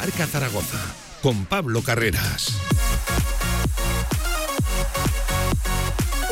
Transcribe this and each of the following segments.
Marca Zaragoza con Pablo Carreras.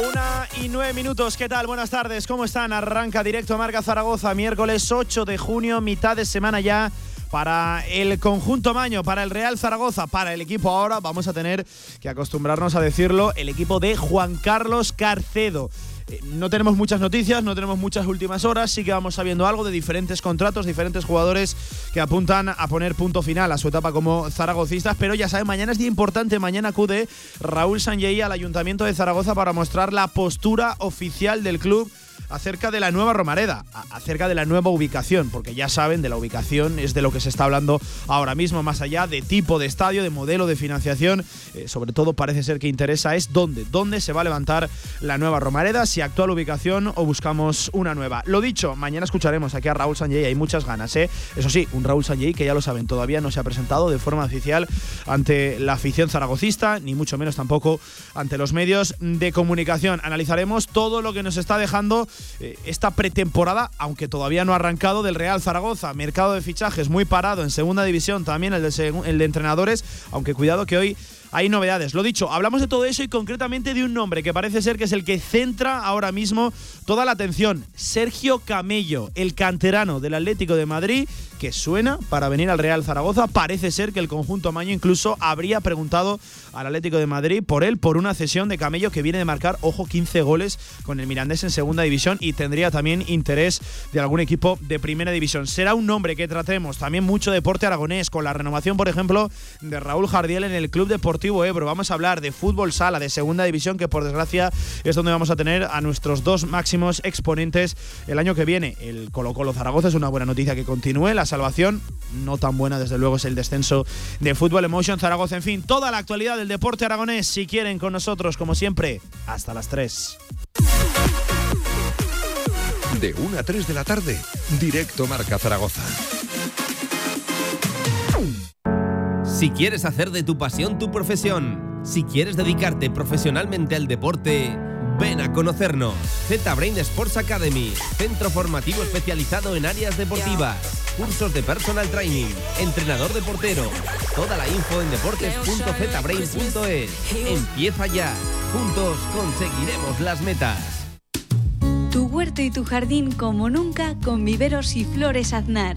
Una y nueve minutos, ¿qué tal? Buenas tardes, ¿cómo están? Arranca directo Marca Zaragoza, miércoles 8 de junio, mitad de semana ya para el conjunto Maño, para el Real Zaragoza, para el equipo ahora, vamos a tener que acostumbrarnos a decirlo, el equipo de Juan Carlos Carcedo. Eh, no tenemos muchas noticias, no tenemos muchas últimas horas, sí que vamos sabiendo algo de diferentes contratos, diferentes jugadores que apuntan a poner punto final a su etapa como zaragocistas, pero ya saben, mañana es día importante, mañana acude Raúl Sanjei al Ayuntamiento de Zaragoza para mostrar la postura oficial del club acerca de la nueva Romareda, acerca de la nueva ubicación, porque ya saben, de la ubicación es de lo que se está hablando ahora mismo, más allá de tipo de estadio, de modelo de financiación, eh, sobre todo parece ser que interesa es dónde, dónde se va a levantar la nueva Romareda, si actual ubicación o buscamos una nueva. Lo dicho, mañana escucharemos aquí a Raúl Sanjay, hay muchas ganas, ¿eh? Eso sí, un Raúl Sanjay que ya lo saben, todavía no se ha presentado de forma oficial ante la afición zaragocista, ni mucho menos tampoco ante los medios de comunicación. Analizaremos todo lo que nos está dejando esta pretemporada, aunque todavía no ha arrancado, del Real Zaragoza. Mercado de fichajes muy parado en segunda división, también el de, el de entrenadores, aunque cuidado que hoy hay novedades. Lo dicho, hablamos de todo eso y concretamente de un nombre que parece ser que es el que centra ahora mismo toda la atención. Sergio Camello, el canterano del Atlético de Madrid, que suena para venir al Real Zaragoza. Parece ser que el conjunto Maño incluso habría preguntado al Atlético de Madrid por él, por una cesión de Camello que viene de marcar, ojo, 15 goles con el Mirandés en segunda división y tendría también interés de algún equipo de primera división. Será un nombre que tratemos. También mucho deporte aragonés, con la renovación, por ejemplo, de Raúl Jardiel en el Club Deportivo Ebro. Vamos a hablar de fútbol sala, de segunda división, que por desgracia es donde vamos a tener a nuestros dos máximos exponentes el año que viene. El Colo Colo Zaragoza es una buena noticia que continúe. La salvación, no tan buena, desde luego, es el descenso de Fútbol Emotion Zaragoza. En fin, toda la actualidad del deporte aragonés, si quieren, con nosotros, como siempre, hasta las 3. De 1 a 3 de la tarde, directo Marca Zaragoza. Si quieres hacer de tu pasión tu profesión, si quieres dedicarte profesionalmente al deporte, ven a conocernos. Z-Brain Sports Academy, centro formativo especializado en áreas deportivas, cursos de personal training, entrenador de portero. Toda la info en deportes.zbrain.es. Empieza ya. Juntos conseguiremos las metas. Tu huerto y tu jardín como nunca con viveros y flores aznar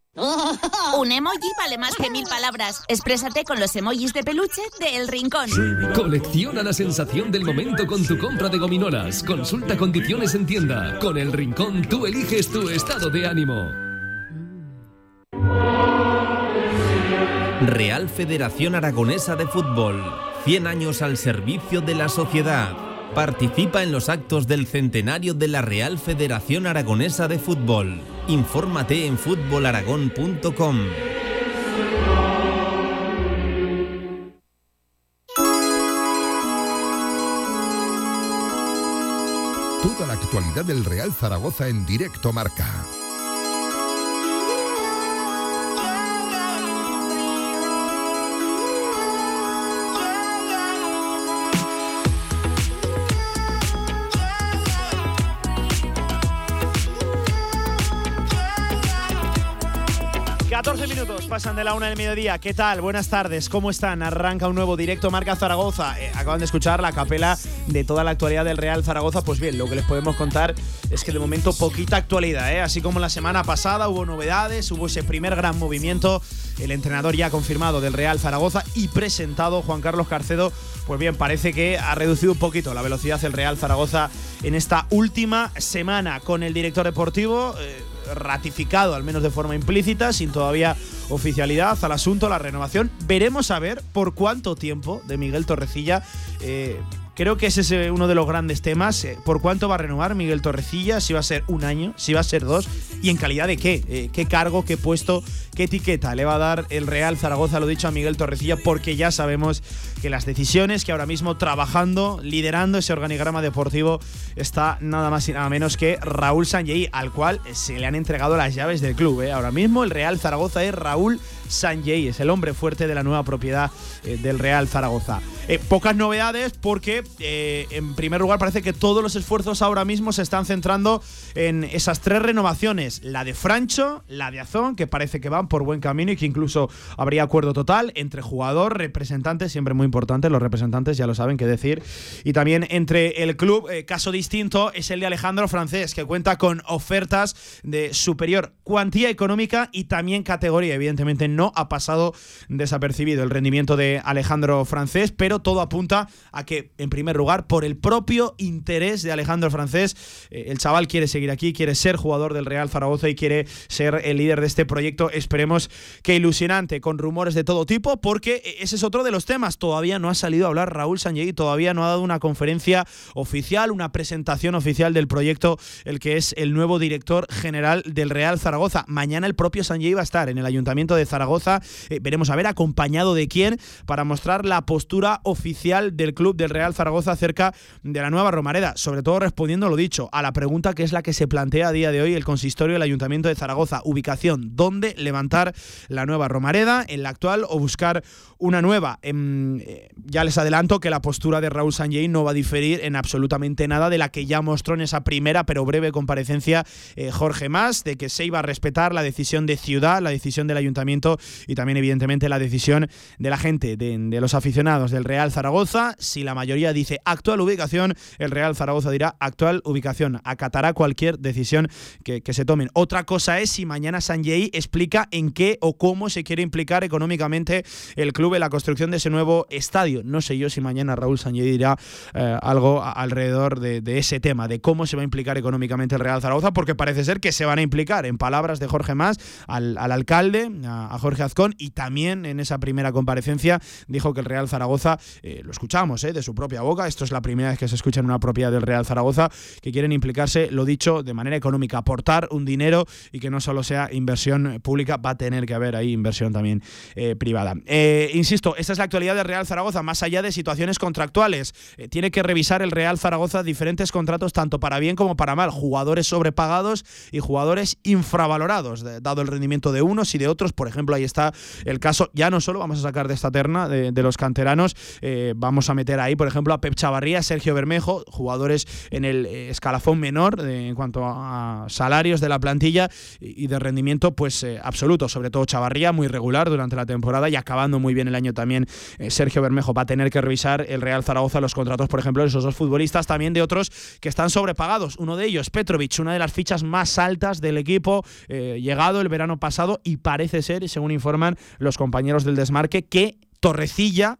Un emoji vale más que mil palabras. Exprésate con los emojis de peluche de El Rincón. Colecciona la sensación del momento con tu compra de gominolas. Consulta condiciones en tienda. Con El Rincón tú eliges tu estado de ánimo. Real Federación Aragonesa de Fútbol. 100 años al servicio de la sociedad. Participa en los actos del centenario de la Real Federación Aragonesa de Fútbol. Infórmate en futbolaragón.com. Toda la actualidad del Real Zaragoza en directo marca. Pasan de la una del mediodía. ¿Qué tal? Buenas tardes. ¿Cómo están? Arranca un nuevo directo Marca Zaragoza. Eh, acaban de escuchar la capela de toda la actualidad del Real Zaragoza. Pues bien, lo que les podemos contar es que de momento poquita actualidad. ¿eh? Así como la semana pasada hubo novedades, hubo ese primer gran movimiento. El entrenador ya confirmado del Real Zaragoza y presentado Juan Carlos Carcedo. Pues bien, parece que ha reducido un poquito la velocidad del Real Zaragoza en esta última semana con el director deportivo. Eh, ratificado, al menos de forma implícita, sin todavía oficialidad al asunto, la renovación. Veremos a ver por cuánto tiempo de Miguel Torrecilla. Eh, Creo que ese es eh, uno de los grandes temas. Eh, ¿Por cuánto va a renovar Miguel Torrecilla? Si va a ser un año, si va a ser dos. ¿Y en calidad de qué? Eh, ¿Qué cargo, qué puesto, qué etiqueta le va a dar el Real Zaragoza? Lo dicho a Miguel Torrecilla, porque ya sabemos que las decisiones que ahora mismo trabajando, liderando ese organigrama deportivo, está nada más y nada menos que Raúl Sanjei, al cual se le han entregado las llaves del club. Ahora mismo el Real Zaragoza es Raúl Sanjei, es el hombre fuerte de la nueva propiedad del Real Zaragoza. pocas novedades porque eh, en primer lugar, parece que todos los esfuerzos ahora mismo se están centrando en esas tres renovaciones: la de Francho, la de Azón, que parece que van por buen camino y que incluso habría acuerdo total entre jugador, representante, siempre muy importante, los representantes ya lo saben qué decir, y también entre el club. Eh, caso distinto es el de Alejandro Francés, que cuenta con ofertas de superior cuantía económica y también categoría. Evidentemente no ha pasado desapercibido el rendimiento de Alejandro Francés, pero todo apunta a que en primer lugar, por el propio interés de Alejandro Francés. Eh, el chaval quiere seguir aquí, quiere ser jugador del Real Zaragoza y quiere ser el líder de este proyecto. Esperemos que ilusionante, con rumores de todo tipo, porque eh, ese es otro de los temas. Todavía no ha salido a hablar Raúl y todavía no ha dado una conferencia oficial, una presentación oficial del proyecto, el que es el nuevo director general del Real Zaragoza. Mañana el propio Sanjay va a estar en el Ayuntamiento de Zaragoza. Eh, veremos a ver acompañado de quién para mostrar la postura oficial del club del Real Zaragoza Zaragoza acerca de la nueva Romareda, sobre todo respondiendo lo dicho, a la pregunta que es la que se plantea a día de hoy el consistorio del Ayuntamiento de Zaragoza, ubicación, ¿dónde levantar la nueva Romareda, en la actual o buscar una nueva? Em, eh, ya les adelanto que la postura de Raúl Sanjay no va a diferir en absolutamente nada de la que ya mostró en esa primera pero breve comparecencia eh, Jorge Más, de que se iba a respetar la decisión de ciudad, la decisión del ayuntamiento y también evidentemente la decisión de la gente, de, los aficionados del Real Zaragoza, si la mayoría dice actual ubicación, el Real Zaragoza dirá actual ubicación. Acatará cualquier decisión que, se tomen. Otra cosa es si mañana Sanjay explica en qué o cómo se quiere implicar económicamente el club en la construcción de ese nuevo estadio. No sé yo si mañana Raúl Sanjay dirá eh, algo alrededor de, ese tema, de cómo se va a implicar económicamente el Real Zaragoza, porque parece ser que se van a implicar, en palabras de Jorge Más, al, alcalde, a, Jorge Azcón, y también en esa primera comparecencia dijo que el Real Zaragoza, eh, lo escuchamos, eh, de su propia boca. Esto es la primera vez que se escucha en una propiedad del Real Zaragoza, que quieren implicarse, lo dicho, de manera económica, aportar un dinero y que no solo sea inversión pública, va a tener que haber ahí inversión también eh, privada. Eh, insisto, esta es la actualidad del Real Zaragoza, más allá de situaciones contractuales. Tiene que revisar el Real Zaragoza diferentes contratos, tanto para bien como para mal. Jugadores sobrepagados y jugadores infravalorados, dado el rendimiento de unos y de otros. Por ejemplo, ahí está el caso, ya no solo vamos a sacar de esta terna de, los canteranos, vamos a meter ahí, por ejemplo, a Pep Chavarría, Sergio Bermejo, jugadores en el eh, escalafón menor en cuanto a salarios de la plantilla y de rendimiento pues eh, absoluto, sobre todo Chavarría, muy regular durante la temporada y acabando muy bien el año también eh, Sergio Bermejo. Va a tener que revisar el Real Zaragoza los contratos, por ejemplo, de esos dos futbolistas, también de otros que están sobrepagados. Uno de ellos, Petrovic, una de las fichas más altas del equipo, llegado el verano pasado y parece ser, según informan los compañeros del desmarque, que Torrecilla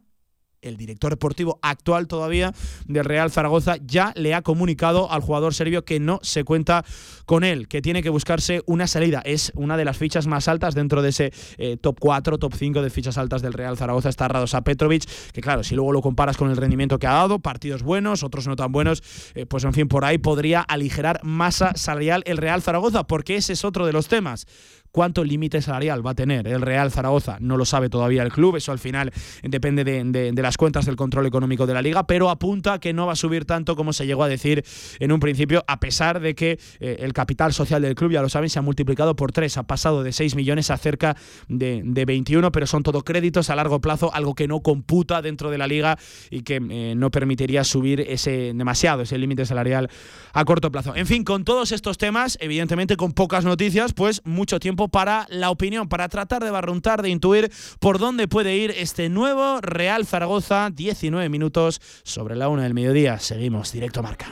el director deportivo actual todavía del Real Zaragoza, ya le ha comunicado al jugador serbio que no se cuenta con él, que tiene que buscarse una salida. Es una de las fichas más altas dentro de ese eh, top 4, top 5 de fichas altas del Real Zaragoza. Está Radosa Petrovic, que claro, si luego lo comparas con el rendimiento que ha dado, partidos buenos, otros no tan buenos, eh, pues en fin, por ahí podría aligerar masa salarial el Real Zaragoza, porque ese es otro de los temas cuánto límite salarial va a tener el Real Zaragoza. No lo sabe todavía el club, eso al final depende de, las cuentas del control económico de la liga, pero apunta que no va a subir tanto como se llegó a decir en un principio, a pesar de que eh, el capital social del club, ya lo saben, se ha multiplicado por tres, ha pasado de 6 millones a cerca de, 21, pero son todo créditos a largo plazo, algo que no computa dentro de la liga y que eh, no permitiría subir ese demasiado, ese límite salarial a corto plazo. En fin, con todos estos temas, evidentemente con pocas noticias, pues mucho tiempo para la opinión, para tratar de barruntar, de intuir por dónde puede ir este nuevo Real Zaragoza. 19 minutos sobre la una del mediodía. Seguimos directo marca.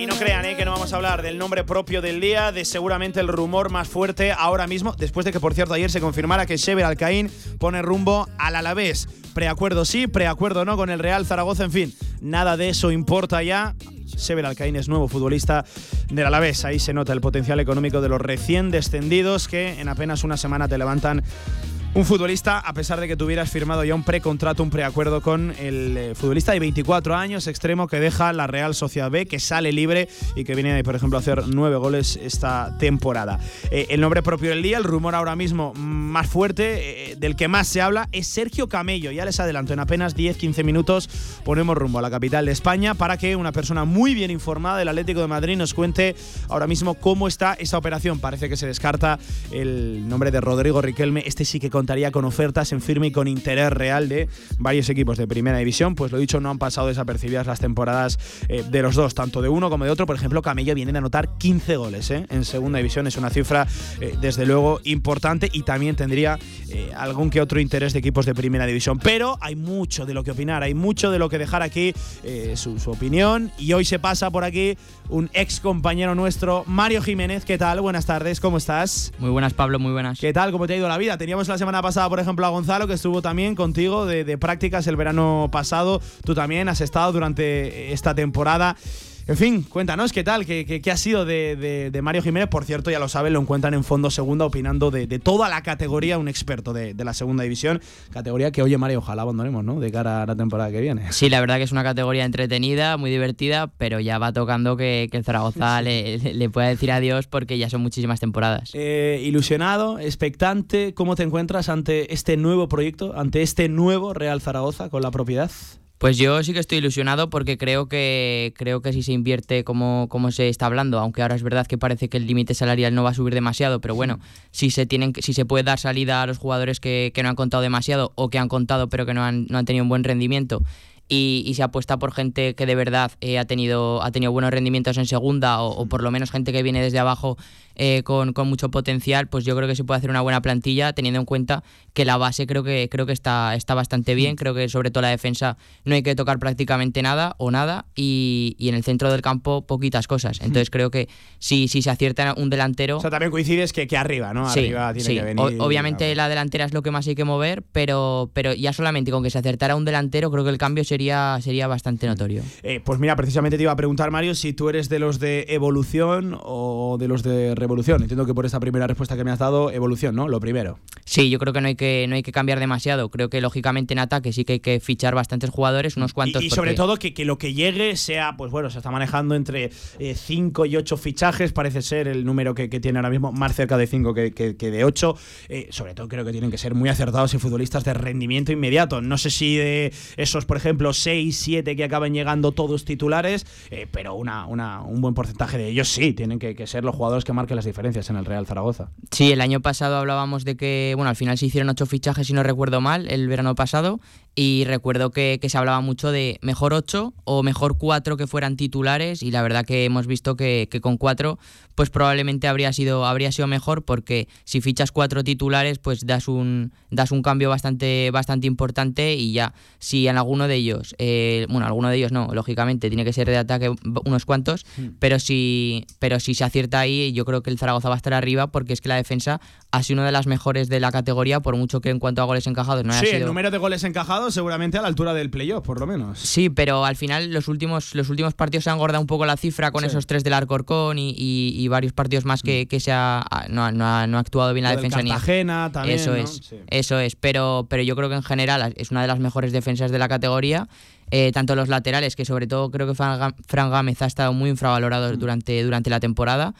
Y no crean ¿eh? que no vamos a hablar del nombre propio del día, de seguramente el rumor más fuerte ahora mismo, después de que, por cierto, ayer se confirmara que Shever Alcaín pone rumbo al Alavés. Preacuerdo sí, preacuerdo no con el Real Zaragoza, en fin. nada de eso importa ya. Sever Alcaín es nuevo futbolista del Alavés. Ahí se nota el potencial económico de los recién descendidos que en apenas una semana te levantan un futbolista, a pesar de que tuvieras firmado ya un precontrato, un preacuerdo con el eh, futbolista de 24 años, extremo, que deja la Real Sociedad B, que sale libre y que viene, por ejemplo, a hacer nueve goles esta temporada. Eh, el nombre propio del día, el rumor ahora mismo más fuerte, eh, del que más se habla, es Sergio Camello. Ya les adelanto, en apenas 10-15 minutos ponemos rumbo a la capital de España para que una persona muy bien informada del Atlético de Madrid nos cuente ahora mismo cómo está esa operación. Parece que se descarta el nombre de Rodrigo Riquelme. Este sí que contaría con ofertas en firme y con interés real de varios equipos de primera división. Pues lo dicho, no han pasado desapercibidas las temporadas eh, de los dos, tanto de uno como de otro. Por ejemplo, Camello viene de anotar 15 goles eh, en segunda división. Es una cifra, eh, desde luego, importante y también tendría algún que otro interés de equipos de primera división. Pero hay mucho de lo que opinar, hay mucho de lo que dejar aquí su, su opinión. Y hoy se pasa por aquí un ex compañero nuestro, Mario Jiménez. ¿Qué tal? Buenas tardes, ¿cómo estás? Muy buenas, Pablo, muy buenas. ¿Qué tal? ¿Cómo te ha ido la vida? Teníamos la semana pasada, por ejemplo, a Gonzalo, que estuvo también contigo de, de prácticas el verano pasado. Tú también has estado durante esta temporada. En fin, cuéntanos qué tal, qué, qué, qué ha sido de, de, de, Mario Jiménez. Por cierto, ya lo saben, lo encuentran en Fondo Segunda opinando de, de toda la categoría, un experto de, la segunda división. Categoría que, oye, Mario, ojalá abandonemos, ¿no? De cara a la temporada que viene. Sí, la verdad que es una categoría entretenida, muy divertida, pero ya va tocando que, que el Zaragoza sí. le, le, pueda decir adiós porque ya son muchísimas temporadas. Eh, ilusionado, expectante, ¿cómo te encuentras ante este nuevo proyecto, ante este nuevo Real Zaragoza con la propiedad? Pues yo sí que estoy ilusionado porque creo que creo que si se invierte como, como se está hablando, aunque ahora es verdad que parece que el límite salarial no va a subir demasiado, pero bueno, si se tienen si se puede dar salida a los jugadores que, que no han contado demasiado o que han contado pero que no han, no han tenido un buen rendimiento y, y, se apuesta por gente que de verdad eh, ha, tenido, ha tenido buenos rendimientos en segunda o, o, por lo menos gente que viene desde abajo eh, con, con, mucho potencial, pues yo creo que se puede hacer una buena plantilla teniendo en cuenta que la base creo que, creo que está, está bastante bien, creo que sobre todo la defensa no hay que tocar prácticamente nada o nada y, y en el centro del campo poquitas cosas. Entonces creo que si, si se acierta un delantero... O sea, también coincides que, que arriba, ¿no? Sí, arriba tiene sí. que venir... O, obviamente la delantera es lo que más hay que mover, pero, pero ya solamente con que se acertara un delantero creo que el cambio sería, sería bastante notorio. Eh, pues mira, precisamente te iba a preguntar, Mario, si tú eres de los de evolución o de los de revolución. Entiendo que por esta primera respuesta que me has dado, evolución, ¿no? Lo primero. Sí, yo creo que no hay que, no hay que cambiar demasiado. Creo que lógicamente en ataque sí que hay que fichar bastantes jugadores, unos cuantos. Y, y sobre todo que, que, lo que llegue sea, pues bueno, se está manejando entre 5 eh, y 8 fichajes, parece ser el número que, que tiene ahora mismo, más cerca de 5 que, que, de 8. Eh, sobre todo creo que tienen que ser muy acertados y futbolistas de rendimiento inmediato. No sé si de esos, por ejemplo, 6, 7 que acaban llegando todos titulares, eh, pero una, una, un buen porcentaje de ellos sí, tienen que, que ser los jugadores que marquen las diferencias en el Real Zaragoza. Sí, el año pasado hablábamos de que, bueno, al final se hicieron ocho fichajes, si no recuerdo mal, el verano pasado, y recuerdo que, que, se hablaba mucho de mejor ocho o mejor cuatro que fueran titulares y la verdad que hemos visto que, que, con cuatro pues probablemente habría sido, habría sido mejor porque si fichas cuatro titulares pues das un, das un cambio bastante, bastante importante y ya si en alguno de ellos, eh, bueno, alguno de ellos no, lógicamente tiene que ser de ataque unos cuantos, mm. pero, si, pero si se acierta ahí yo creo que el Zaragoza va a estar arriba porque es que la defensa ha sido una de las mejores de la categoría por mucho que en cuanto a goles encajados no sí, haya sido... el número de goles encajados seguramente a la altura del playoff, por lo menos. Sí, pero al final los últimos, los últimos partidos se han engordado un poco la cifra con sí. esos tres del Alcorcón y, y, y, varios partidos más que, que se ha, no, no, ha, no ha actuado bien la defensa. Ni... Cartagena también. Eso ¿no? es, sí. eso es. Pero, pero yo creo que en general es una de las mejores defensas de la categoría. Eh, tanto los laterales, que sobre todo creo que Fran Gámez ha estado muy infravalorado mm. durante, durante la temporada.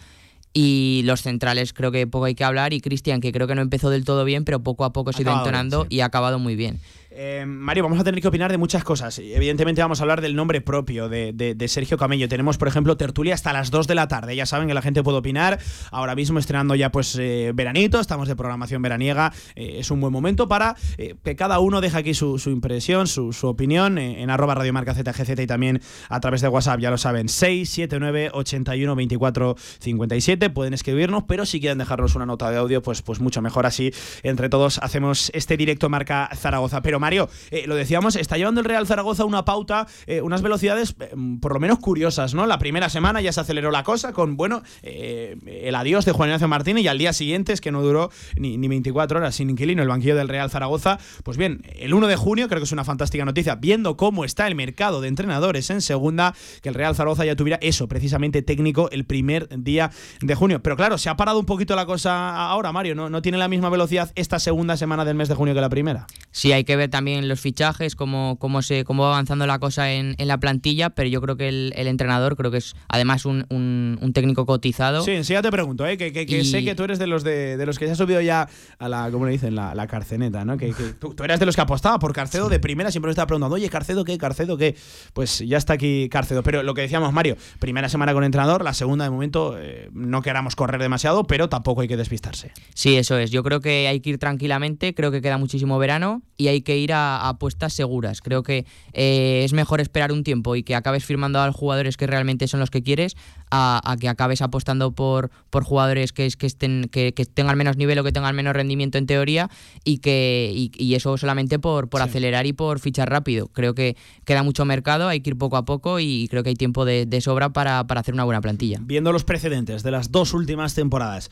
Y los centrales creo que poco hay que hablar. Y Cristian, que creo que no empezó del todo bien, pero poco a poco se ha ido entonando sí. y ha acabado muy bien. Eh, Mario, vamos a tener que opinar de muchas cosas. Evidentemente vamos a hablar del nombre propio de, Sergio Camello. Tenemos, por ejemplo, tertulia hasta las 2 de la tarde. Ya saben que la gente puede opinar. Ahora mismo estrenando ya pues eh, veranito, estamos de programación veraniega. Eh, es un buen momento para que cada uno deje aquí su, impresión, su, opinión en arroba radiomarca ZGZ y también a través de WhatsApp, ya lo saben, 679 81 24 57. Pueden escribirnos, pero si quieren dejarnos una nota de audio, pues, pues mucho mejor así. Entre todos hacemos este directo marca Zaragoza. Pero Mario, Mario, eh, lo decíamos, está llevando el Real Zaragoza una pauta, eh, unas velocidades eh, por lo menos curiosas, ¿no? La primera semana ya se aceleró la cosa con, bueno, el adiós de Juan Ignacio Martínez y al día siguiente es que no duró ni, ni 24 horas sin inquilino el banquillo del Real Zaragoza. Pues bien, el 1 de junio creo que es una fantástica noticia, viendo cómo está el mercado de entrenadores en segunda, que el Real Zaragoza ya tuviera eso, precisamente técnico, el primer día de junio. Pero claro, se ha parado un poquito la cosa ahora, Mario, ¿no? No tiene la misma velocidad esta segunda semana del mes de junio que la primera. Sí, hay que ver también los fichajes, cómo, cómo, se, cómo va avanzando la cosa en, en la plantilla, pero yo creo que el, el, entrenador creo que es además un, un, un técnico cotizado. Sí, sí, ya te pregunto, ¿eh? que, que, que y... sé que tú eres de los de, de, los que se ha subido ya a la, ¿cómo le dicen? La, la carceneta, ¿no? Que, tú, tú, eras de los que apostaba por Carcedo de primera, siempre me estaba preguntando, oye, Carcedo qué, Carcedo qué. Pues ya está aquí Carcedo. Pero lo que decíamos, Mario, primera semana con entrenador, la segunda de momento eh, no queramos correr demasiado, pero tampoco hay que despistarse. Sí, eso es. Yo creo que hay que ir tranquilamente, creo que queda muchísimo verano y hay que ir a, a apuestas seguras. Creo que eh, es mejor esperar un tiempo y que acabes firmando a los jugadores que realmente son los que quieres a, a que acabes apostando por, por jugadores que, que, estén, que, que, tengan menos nivel o que tengan menos rendimiento en teoría y que y, y eso solamente por, por sí. acelerar y por fichar rápido. Creo que queda mucho mercado, hay que ir poco a poco y creo que hay tiempo de, de sobra para, para hacer una buena plantilla. Viendo los precedentes de las dos últimas temporadas,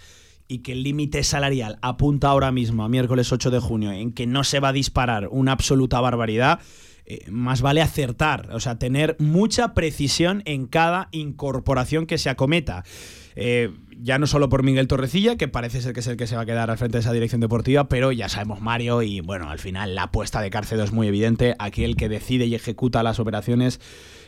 y que el límite salarial apunta ahora mismo a miércoles 8 de junio en que no se va a disparar una absoluta barbaridad, eh, más vale acertar, o sea, tener mucha precisión en cada incorporación que se acometa. Eh, ya no solo por Miguel Torrecilla, que parece ser que es el que se va a quedar al frente de esa dirección deportiva, pero ya sabemos Mario y bueno, al final la apuesta de Cárcedo es muy evidente, aquí el que decide y ejecuta las operaciones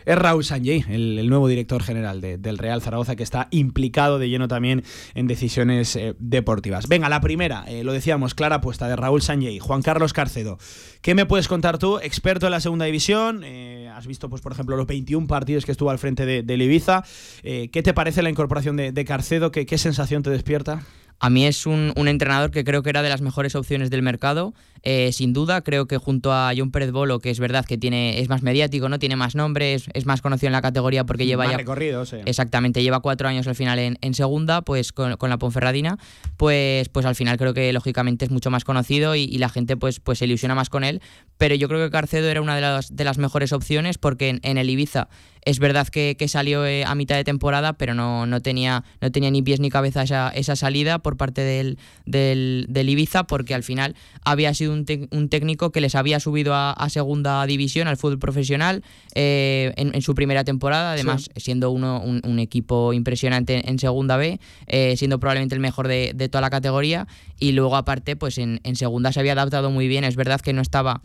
es Raúl Sanjay, el, nuevo director general de, del Real Zaragoza, que está implicado de lleno también en decisiones eh, deportivas. Venga, la primera, eh, lo decíamos, clara apuesta de Raúl Sanjay, Juan Carlos Carcedo. ¿Qué me puedes contar tú, experto en la segunda división? Eh, has visto, pues, por ejemplo, los 21 partidos que estuvo al frente de, Ibiza. ¿Qué te parece la incorporación de, Carcedo? ¿Qué, ¿Qué sensación te despierta? A mí es un, un, entrenador que creo que era de las mejores opciones del mercado. Eh, sin duda, creo que junto a John Pérez Bolo, que es verdad que tiene, es más mediático, ¿no? Tiene más nombre, es, es más conocido en la categoría porque lleva más ya. recorrido, sí. Exactamente, lleva cuatro años al final en, en segunda, pues con, con, la Ponferradina. Pues, pues al final creo que lógicamente es mucho más conocido y, y, la gente pues, pues se ilusiona más con él. Pero yo creo que Carcedo era una de las, de las mejores opciones porque en, en el Ibiza es verdad que, que salió eh, a mitad de temporada, pero no, no, tenía, no tenía ni pies ni cabeza esa, esa salida por parte del, del, del, Ibiza, porque al final había sido un, un técnico que les había subido a, a segunda división, al fútbol profesional, eh, en, en, su primera temporada, además sí. siendo uno, un, un, equipo impresionante en, en segunda B, eh, siendo probablemente el mejor de, de, toda la categoría, y luego aparte, pues en, en, segunda se había adaptado muy bien, es verdad que no estaba,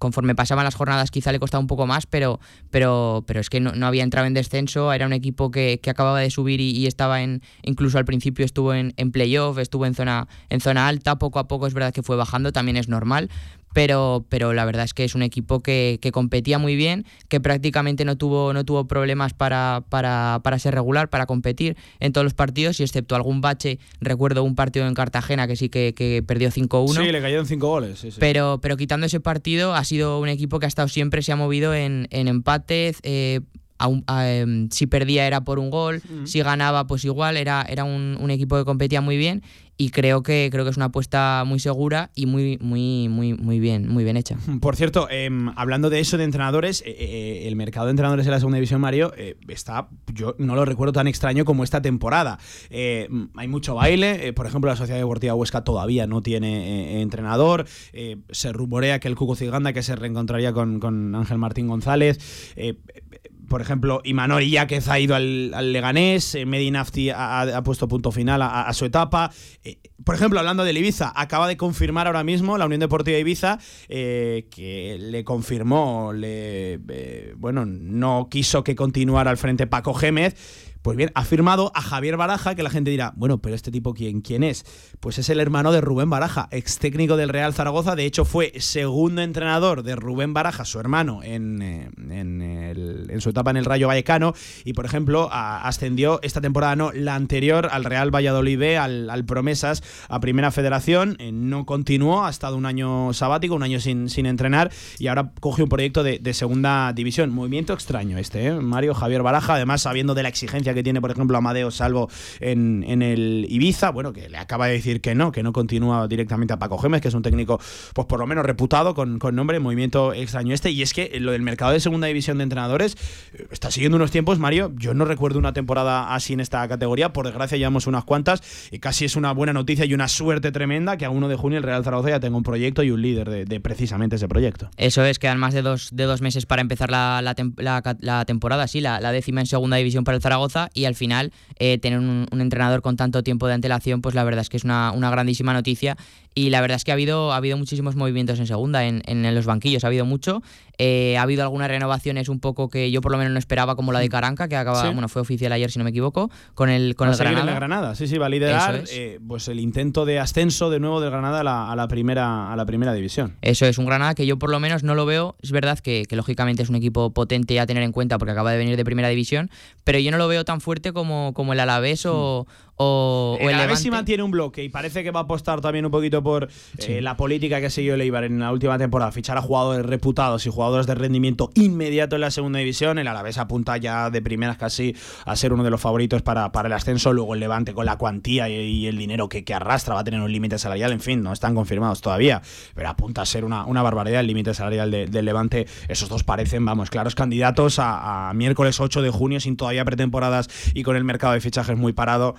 conforme pasaban las jornadas quizá le costaba un poco más, pero, pero pero, es que no, no, había entrado en descenso, era un equipo que, que acababa de subir y, y, estaba en, incluso al principio estuvo en, en playoff, estuvo en zona, en zona alta, poco a poco es verdad que fue bajando, también es normal, pero, pero la verdad es que es un equipo que, que, competía muy bien, que prácticamente no tuvo, no tuvo problemas para, para, para, ser regular, para competir en todos los partidos, y excepto algún bache, recuerdo un partido en Cartagena que sí que, que perdió 5-1. Sí, le cayeron 5 goles. Sí, sí. Pero, pero quitando ese partido, ha sido un equipo que ha estado siempre, se ha movido en, en empates. Eh, a un, a, um, si perdía era por un gol, mm. si ganaba pues igual, era, era un, un, equipo que competía muy bien y creo que creo que es una apuesta muy segura y muy muy muy muy bien muy bien hecha. Por cierto, eh, hablando de eso de entrenadores, eh, eh, el mercado de entrenadores en la segunda división Mario eh, está yo no lo recuerdo tan extraño como esta temporada. Eh, hay mucho baile, eh, por ejemplo la Sociedad Deportiva Huesca todavía no tiene entrenador, se rumorea que el Cuco Ciganda que se reencontraría con, con Ángel Martín González por ejemplo, Imanol Iáquez ha ido al, Leganés, eh, Medinafti ha, puesto punto final a, su etapa. Eh, por ejemplo, hablando del Ibiza, acaba de confirmar ahora mismo la Unión Deportiva Ibiza eh, que le confirmó, le, bueno, no quiso que continuara al frente Paco Gémez pues bien, ha firmado a Javier Baraja, que la gente dirá, bueno, pero este tipo, ¿quién, quién es? Pues es el hermano de Rubén Baraja, ex técnico del Real Zaragoza. De hecho, fue segundo entrenador de Rubén Baraja, su hermano, en, eh, en, su etapa en el Rayo Vallecano. Y, por ejemplo, ascendió esta temporada, no, la anterior, al Real Valladolid al, al Promesas, a Primera Federación. Eh, no continuó, ha estado un año sabático, un año sin, sin entrenar, y ahora coge un proyecto de, segunda división. Movimiento extraño este, ¿eh? Mario Javier Baraja, además sabiendo de la exigencia que tiene, por ejemplo, Amadeo Salvo en, en el Ibiza, bueno, que le acaba de decir que no, que no continúa directamente a Paco Gémez, que es un técnico, pues por lo menos reputado, con, con nombre, movimiento extraño este. Y es que lo del mercado de segunda división de entrenadores eh, está siguiendo unos tiempos, Mario. Yo no recuerdo una temporada así en esta categoría, por desgracia llevamos unas cuantas, y casi es una buena noticia y una suerte tremenda que a 1 de junio el Real Zaragoza ya tenga un proyecto y un líder de, precisamente ese proyecto. Eso es, quedan más de dos, de dos meses para empezar la, la, la temporada, sí, la décima en segunda división para el Zaragoza y al final eh, tener un, entrenador con tanto tiempo de antelación, pues la verdad es que es una grandísima noticia y la verdad es que ha habido, ha habido muchísimos movimientos en segunda, en, en los banquillos ha habido mucho, Eh, ha habido algunas renovaciones un poco que yo por lo menos no esperaba, como la de Caranca, que acaba, Sí. bueno, fue oficial ayer si no me equivoco, con el, con Va el Granada. en el Granada, sí, sí, va a liderar Eso es. eh, pues el intento de ascenso de nuevo del Granada a la, a la primera, a la primera división. Eso es un Granada que yo por lo menos no lo veo. Es verdad que, que lógicamente es un equipo potente a tener en cuenta porque acaba de venir de primera división, pero yo no lo veo tan fuerte como, como el Alavés o, o, o El Alavés sí mantiene un bloque y parece que va a apostar también un poquito por eh, la política que ha seguido el Eibar en la última temporada, fichar a jugadores reputados y jugadores de rendimiento inmediato en la segunda división. El Alavés apunta ya de primeras casi a ser uno de los favoritos para, para el ascenso. Luego el Levante con la cuantía y, y el dinero que, que arrastra va a tener un límite salarial. En fin, no están confirmados todavía, pero apunta a ser una, una barbaridad el límite salarial de- del Levante. Esos dos parecen, vamos, claros candidatos a, a miércoles 8 de junio sin todavía pretemporadas y con el mercado de fichajes muy parado.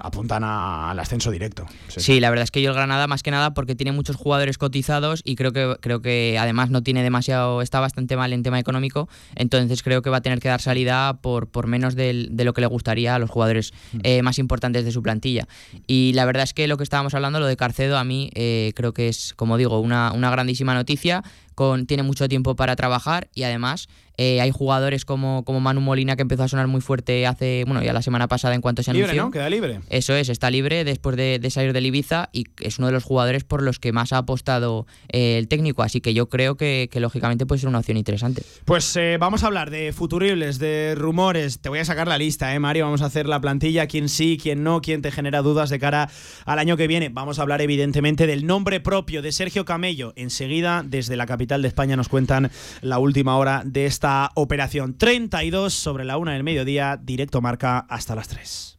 Apuntan a- al ascenso directo. Sí. Sí, la verdad es que yo el Granada más que nada porque tiene muchos jugadores cotizados y creo que creo que además no tiene demasiado está bastante mal en tema económico, entonces creo que va a tener que dar salida por, por menos del- de lo que le gustaría a los jugadores eh, más importantes de su plantilla. Y la verdad es que lo que estábamos hablando, lo de Carcedo, a mí eh, creo que es, como digo, una, una grandísima noticia. Con, tiene mucho tiempo para trabajar y además eh, hay jugadores como, como Manu Molina que empezó a sonar muy fuerte hace, bueno, ya la semana pasada en cuanto se Libre, anunció. ¿no? Queda libre. Eso es, está libre después de, de salir del Ibiza y es uno de los jugadores por los que más ha apostado eh, el técnico, así que yo creo que, que, lógicamente puede ser una opción interesante. Pues eh, vamos a hablar de futuribles, de rumores. Te voy a sacar la lista, ¿eh, Mario? Vamos a hacer la plantilla, quién sí, quién no, quién te genera dudas de cara al año que viene. Vamos a hablar, evidentemente, del nombre propio de Sergio Camello. Enseguida, desde la capital de España, nos cuentan la última hora de esta operación. 32 sobre la una del mediodía, directo marca hasta las 3.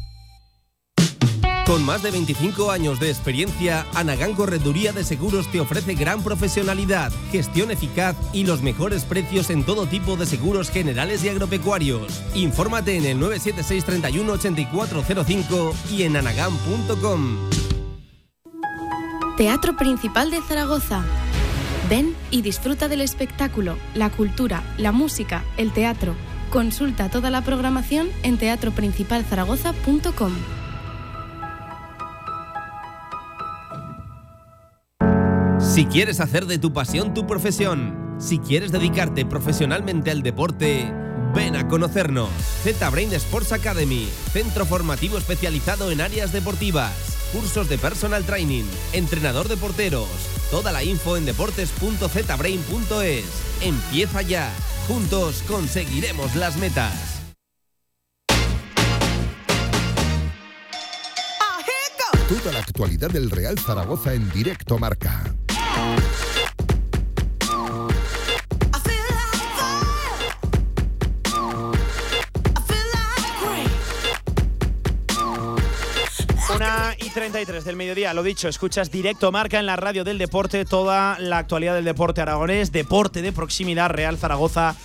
Con más de 25 años de experiencia, Anagán Correduría de Seguros te ofrece gran profesionalidad, gestión eficaz y los mejores precios en todo tipo de seguros generales y agropecuarios. Infórmate en el 976 31 8405 y en anagán.com. Teatro Principal de Zaragoza. Ven y disfruta del espectáculo, la cultura, la música, el teatro. Consulta toda la programación en teatroprincipalzaragoza.com. Si quieres hacer de tu pasión tu profesión, si quieres dedicarte profesionalmente al deporte, ven a conocernos. Z-Brain Sports Academy, centro formativo especializado en áreas deportivas, cursos de personal training, entrenador de porteros. Toda la info en deportes.zbrain.es. Empieza ya. Juntos conseguiremos las metas. Toda la actualidad del Real Zaragoza en directo marca. Una y 33 del mediodía, lo dicho, escuchas directo marca en la radio del deporte, toda la actualidad del deporte aragonés, deporte de proximidad, Real Zaragoza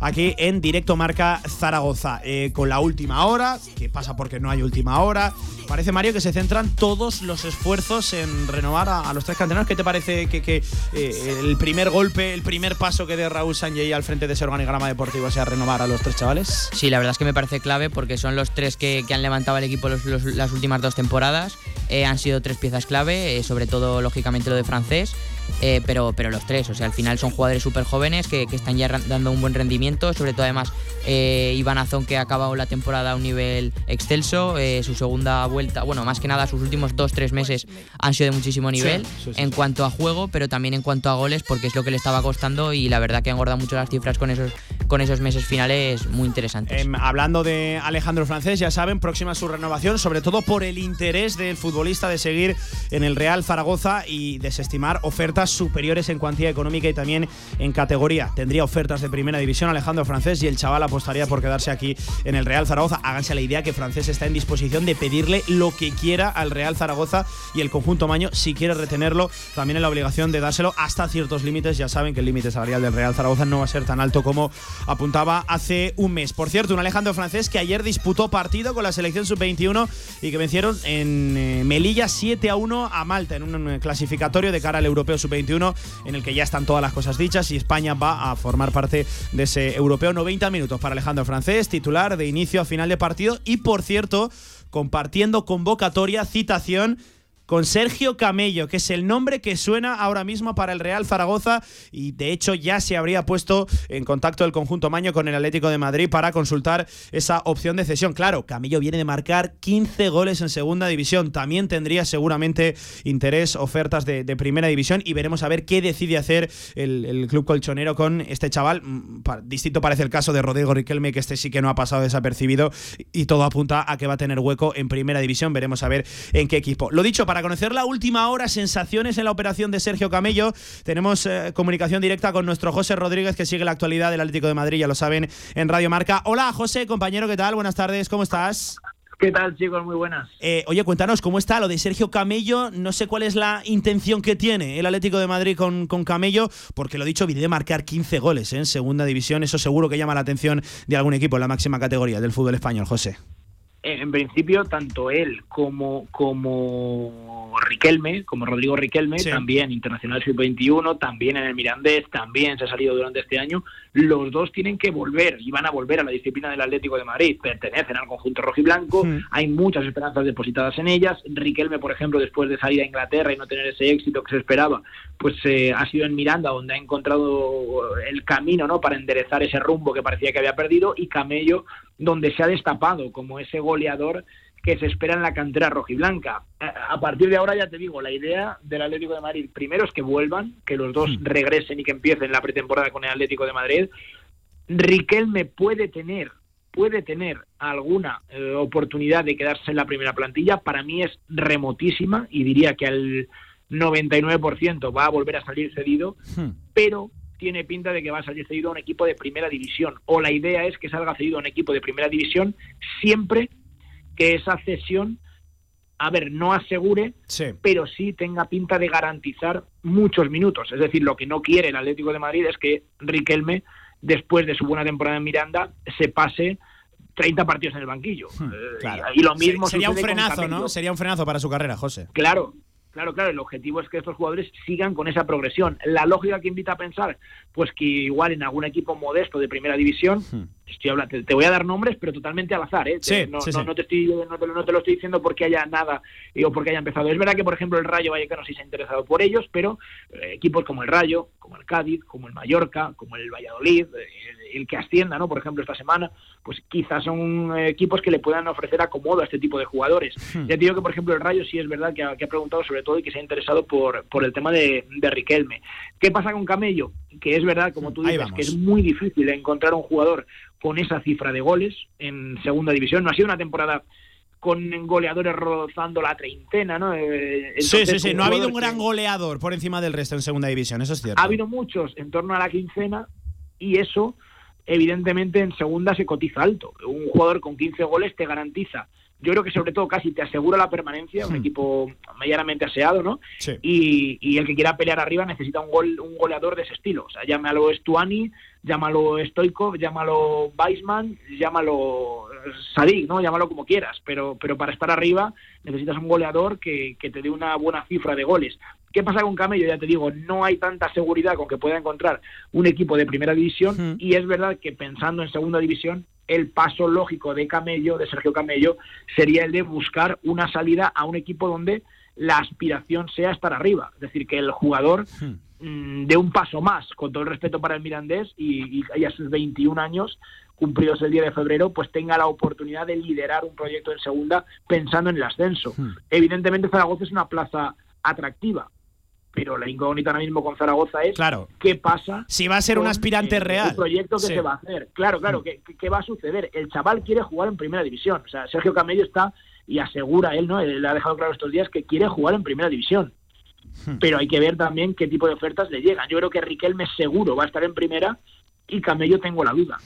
aquí en directo Marca Zaragoza. Eh, con la última hora, que pasa porque no hay última hora. Parece, Mario, que se centran todos los esfuerzos en renovar a, los tres canteranos. ¿Qué te parece que, eh, el primer golpe, el primer paso que dé Raúl Sanjay al frente de ese organigrama deportivo sea renovar a los tres chavales? Sí, la verdad es que me parece clave porque son los tres que, han levantado el equipo las últimas dos temporadas. Eh, han sido tres piezas clave, sobre todo, lógicamente, lo de francés. Eh, pero, pero los tres, o sea, al final son jugadores súper jóvenes que, están ya dando un buen rendimiento, sobre todo además eh, Iván Azón que ha acabado la temporada a un nivel excelso, eh, su segunda vuelta, bueno, más que nada sus últimos dos, tres meses han sido de muchísimo nivel en cuanto a juego, pero también en cuanto a goles, porque es lo que le estaba costando y la verdad que han engordado mucho las cifras con esos, con esos meses finales muy interesantes. Em, hablando de Alejandro Francés, ya saben, próxima su renovación, sobre todo por el interés del futbolista de seguir en el Real Zaragoza y desestimar ofertas superiores en cuantía económica y también en categoría. Tendría ofertas de primera división Alejandro Francés y el chaval apostaría por quedarse aquí en el Real Zaragoza. Háganse la idea que Francés está en disposición de pedirle lo que quiera al Real Zaragoza y el conjunto Maño, si quiere retenerlo, también en la obligación de dárselo hasta ciertos límites. Ya saben que el límite salarial del Real Zaragoza no va a ser tan alto como apuntaba hace un mes. Por cierto, un Alejandro Francés que ayer disputó partido con la selección sub-21 y que vencieron en eh, Melilla 7 a 1 a Malta en un clasificatorio de cara al europeo sub 21 en el que ya están todas las cosas dichas y España va a formar parte de ese europeo. 90 minutos para Alejandro Francés, titular de inicio a final de partido y por cierto, compartiendo convocatoria, citación con Sergio Camello, que es el nombre que suena ahora mismo para el Real Zaragoza y de hecho ya se habría puesto en contacto el conjunto Maño con el Atlético de Madrid para consultar esa opción de cesión. Claro, Camello viene de marcar 15 goles en segunda división, también tendría seguramente interés, ofertas de, primera división y veremos a ver qué decide hacer el, club colchonero con este chaval. Mm, distinto parece el caso de Rodrigo Riquelme, que este sí que no ha pasado desapercibido y todo apunta a que va a tener hueco en primera división. Veremos a ver en qué equipo. Lo dicho, para para conocer la última hora, sensaciones en la operación de Sergio Camello, tenemos eh, comunicación directa con nuestro José Rodríguez, que sigue la actualidad del Atlético de Madrid, ya lo saben, en Radio Marca. Hola, José, compañero, ¿qué tal? Buenas tardes, ¿cómo estás? ¿Qué tal, chicos? Muy buenas. Eh, oye, cuéntanos, ¿cómo está lo de Sergio Camello? No sé cuál es la intención que tiene el Atlético de Madrid con, con Camello, porque lo dicho, viene de marcar 15 goles ¿eh? en segunda división. Eso seguro que llama la atención de algún equipo en la máxima categoría del fútbol español, José en principio tanto él como como Riquelme, como Rodrigo Riquelme, también internacional sub-21, también en el Mirandés, también se ha salido durante este año, los dos tienen que volver y van a volver a la disciplina del Atlético de Madrid, pertenecen al conjunto rojo y blanco, hmm. hay muchas esperanzas depositadas en ellas, Riquelme, por ejemplo, después de salir a Inglaterra y no tener ese éxito que se esperaba, pues eh, ha sido en Miranda donde ha encontrado el camino ¿no? para enderezar ese rumbo que parecía que había perdido y Camello donde se ha destapado como ese goleador que se espera en la cantera rojiblanca. A partir de ahora ya te digo, la idea del Atlético de Madrid primero es que vuelvan, que los dos hmm. regresen y que empiecen la pretemporada con el Atlético de Madrid. Riquelme puede tener puede tener alguna eh, oportunidad de quedarse en la primera plantilla, para mí es remotísima y diría que al 99% va a volver a salir cedido, hmm. pero tiene pinta de que va a salir cedido a un equipo de primera división. O la idea es que salga cedido a un equipo de primera división siempre que esa cesión, a ver, no asegure, pero sí tenga pinta de garantizar muchos minutos. Es decir, lo que no quiere el Atlético de Madrid es que Riquelme, después de su buena temporada en Miranda, se pase 30 partidos en el banquillo. Hmm, eh, y, lo mismo sería un frenazo, ¿no? Sería un frenazo para su carrera, José. Claro, Claro, claro, el objetivo es que estos jugadores sigan con esa progresión. La lógica que invita a pensar, pues que igual en algún equipo modesto de primera división, hmm. estoy hablando, te, voy a dar nombres, pero totalmente al azar, ¿eh? no, te estoy, no, te, lo estoy diciendo porque haya nada eh, o porque haya empezado. Es verdad que, por ejemplo, el Rayo Vallecano sí se ha interesado por ellos, pero eh, equipos como el Rayo, como el Cádiz, como el Mallorca, como el Valladolid, el que ascienda, ¿no? Por ejemplo, esta semana, pues quizás son equipos que le puedan ofrecer acomodo a este tipo de jugadores. Hmm. Ya te digo que, por ejemplo, el Rayo sí es verdad que ha, preguntado sobre todo y que se ha interesado por, por el tema de, de Riquelme. ¿Qué pasa con Camello? Que es verdad, como tú dices, que es muy difícil encontrar un jugador con esa cifra de goles en segunda división. No ha sido una temporada con goleadores rozando la treintena, ¿no? Eh, sí, sí, sí. No ha habido un gran goleador por encima del resto en segunda división, eso es cierto. Ha habido muchos en torno a la quincena y eso evidentemente en segunda se cotiza alto. Un jugador con 15 goles te garantiza yo creo que sobre todo casi te asegura la permanencia, un Hmm. equipo medianamente aseado, ¿no? Sí. Y, y el que quiera pelear arriba necesita un gol, un goleador de ese estilo. O sea, llámalo Stuani, llámalo Stoikov, llámalo Weisman, llámalo Sadik, ¿no? Llámalo como quieras. Pero, pero para estar arriba necesitas un goleador que, que te dé una buena cifra de goles. ¿Qué pasa con Camello? Ya te digo, no hay tanta seguridad con que pueda encontrar un equipo de primera división y es verdad que pensando en segunda división, el paso lógico de Camello, de Sergio Camello, sería el de buscar una salida a un equipo donde la aspiración sea estar arriba. Es decir, que el jugador mm, dé un paso más, con todo el respeto para el Mirandés y, y- a sus 21 años cumplidos el día de febrero, pues tenga la oportunidad de liderar un proyecto en segunda pensando en el ascenso. Evidentemente Zaragoza es una plaza atractiva, pero la incógnita ahora mismo con Zaragoza es Claro. qué pasa Si va a ser un aspirante eh, real. El proyecto que Sí. Mm. se va a hacer. Claro, claro, ¿qué, qué- qué va a suceder? El chaval quiere jugar en primera división. O sea, Sergio Camello está y asegura él, ¿no? Él ha dejado claro estos días que quiere jugar en primera división. Hmm. Pero hay que ver también qué tipo de ofertas le llegan. Yo creo que Riquelme seguro va a estar en primera y Camello tengo la duda.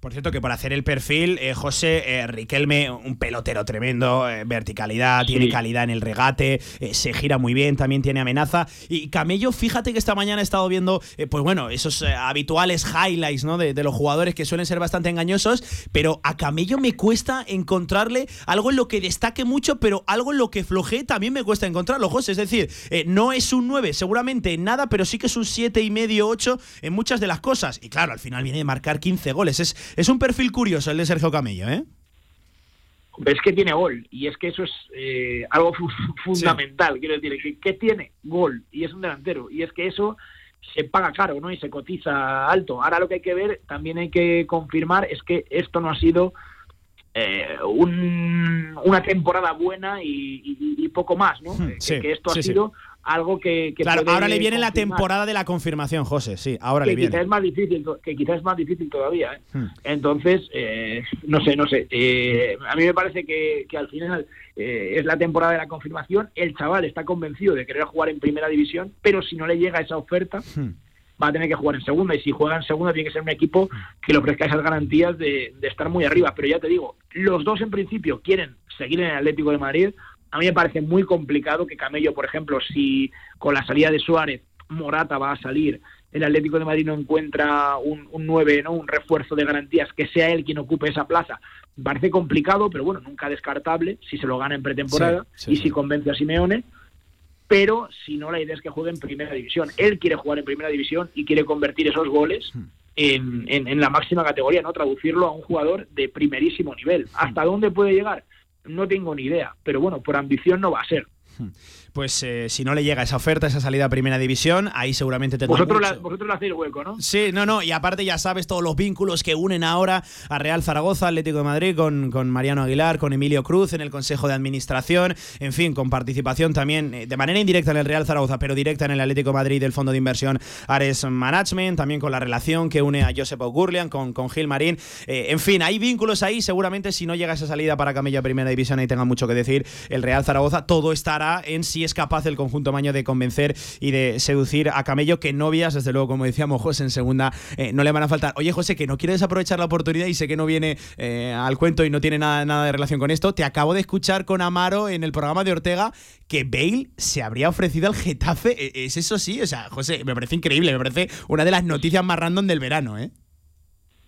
Por cierto, que por hacer el perfil, eh, José eh, Riquelme, un pelotero tremendo, eh, verticalidad, tiene calidad en el regate, se gira muy bien, también tiene amenaza. Y Camello, fíjate que esta mañana he estado viendo, pues bueno, esos habituales highlights ¿no? de, de los jugadores que suelen ser bastante engañosos, pero a Camello me cuesta encontrarle algo en lo que destaque mucho, pero algo en lo que flojee también me cuesta encontrarlo, José. Es decir, no es un 9 seguramente en nada, pero sí que es un 7 y medio, 8 en muchas de las cosas. Y claro, al final viene de marcar 15 goles. Es, es un perfil curioso el de Sergio Camello, ¿eh? Es que tiene gol y es que eso es eh, algo fu- fundamental. Quiero decir, que, que tiene gol y es un delantero y es que eso se paga caro ¿no? y se cotiza alto. Ahora lo que hay que ver, también hay que confirmar, es que esto no ha sido eh, un- una temporada buena y, y- y poco más, ¿no? Que- sí, que esto sí, ha sido algo que, que Claro, ahora le viene la temporada de la confirmación, José. Sí, ahora que le quizás viene. es más difícil que quizás es más difícil todavía ¿eh? Hmm. entonces eh, no sé no sé eh, a mí me parece que, que al final eh, es la temporada de la confirmación el chaval está convencido de querer jugar en primera división pero si no le llega esa oferta Hmm. va a tener que jugar en segunda y si juega en segunda tiene que ser un equipo que le ofrezca esas garantías de, de estar muy arriba pero ya te digo los dos en principio quieren seguir en el Atlético de Madrid a mí me parece muy complicado que Camello por ejemplo si con la salida de Suárez Morata va a salir el Atlético de Madrid no encuentra un, un 9, ¿no? un refuerzo de garantías, que sea él quien ocupe esa plaza. Me parece complicado, pero bueno, nunca descartable si se lo gana en pretemporada Sí, sí, y sí. si convence a Simeone. Pero si no, la idea es que juegue en primera división. Él quiere jugar en primera división y quiere convertir esos goles Hmm. en, en- en la máxima categoría, no traducirlo a un jugador de primerísimo nivel. ¿Hasta dónde puede llegar? No tengo ni idea, pero bueno, por ambición no va a ser. Pues eh, si no le llega esa oferta, esa salida a primera división, ahí seguramente tendrá Vosotros, mucho. la- vosotros le hacéis hueco, ¿no? Sí, no, no, y aparte ya sabes todos los vínculos que unen ahora a Real Zaragoza, Atlético de Madrid, con, con Mariano Aguilar, con Emilio Cruz en el Consejo de Administración, en fin, con participación también eh, de manera indirecta en el Real Zaragoza, pero directa en el Atlético de Madrid del Fondo de Inversión Ares Management, también con la relación que une a Josep O'Gurlian, con, con Gil Marín. Eh, en fin, hay vínculos ahí, seguramente si no llega esa salida para Camello a Primera División y tenga mucho que decir el Real Zaragoza, todo estará en si es capaz el conjunto maño de convencer y de seducir a Camello, que novias, desde luego, como decíamos, José, en segunda eh, no le van a faltar. Oye, José, que no quieres aprovechar la oportunidad y sé que no viene eh, al cuento y no tiene nada, nada de relación con esto. Te acabo de escuchar con Amaro en el programa de Ortega que Bale se habría ofrecido al Getafe. Eh, ¿Es eso sí? O sea, José, me parece increíble, me parece una de las noticias más random del verano, ¿eh?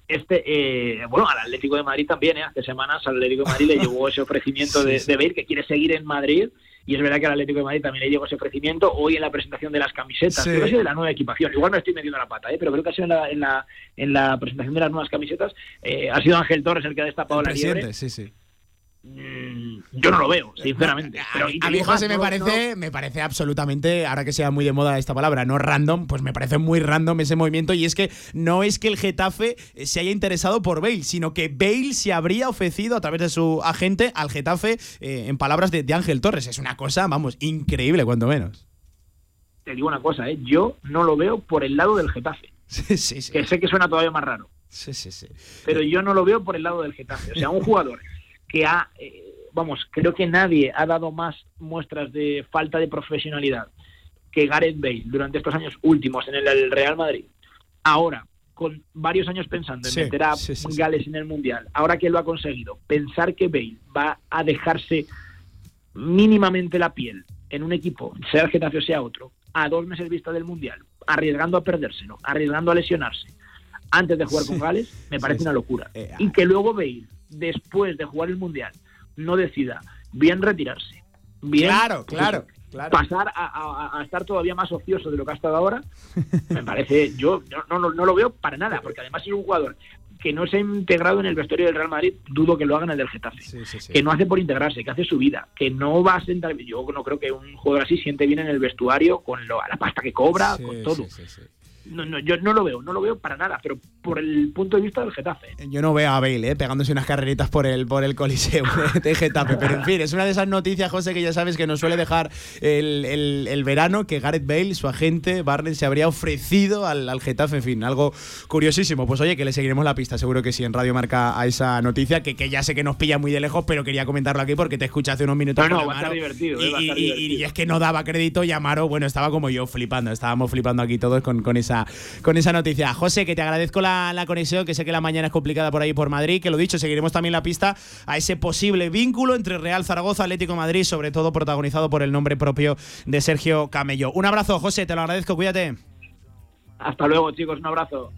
este eh, bueno al Atlético de Madrid también ¿eh? hace semanas al Atlético de Madrid le llegó ese ofrecimiento de, de Bale que quiere seguir en Madrid y es verdad que al Atlético de Madrid también le llegó ese ofrecimiento hoy en la presentación de las camisetas Sí. creo que ha sido de la nueva equipación igual me estoy metiendo la pata ¿eh? pero creo que ha sido en la, en la, en la presentación de las nuevas camisetas eh, ha sido Ángel Torres el que ha destapado la liebre sí, sí. Yo no lo veo sinceramente Pero, A digo más, José, me no- parece, me parece absolutamente, ahora que sea muy de moda esta palabra, no random, pues me parece muy random ese movimiento. Y es que no es que el Getafe eh, se haya interesado por Bale, sino que Bale se habría ofrecido a través de su agente al Getafe, eh, en palabras de, de Ángel Torres. Es una cosa, vamos, increíble, cuanto menos. te digo una cosa ¿eh? yo no lo veo por el lado del Getafe Sí, sí, sí. que sé que suena todavía más raro Sí, sí, sí. pero yo no lo veo por el lado del Getafe. O sea, un jugador que ha, eh, vamos, creo que nadie ha dado más muestras de falta de profesionalidad que Gareth Bale durante estos años últimos en el, el Real Madrid. Ahora, con varios años pensando en meter a Gales en el Mundial, ahora que lo ha conseguido, pensar que Bale va a dejarse mínimamente la piel en un equipo, sea el Getafe o sea otro, a dos meses vista del Mundial, arriesgando a perdérselo, arriesgando a lesionarse, antes de jugar con Gales, me parece una locura. Eh, y que luego Bale, después de jugar el Mundial, no decida bien retirarse, bien claro, claro, pasar a, estar todavía más ocioso de lo que ha estado ahora, me parece, yo, no, no, no, lo veo para nada, porque además es un jugador que no se ha integrado en el vestuario del Real Madrid, dudo que lo hagan el del Getafe. Que no hace por integrarse, que hace su vida, que no va a sentar. Yo no creo que un jugador así siente bien en el vestuario con la pasta que cobra, con todo. No, no, yo no lo veo, no lo veo para nada, pero por el punto de vista del Getafe. Yo no veo a Bale ¿eh? pegándose unas carreritas por el, por el Coliseo de, Getafe, pero en fin, es una de esas noticias, José, que ya sabes que nos suele dejar el, verano, que Gareth Bale, su agente, Barnett, se habría ofrecido al, al, Getafe, en fin, algo curiosísimo. Pues oye, que le seguiremos la pista, seguro que sí, en Radio Marca a esa noticia, que, que ya sé que nos pilla muy de lejos, pero quería comentarlo aquí porque te escuché hace unos minutos. No, no, va a estar divertido. Y, y, es que no daba crédito y Amaro, bueno, estaba como yo flipando, estábamos flipando aquí todos con, con esa con esa noticia. José, que te agradezco la, conexión, que sé que la mañana es complicada por ahí por Madrid, que lo dicho, seguiremos también la pista a ese posible vínculo entre Real Zaragoza, Atlético Madrid, sobre todo protagonizado por el nombre propio de Sergio Camello. Un abrazo, José, te lo agradezco, cuídate. Hasta luego, chicos, un abrazo.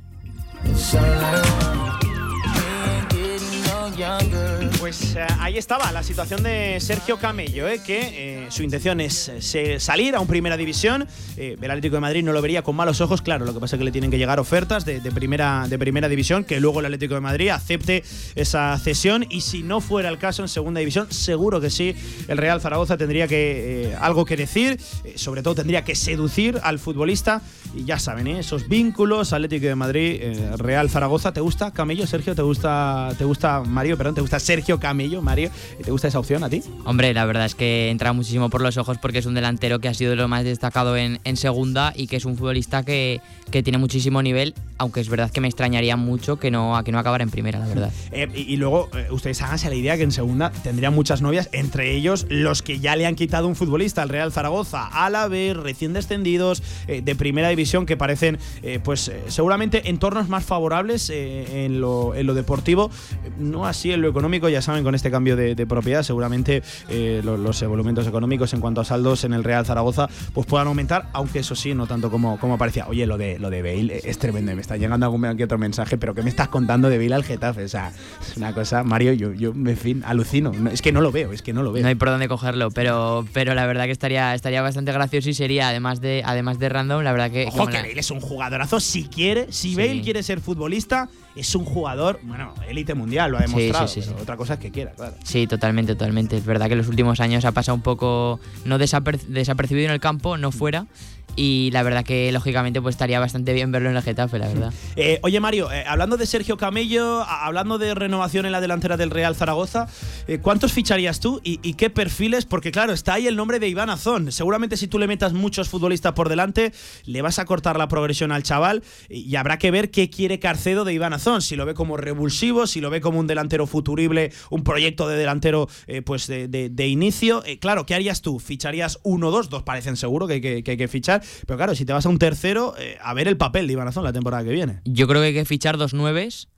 Pues eh, ahí estaba la situación de Sergio Camello, eh, que eh, su intención es salir a un primera división. el Atlético de Madrid no lo vería con malos ojos, claro, lo que pasa es que le tienen que llegar ofertas de, primera, de primera división, que luego el Atlético de Madrid acepte esa cesión y si no fuera el caso en segunda división, seguro que sí, el Real Zaragoza tendría que algo que decir, sobre todo tendría que seducir al futbolista y ya saben, esos vínculos Atlético de Madrid, Real Zaragoza, ¿te gusta Camello, Sergio? ¿Te gusta, te gusta? Perdón, ¿te gusta Sergio? Camello, Mario. ¿Te gusta esa opción a ti? Hombre, la verdad es que entra muchísimo por los ojos porque es un delantero que ha sido lo más destacado en, segunda y que es un futbolista que, que, tiene muchísimo nivel, aunque es verdad que me extrañaría mucho que no, a que no acabara en primera, la verdad. Eh, y, luego, eh, ustedes háganse la idea que en segunda tendría muchas novias, entre ellos los que ya le han quitado un futbolista al Real Zaragoza, Álabe, recién descendidos eh, de primera división que parecen, pues seguramente entornos más favorables en lo, en, lo, deportivo, no así en lo económico, ya saben, con este cambio de, propiedad, seguramente eh, los, evolumentos económicos en cuanto a saldos en el Real Zaragoza pues puedan aumentar, aunque eso sí, no tanto como, como parecía. Oye, lo de, lo de Bale es tremendo, me está llegando algún que otro mensaje, pero ¿qué me estás contando de Bale al Getafe? O sea, es una cosa, Mario, yo, yo en fin, alucino. es que no lo veo, es que no lo veo. No hay por dónde cogerlo, pero, pero la verdad que estaría, estaría bastante gracioso y sería, además de, además de random, la verdad que. Ojo, que, Bale es un jugadorazo. Si quiere, si Bale quiere ser futbolista, es un jugador, bueno, élite mundial, lo ha demostrado. Sí, sí, otra cosa es que quiera, claro. Sí, totalmente, totalmente. Es verdad que en los últimos años ha pasado un poco, no desapercibido en el campo, no fuera y la verdad que lógicamente pues estaría bastante bien verlo en el Getafe, la verdad. Eh, oye Mario, eh, hablando de Sergio Camello, hablando de renovación en la delantera del Real Zaragoza, eh, ¿cuántos ficharías tú y, qué perfiles? Porque claro, está ahí el nombre de Iván Azón. Seguramente si tú le metas muchos futbolistas por delante, le vas a cortar la progresión al chaval y habrá que ver qué quiere Carcedo de Iván Azón, si lo ve como revulsivo, si lo ve como un delantero futurible, un proyecto de delantero pues de, inicio. claro, ¿qué harías tú? ¿Ficharías uno o dos? Dos parecen seguro que hay que fichar pero claro, si te vas a un tercero, eh, a ver el papel de Iván Azón la temporada que viene. Yo creo que hay que fichar dos nueves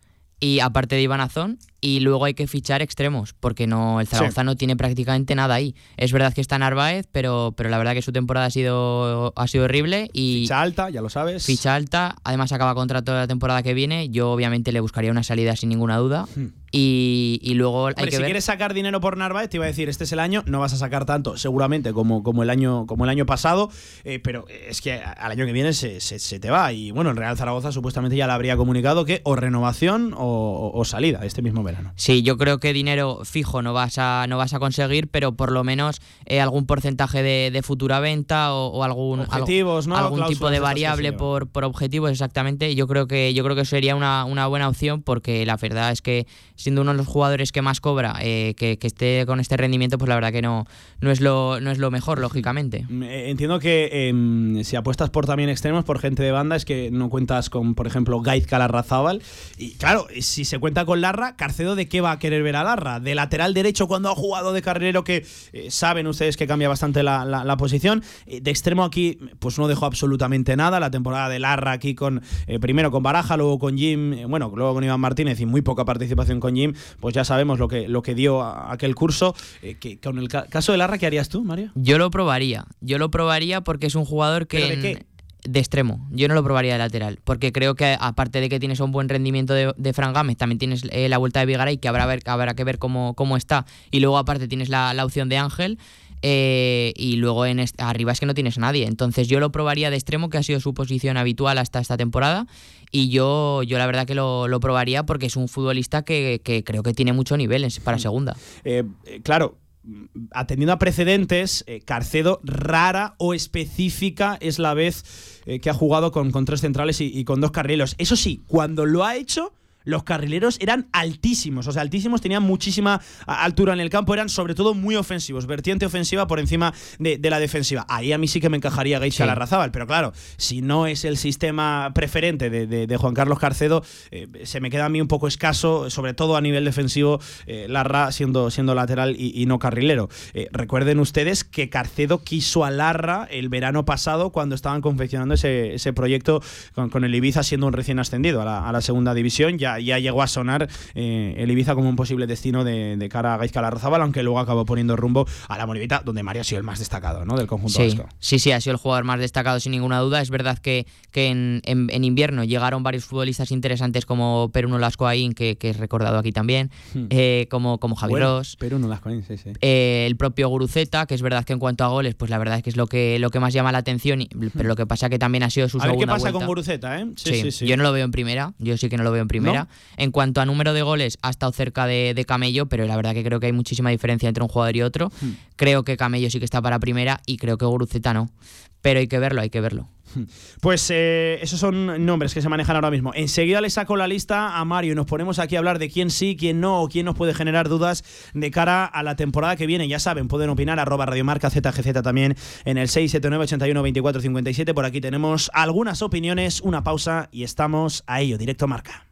y aparte de Iván Azón y luego hay que fichar extremos, porque no el Zaragoza no tiene prácticamente nada ahí. Es verdad que está Narváez, pero, pero la verdad que su temporada ha sido, ha sido horrible. Y ficha alta, ya lo sabes. Ficha alta, además acaba contrato la temporada que viene. Yo obviamente le buscaría una salida sin ninguna duda. Hmm. Y, luego hay que si quieres sacar dinero por Narváez, te iba a decir, este es el año, no vas a sacar tanto, seguramente, como, como, el, año, como el año pasado, eh, pero es que al año que viene se, se, te va. Y bueno, el Real Zaragoza supuestamente ya le habría comunicado que o renovación o salida este mismo verano. Sí, yo creo que dinero fijo no vas a, no vas a conseguir, pero por lo menos eh, algún porcentaje de, futura venta o, algún, Objetivos, algún tipo de variable por, por objetivos, exactamente. Yo creo que, yo creo que sería una, una buena opción porque la verdad es que siendo uno de los jugadores que más cobra, eh, que, esté con este rendimiento, pues la verdad que no, no, es, lo, no es lo mejor, lógicamente. Mm, eh, entiendo que em, si apuestas por también extremos, por gente de banda, es que no cuentas con, por ejemplo, Gaiz Calarrazábal. Y claro, si se cuenta con Larra, Carce Carcedo de qué va a querer ver a Larra, de lateral derecho cuando ha jugado de carrilero, que eh, saben ustedes que cambia bastante la, posición, eh, de extremo aquí pues no dejó absolutamente nada, la temporada de Larra aquí con primero con Baraja, luego con Jim, bueno, luego con Iván Martínez y muy poca participación con Jim, pues ya sabemos lo que, lo que dio aquel curso. que, con el caso de Larra, ¿qué harías tú, Mario? Yo lo probaría, yo lo probaría porque es un jugador que de extremo. Yo no lo probaría de lateral, porque creo que aparte de que tienes un buen rendimiento de, de Fran Gámez, también tienes eh, la vuelta de Vigaray, que habrá, ver, habrá que ver cómo, cómo está. Y luego aparte tienes la, opción de Ángel. Eh, y luego en arriba es que no tienes a nadie. Entonces yo lo probaría de extremo, que ha sido su posición habitual hasta esta temporada. Y yo, yo la verdad que lo, probaría porque es un futbolista que, creo que tiene mucho nivel para segunda. Eh, claro, atendiendo a precedentes, Carcedo rara o específica es la vez eh, que ha jugado con, con tres centrales y, y, con dos carrileros. Eso sí, cuando lo ha hecho, los carrileros eran altísimos, o sea, altísimos, tenían muchísima altura en el campo, eran sobre todo muy ofensivos, vertiente ofensiva por encima de, la defensiva. Ahí a mí sí que me encajaría Geisha la Larrazábal, pero claro, si no es el sistema preferente de, Juan Carlos Carcedo, eh, se me queda a mí un poco escaso, sobre todo a nivel defensivo, eh, Larra siendo, siendo lateral y, no carrilero. Eh, recuerden ustedes que Carcedo quiso a Larra el verano pasado cuando estaban confeccionando ese, proyecto con, el Ibiza siendo un recién ascendido a la, a la segunda división. Ya ya, llegó a sonar eh, el Ibiza como un posible destino de, cara a Gaizka Larrazábal, aunque luego acabó poniendo rumbo a la Moribita, donde Mario ha sido el más destacado ¿no? del conjunto sí, Sí, sí, ha sido el jugador más destacado sin ninguna duda. Es verdad que, que en, invierno llegaron varios futbolistas interesantes como Peruno Lascoaín, que, que es recordado aquí también, hmm. eh, como, como Javi Ross. Peruno Lascoaín, sí, sí. Eh, el propio Guruceta, que es verdad que en cuanto a goles, pues la verdad es que es lo que, lo que más llama la atención, pero lo que pasa que también ha sido su a segunda ver qué pasa con Guruceta, ¿eh? Sí, sí, Yo no lo veo en primera, yo sí que no lo veo en primera. En cuanto a número de goles, ha estado cerca de, Camello, pero la verdad que creo que hay muchísima diferencia entre un jugador y otro. Hmm. Creo que Camello sí que está para primera y creo que Guruceta no. Pero hay que verlo, hay que verlo. Hmm. Pues eh, esos son nombres que se manejan ahora mismo. Enseguida le saco la lista a Mario y nos ponemos aquí a hablar de quién sí, quién no o quién nos puede generar dudas de cara a la temporada que viene. Ya saben, pueden opinar arroba radiomarca ZGZ también en el 679 81 24 57. Por aquí tenemos algunas opiniones, una pausa y estamos a ello, directo marca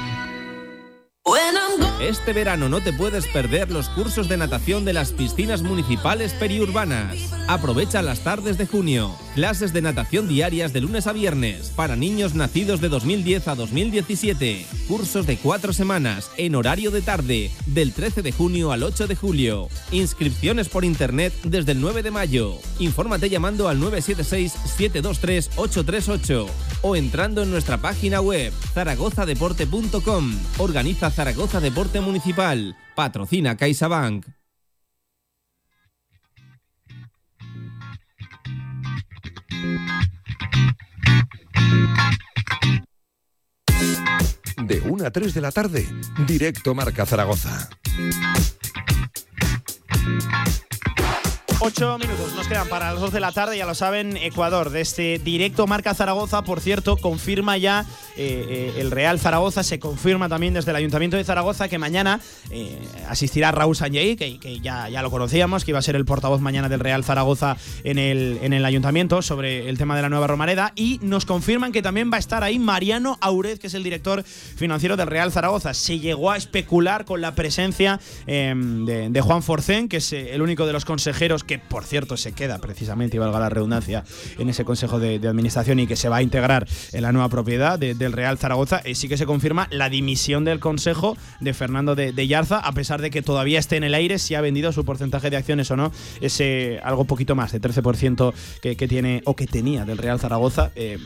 Este verano no te puedes perder los cursos de natación de las piscinas municipales periurbanas. Aprovecha las tardes de junio. Clases de natación diarias de lunes a viernes para niños nacidos de 2010 a 2017. Cursos de cuatro semanas en horario de tarde del 13 de junio al 8 de julio. Inscripciones por internet desde el 9 de mayo. Infórmate llamando al 976-723-838 o entrando en nuestra página web zaragozadeporte.com. Organiza Zaragoza Deporte Municipal. Patrocina CaixaBank. De 1 a 3 de la tarde, directo Marca Zaragoza. Ocho minutos nos quedan para las dos de la tarde, ya lo saben, Ecuador. De este directo Marca Zaragoza, por cierto, confirma ya eh, eh, el Real Zaragoza, se confirma también desde el Ayuntamiento de Zaragoza que mañana eh, asistirá Raúl Sanjay, que, ya, ya, lo conocíamos, que iba a ser el portavoz mañana del Real Zaragoza en el, en el Ayuntamiento sobre el tema de la nueva Romareda. Y nos confirman que también va a estar ahí Mariano Aurez, que es el director financiero del Real Zaragoza. Se llegó a especular con la presencia em, de, Juan Forcén, que es el único de los consejeros que por cierto se queda precisamente, y valga la redundancia, en ese Consejo de, Administración y que se va a integrar en la nueva propiedad del Real Zaragoza, y sí que se confirma la dimisión del Consejo de Fernando de, Yarza, a pesar de que todavía esté en el aire si ha vendido su porcentaje de acciones o no, ese algo poquito más de 13% que, que tiene o que tenía del Real Zaragoza. Eh,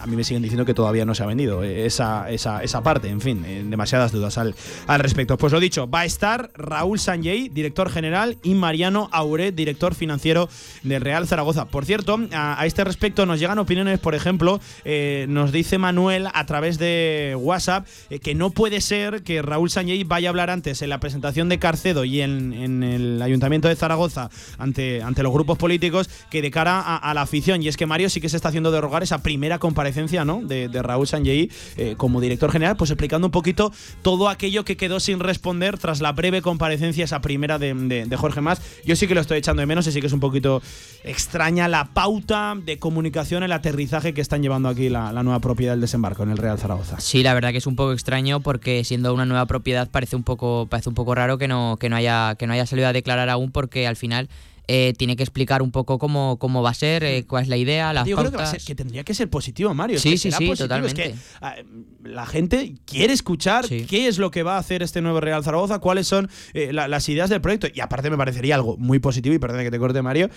a mí me siguen diciendo que todavía no se ha vendido eh, esa, esa, esa parte. En fin, eh, demasiadas dudas al, al respecto. Pues lo dicho, va a estar Raúl Sanjay, director general, y Mariano Auret, director financiero del Real Zaragoza. Por cierto, a, este respecto nos llegan opiniones, por ejemplo, eh, nos dice Manuel a través de WhatsApp que no puede ser que Raúl Sanjay vaya a hablar antes en la presentación de Carcedo y en, en el Ayuntamiento de Zaragoza ante, ante los grupos políticos que de cara a, la afición. Y es que Mario sí que se está haciendo derogar esa primera comparecencia ¿no? de, Raúl Sanjay eh, como director general, pues explicando un poquito todo aquello que quedó sin responder tras la breve comparecencia, esa primera de, Jorge Más. Yo sí que lo estoy echando de menos y sí que es un poquito extraña la pauta de comunicación, el aterrizaje que están llevando aquí la, nueva propiedad del desembarco en el Real Zaragoza. Sí, la verdad que es un poco extraño porque siendo una nueva propiedad parece un poco, parece un poco raro que no, que no haya, que no haya salido a declarar aún porque al final eh, tiene que explicar un poco cómo, cómo va a ser, eh, cuál es la idea, las Yo creo que, tendría que ser positivo, Mario. Sí, sí, sí, totalmente. Ah, la gente quiere escuchar qué es lo que va a hacer este nuevo Real Zaragoza, cuáles son eh, las ideas del proyecto. Y aparte me parecería algo muy positivo, y perdón que te corte, Mario,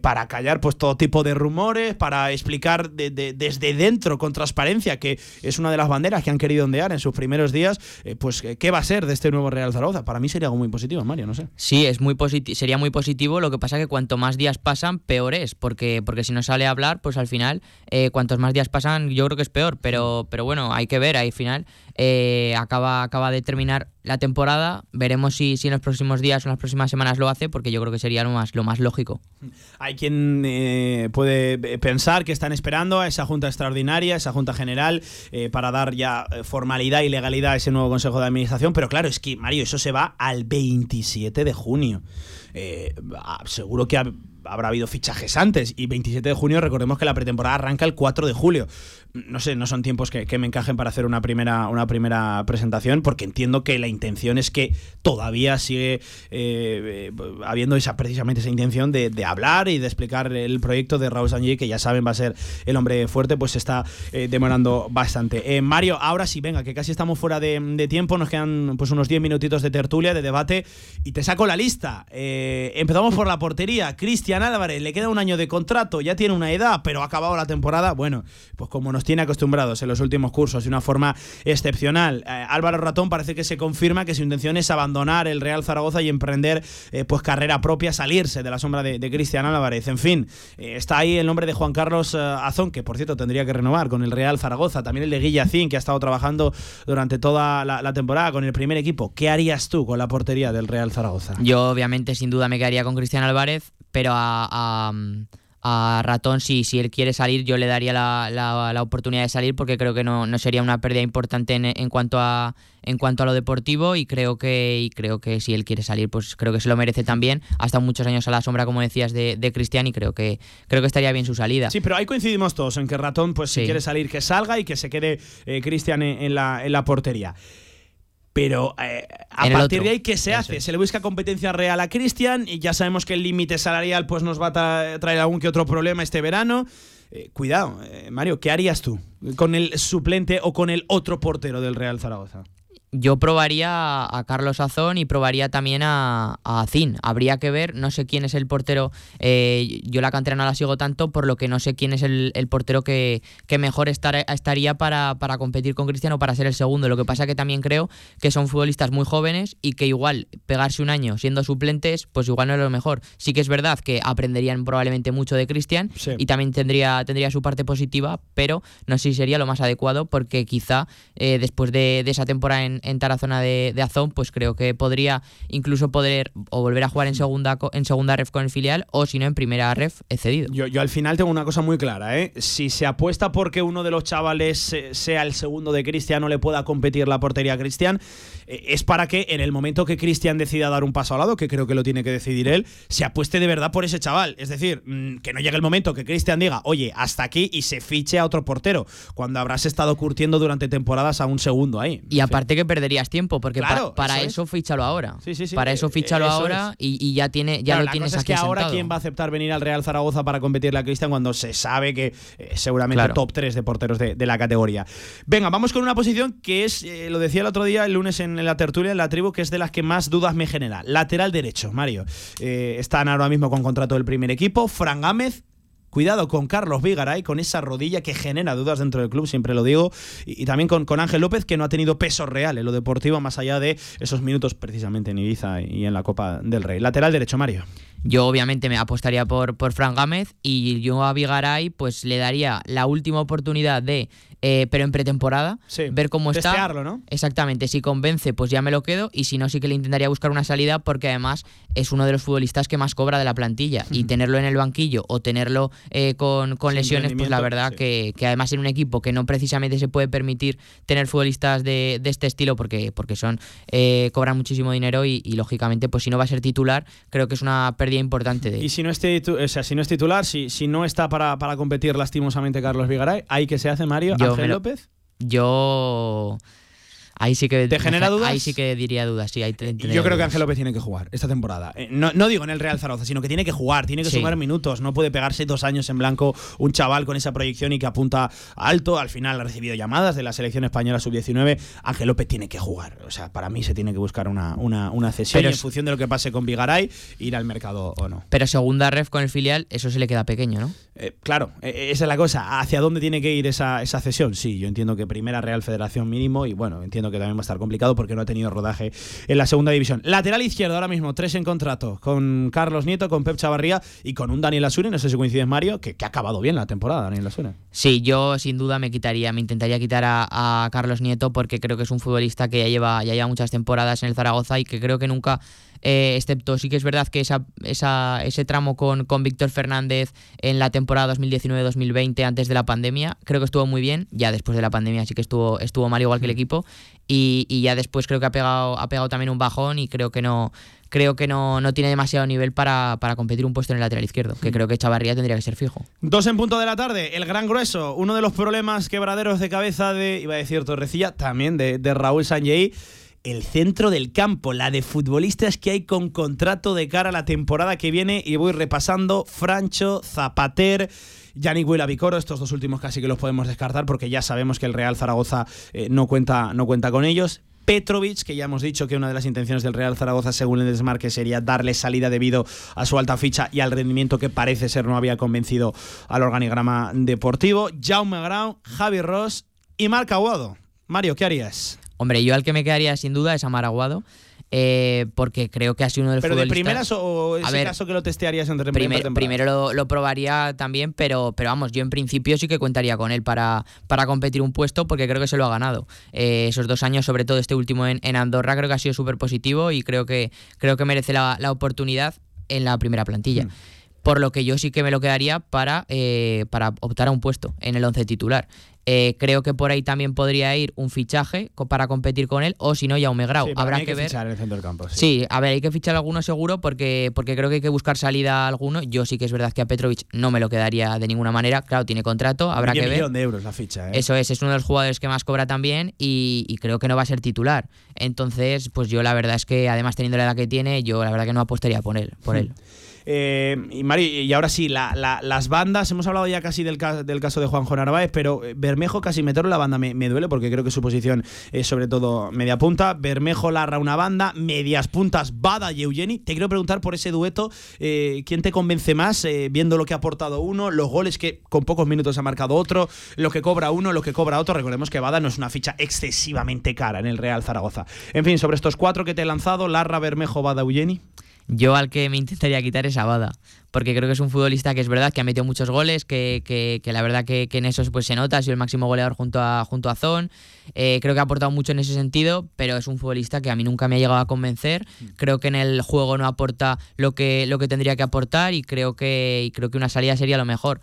para callar pues todo tipo de rumores, para explicar desde dentro con transparencia, que es una de las banderas que han querido ondear en sus primeros días, pues qué va a ser de este nuevo Real Zaragoza. Para mí sería algo muy positivo, Mario, no sé. Sí, es muy sería muy positivo. Lo que pasa que cuanto más días pasan, peor es, porque, porque si no sale a hablar, pues al final, eh, cuantos más días pasan, yo creo que es peor, pero, pero bueno, hay que ver, al final eh, acaba, acaba de terminar la temporada, veremos si, si en los próximos días o en las próximas semanas lo hace, porque yo creo que sería lo más, lo más lógico. Hay quien eh, puede pensar que están esperando a esa Junta Extraordinaria, esa Junta General, para dar ya formalidad y legalidad a ese nuevo Consejo de Administración, pero claro, es que, Mario, eso se va al 27 de junio. Eh, ah, seguro que habrá habido fichajes antes. Y 27 de junio recordemos que la pretemporada arranca el 4 de julio no sé, no son tiempos que, me encajen para hacer una primera, una primera presentación, porque entiendo que la intención es que todavía sigue eh, eh, habiendo esa precisamente esa intención de, hablar y de explicar el proyecto de Raúl Sanjay, que ya saben va a ser el hombre fuerte, pues se está eh, demorando bastante. Mario, ahora sí, venga, que casi estamos fuera de, tiempo, nos quedan pues unos 10 minutitos de tertulia, de debate, y te saco la lista. empezamos por la portería. Cristian Álvarez, le queda un año de contrato, ya tiene una edad, pero ha acabado la temporada. Bueno, pues como nos tiene acostumbrados en los últimos cursos de una forma excepcional. Eh, Álvaro Ratón parece que se confirma que su intención es abandonar el Real Zaragoza y emprender eh, pues carrera propia, salirse de la sombra de, Cristian Álvarez. En fin, eh, está ahí el nombre de Juan Carlos Azón, que por cierto tendría que renovar con el Real Zaragoza. También el de Guillacín, que ha estado trabajando durante toda la, temporada con el primer equipo. ¿Qué harías tú con la portería del Real Zaragoza? Yo obviamente sin duda me quedaría con Cristian Álvarez, pero a a Ratón, si, si él quiere salir, yo le daría la, la, oportunidad de salir porque creo que no, no sería una pérdida importante en, en, cuanto a en cuanto a lo deportivo y creo que y creo que si él quiere salir, pues creo que se lo merece también. Ha estado muchos años a la sombra, como decías, de, de Cristian y creo que creo que estaría bien su salida. Sí, pero ahí coincidimos todos en que Ratón, pues si quiere salir, que salga y que se quede eh, Cristian en, la, en la portería. Pero eh, a partir de ahí, ¿qué se hace? Se le busca competencia real a Cristian y ya sabemos que el límite salarial pues nos va a traer algún que otro problema este verano. Eh, cuidado, eh, Mario, ¿qué harías tú con el suplente o con el otro portero del Real Zaragoza? Yo probaría a Carlos Azón y probaría también a, a Azín. Habría que ver, no sé quién es el portero, eh, yo la cantera no la sigo tanto, por lo que no sé quién es el, portero que, mejor estaría para, para competir con Cristiano para ser el segundo. Lo que pasa que también creo que son futbolistas muy jóvenes y que igual pegarse un año siendo suplentes, pues igual no es lo mejor. Sí que es verdad que aprenderían probablemente mucho de Cristian y también tendría, tendría su parte positiva, pero no sé si sería lo más adecuado porque quizá eh, después de, de esa temporada en, en, Tarazona de, de, Azón, pues creo que podría incluso poder o volver a jugar en segunda, en segunda ref con el filial o si no en primera ref cedido. Yo, yo al final tengo una cosa muy clara, ¿eh? si se apuesta porque uno de los chavales sea el segundo de Cristian o le pueda competir la portería a Cristian, eh, es para que en el momento que Cristian decida dar un paso al lado, que creo que lo tiene que decidir él, se apueste de verdad por ese chaval. Es decir, mm, que no llegue el momento que Cristian diga, oye, hasta aquí y se fiche a otro portero, cuando habrás estado curtiendo durante temporadas a un segundo ahí. Y aparte que perderías tiempo, porque para eso, fíchalo ahora. Sí, sí, sí. Para eso eh, fíchalo ahora y, ya, tiene, ya lo tienes es que ahora quién va a aceptar venir al Real Zaragoza para competirle a Cristian cuando se sabe que eh, seguramente top 3 de porteros de, la categoría. Venga, vamos con una posición que es, eh, lo decía el otro día, el lunes en la tertulia, en la tribu, que es de las que más dudas me genera. Lateral derecho, Mario. están ahora mismo con contrato del primer equipo. Fran Gámez Cuidado con Carlos Vigaray, con esa rodilla que genera dudas dentro del club, siempre lo digo. Y, también con, con, Ángel López, que no ha tenido peso real en lo deportivo, más allá de esos minutos precisamente en Ibiza y en la Copa del Rey. Lateral derecho, Mario. Yo obviamente me apostaría por, por Fran Gámez y yo a Vigaray pues le daría la última oportunidad de eh, pero en pretemporada, ver cómo está. ¿no? Exactamente, si convence, pues ya me lo quedo y si no, sí que le intentaría buscar una salida porque además es uno de los futbolistas que más cobra de la plantilla y tenerlo en el banquillo o tenerlo eh, con, lesiones, pues la verdad que, además en un equipo que no precisamente se puede permitir tener futbolistas de, este estilo porque, porque son eh, cobran muchísimo dinero y, lógicamente pues si no va a ser titular, creo que es una pérdida importante. De... Y si no, es o sea, si no es titular, si, si no está para, para competir lastimosamente Carlos Vigaray, ¿hay que se hace Mario? Ángel López? Yo Ahí sí que. ¿Te genera dudas? Ahí sí que diría dudas, sí. Yo creo que Ángel López tiene que jugar esta temporada. Eh, no, no, digo en el Real Zaragoza, sino que tiene que jugar, tiene que sumar minutos. No puede pegarse dos años en blanco un chaval con esa proyección y que apunta alto. Al final ha recibido llamadas de la selección española sub-19. Ángel López tiene que jugar. O sea, para mí se tiene que buscar una, una, una cesión en función de lo que pase con Vigaray, ir al mercado o no. Pero segunda ref con el filial, eso se le queda pequeño, ¿no? Eh, claro, e, esa es la cosa. ¿Hacia dónde tiene que ir esa, esa cesión? Sí, yo entiendo que primera Real Federación mínimo y bueno, entiendo que también va a estar complicado porque no ha tenido rodaje en la segunda división. Lateral izquierdo ahora mismo, tres en contrato, con Carlos Nieto, con Pep Chavarría y con un Daniel Asune, no sé si coincides Mario, que, ha acabado bien la temporada, Daniel Asune. Sí, yo sin duda me quitaría, me intentaría quitar a, Carlos Nieto porque creo que es un futbolista que ya lleva, ya lleva muchas temporadas en el Zaragoza y que creo que nunca eh, excepto sí que es verdad que esa, esa, ese tramo con, con Víctor Fernández en la temporada 2019-2020 antes de la pandemia, creo que estuvo muy bien, ya después de la pandemia sí que estuvo, estuvo mal igual que el equipo y, y ya después creo que ha pegado, ha pegado también un bajón y creo que no creo que no, no tiene demasiado nivel para, para, competir un puesto en el lateral izquierdo, que creo que Chavarría tendría que ser fijo. Dos en punto de la tarde, el gran grueso, uno de los problemas quebraderos de cabeza de, iba a decir Torrecilla, también de, de Raúl Sanjei el centro del campo, la de futbolistas que hay con contrato de cara a la temporada que viene y voy repasando Francho, Zapater, Yannick Huila Vicoro, estos dos últimos casi que los podemos descartar porque ya sabemos que el Real Zaragoza eh, no, cuenta, no cuenta con ellos. Petrovic, que ya hemos dicho que una de las intenciones del Real Zaragoza, según el desmarque, sería darle salida debido a su alta ficha y al rendimiento que parece ser no había convencido al organigrama deportivo. Jaume Grau, Javi Ross y Marc Aguado. Mario, ¿qué harías? Hombre, yo al que me quedaría sin duda es a Maraguado. Eh, porque creo que ha sido uno de los ¿Pero de primeras o ese caso que lo testearías en primer, Primero lo, probaría también, pero, pero vamos, yo en principio sí que contaría con él para, para competir un puesto porque creo que se lo ha ganado. Eh, esos dos años, sobre todo este último en, Andorra, creo que ha sido súper positivo y creo que, creo que merece la, oportunidad en la primera plantilla. Mm. Por lo que yo sí que me lo quedaría para, eh, para optar a un puesto en el once titular. Eh, creo que por ahí también podría ir un fichaje para competir con él, o si no, ya un Grau. Habrá que, ver. Fichar en el centro del campo, sí. a ver, hay que fichar alguno seguro porque, porque creo que hay que buscar salida a alguno. Yo sí que es verdad que a Petrovic no me lo quedaría de ninguna manera. Claro, tiene contrato, habrá que ver. de euros la ficha, ¿eh? Eso es, es uno de los jugadores que más cobra también y, creo que no va a ser titular. Entonces, pues yo la verdad es que además teniendo la edad que tiene, yo la verdad que no apostaría por él. Por él. Eh, y Mari, y ahora sí, las bandas, hemos hablado ya casi del, del caso de Juanjo Narváez, pero eh, Bermejo casi meterlo en la banda me, duele porque creo que su posición es sobre todo media punta. Bermejo Larra una banda, medias puntas Bada y Eugeni. Te quiero preguntar por ese dueto, eh, ¿quién te convence más viendo lo que ha aportado uno, los goles que con pocos minutos ha marcado otro, lo que cobra uno, lo que cobra otro? Recordemos que Bada no es una ficha excesivamente cara en el Real Zaragoza. En fin, sobre estos cuatro que te he lanzado, Larra, Bermejo, Bada, Eugeni. Yo al que me intentaría quitar es a Bada, porque creo que es un futbolista que es verdad que ha metido muchos goles, que, que, la verdad que, en eso pues, se nota, ha sido el máximo goleador junto a, junto a Zon. Eh, creo que ha aportado mucho en ese sentido, pero es un futbolista que a mí nunca me ha llegado a convencer. Mm. Creo que en el juego no aporta lo que, lo que tendría que aportar y creo que, y creo que una salida sería lo mejor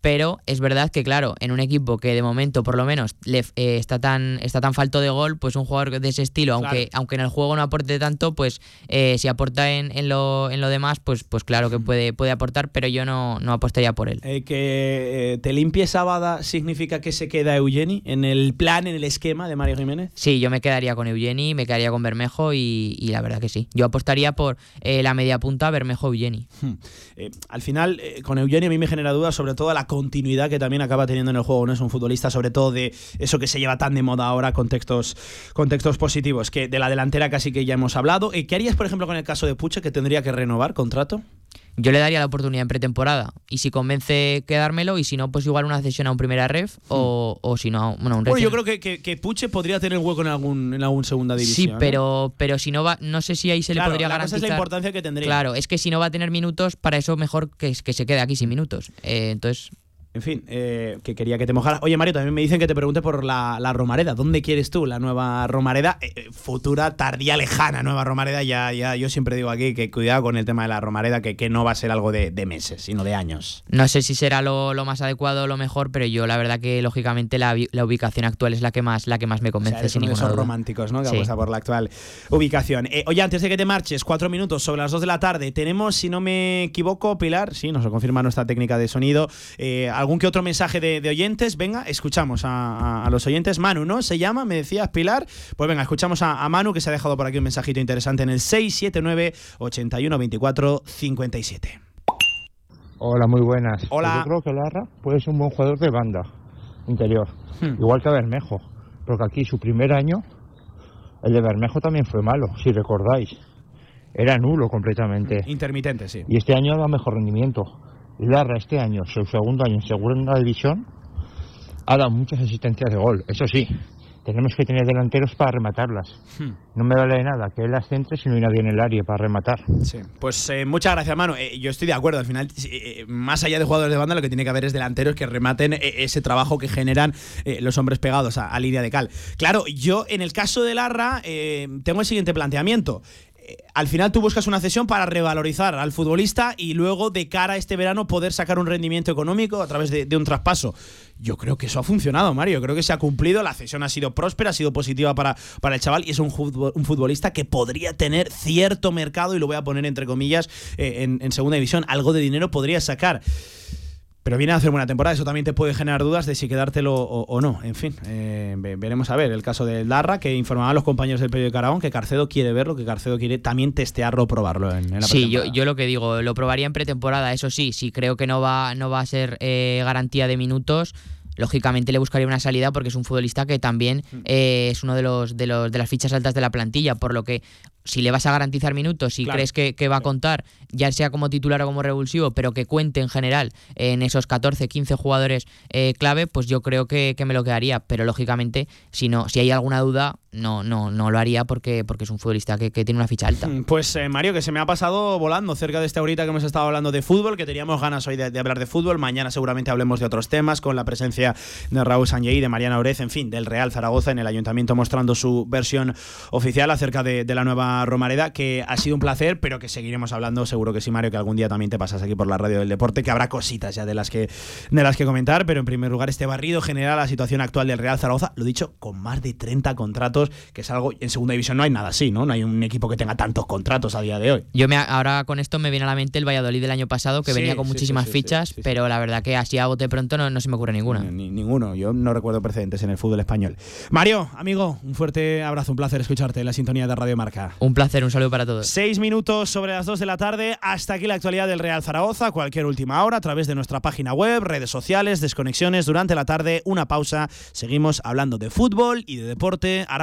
pero es verdad que claro, en un equipo que de momento por lo menos le, eh, está tan está tan falto de gol, pues un jugador de ese estilo, aunque aunque en el juego no aporte tanto, pues eh, si aporta en, en, lo, en lo demás, pues pues claro que puede puede aportar, pero yo no, no apostaría por él. Eh, que te limpie Sábada significa que se queda Eugeni en el plan, en el esquema de Mario Jiménez. Sí, yo me quedaría con Eugeni, me quedaría con Bermejo y, y la verdad que sí. Yo apostaría por la media punta Bermejo Eugeni. Hmm. al final con Eugeni a mí me genera dudas sobre todo la continuidad que también acaba teniendo en el juego. No es un futbolista, sobre todo de eso que se lleva tan de moda ahora, contextos, contextos positivos, que de la delantera casi que ya hemos hablado. ¿Qué harías, por ejemplo, con el caso de Puche, que tendría que renovar contrato? Yo le daría la oportunidad en pretemporada. Y si convence, quedármelo. Y si no, pues igual una cesión a un primera ref o, o si no, bueno, un Bueno, yo creo que, que, que Puche podría tener hueco en algún, en algún segunda división. Sí, ¿no? pero, pero si no va, no sé si ahí se Claro, le podría la cosa es garantizar. la importancia que tendría. Claro, es que si no va a tener minutos, para eso mejor que, que se quede aquí sin minutos. Eh, entonces, En fin, eh, que quería que te mojara. Oye, Mario, también me dicen que te pregunte por la, la Romareda. ¿Dónde quieres tú la nueva Romareda? Eh, eh, futura, tardía, lejana nueva Romareda. Ya, ya, yo siempre digo aquí que cuidado con el tema de la Romareda, que, que no va a ser algo de, de meses, sino de años. no sé si será lo, lo más adecuado o lo mejor, pero yo la verdad que lógicamente la, la ubicación actual es la que más, la que más me O convence, sea, eres sin esos románticos, ¿no? Que Sí. por la actual ubicación. Eh, oye, antes de que te marches, cuatro minutos sobre las dos de la tarde, tenemos, si no me equivoco, Pilar, sí, nos lo confirma nuestra técnica de sonido, eh, algún que otro mensaje de, de oyentes. Venga, escuchamos a, a- a los oyentes. Manu, ¿no? Se llama, me decías, Pilar. Pues venga, escuchamos a, a Manu, que se ha dejado por aquí un mensajito interesante en el 679 81 24 57. Hola, muy buenas. Hola. Yo creo que Larra puede ser un buen jugador de banda interior, Hmm. igual que Bermejo, porque aquí su primer año, el de Bermejo también fue malo, si recordáis. Era nulo completamente. Intermitente, sí. Y este año da mejor rendimiento. Larra este año, su segundo año en segunda división, ha dado muchas asistencias de gol. Eso sí, tenemos que tener delanteros para rematarlas. Hmm. No me vale de nada que él las centre si no hay nadie en el área para rematar. Sí. Pues eh, muchas gracias, Manu. Eh, yo estoy de acuerdo. Al final, eh, más allá de jugadores de banda, lo que tiene que haber es delanteros que rematen eh, ese trabajo que generan eh, los hombres pegados a, a línea de cal. Claro, yo en el caso de Larra eh, tengo el siguiente planteamiento. Al final tú buscas una cesión para revalorizar al futbolista y luego de cara a este verano poder sacar un rendimiento económico a través de, un traspaso. Yo creo que eso ha funcionado, Mario. Creo que se ha cumplido. La cesión ha sido próspera, ha sido positiva para, para el chaval y es un, futbol- un futbolista que podría tener cierto mercado, y lo voy a poner entre comillas, eh, en segunda división. Algo de dinero podría sacar. Pero viene a hacer buena temporada, eso también te puede generar dudas de si quedártelo o, o no. En fin, eh, ve- veremos a ver el caso del Darra, que informaban los compañeros del periódico Aragón que Carcedo quiere verlo, que Carcedo quiere también testearlo o probarlo en, en la Sí, yo, yo lo que digo, lo probaría en pretemporada, eso sí, si creo que no va, no va a ser eh, garantía de minutos, lógicamente le buscaría una salida porque es un futbolista que también Mm. eh, es uno de los, de los de las fichas altas de la plantilla, por lo que si le vas a garantizar minutos, si Claro. crees que, que va a contar, ya sea como titular o como revulsivo, pero que cuente en general en esos 14, 15 jugadores eh, clave, pues yo creo que, que me lo quedaría. Pero lógicamente, si no, si hay alguna duda, no, no, no lo haría porque, porque es un futbolista que, que tiene una ficha alta. Mm, Pues eh, Mario, que se me ha pasado volando cerca de esta horita que hemos estado hablando de fútbol, que teníamos ganas hoy de, hablar de fútbol. Mañana seguramente hablemos de otros temas, con la presencia de Raúl Sanjei, de Mariana Orez, en fin, del Real Zaragoza en el ayuntamiento mostrando su versión oficial acerca de, de la nueva Romareda, que ha sido un placer, pero que seguiremos hablando, seguro que sí, Mario, que algún día también te pasas aquí por la radio del deporte, que habrá cositas ya de las que, de las que comentar, pero en primer lugar este barrido general, la situación actual del Real Zaragoza, lo dicho, con más de 30 contratos, que es algo, en segunda división no hay nada así, ¿no? No hay un equipo que tenga tantos contratos a día de hoy. Yo me, ahora con esto me viene a la mente el Valladolid del año pasado, que Sí, venía con sí, muchísimas sí, fichas, pero la verdad que así a bote pronto no, no se me ocurre ninguna. Ni- ninguno, yo no recuerdo precedentes en el fútbol español. Mario, amigo, un fuerte abrazo, un placer escucharte en la sintonía de Radio Marca. Un placer, un saludo para todos. Seis minutos sobre las dos de la tarde. Hasta aquí la actualidad del Real Zaragoza. Cualquier última hora a través de nuestra página web, redes sociales, desconexiones durante la tarde. Una pausa. Seguimos hablando de fútbol y de deporte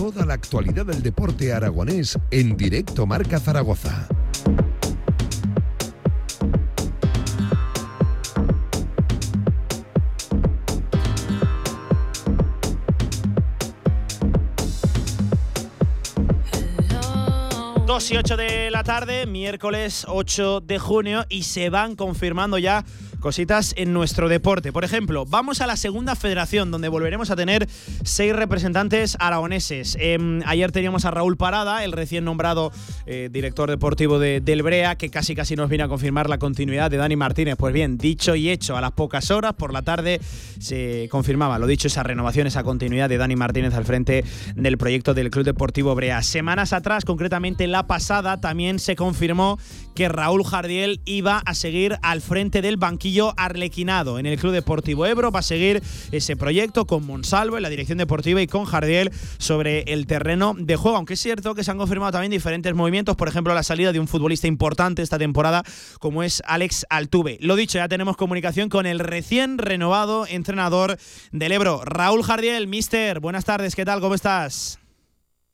Toda la actualidad del deporte aragonés en directo Marca Zaragoza. Dos y 8 de la tarde, miércoles 8 de junio, y se van confirmando ya cositas en nuestro deporte. Por ejemplo, vamos a la segunda federación, donde volveremos a tener seis representantes aragoneses. Em, ayer teníamos a Raúl Parada, el recién nombrado eh, director deportivo de, del Brea, que casi casi nos viene a confirmar la continuidad de Dani Martínez. Pues bien, dicho y hecho, a las pocas horas, por la tarde, se confirmaba, lo dicho, esa renovación, esa continuidad de Dani Martínez al frente del proyecto del Club Deportivo Brea. Semanas atrás, concretamente la pasada, también se confirmó que Raúl Jardiel iba a seguir al frente del banquillo arlequinado en el Club Deportivo Ebro. Va a seguir ese proyecto con Monsalvo en la dirección deportiva y con Jardiel sobre el terreno de juego. Aunque es cierto que se han confirmado también diferentes movimientos, por ejemplo, la salida de un futbolista importante esta temporada como es Alex Altuve. Lo dicho, ya tenemos comunicación con el recién renovado entrenador del Ebro, Raúl Jardiel. Mister, buenas tardes, ¿qué tal? ¿Cómo estás?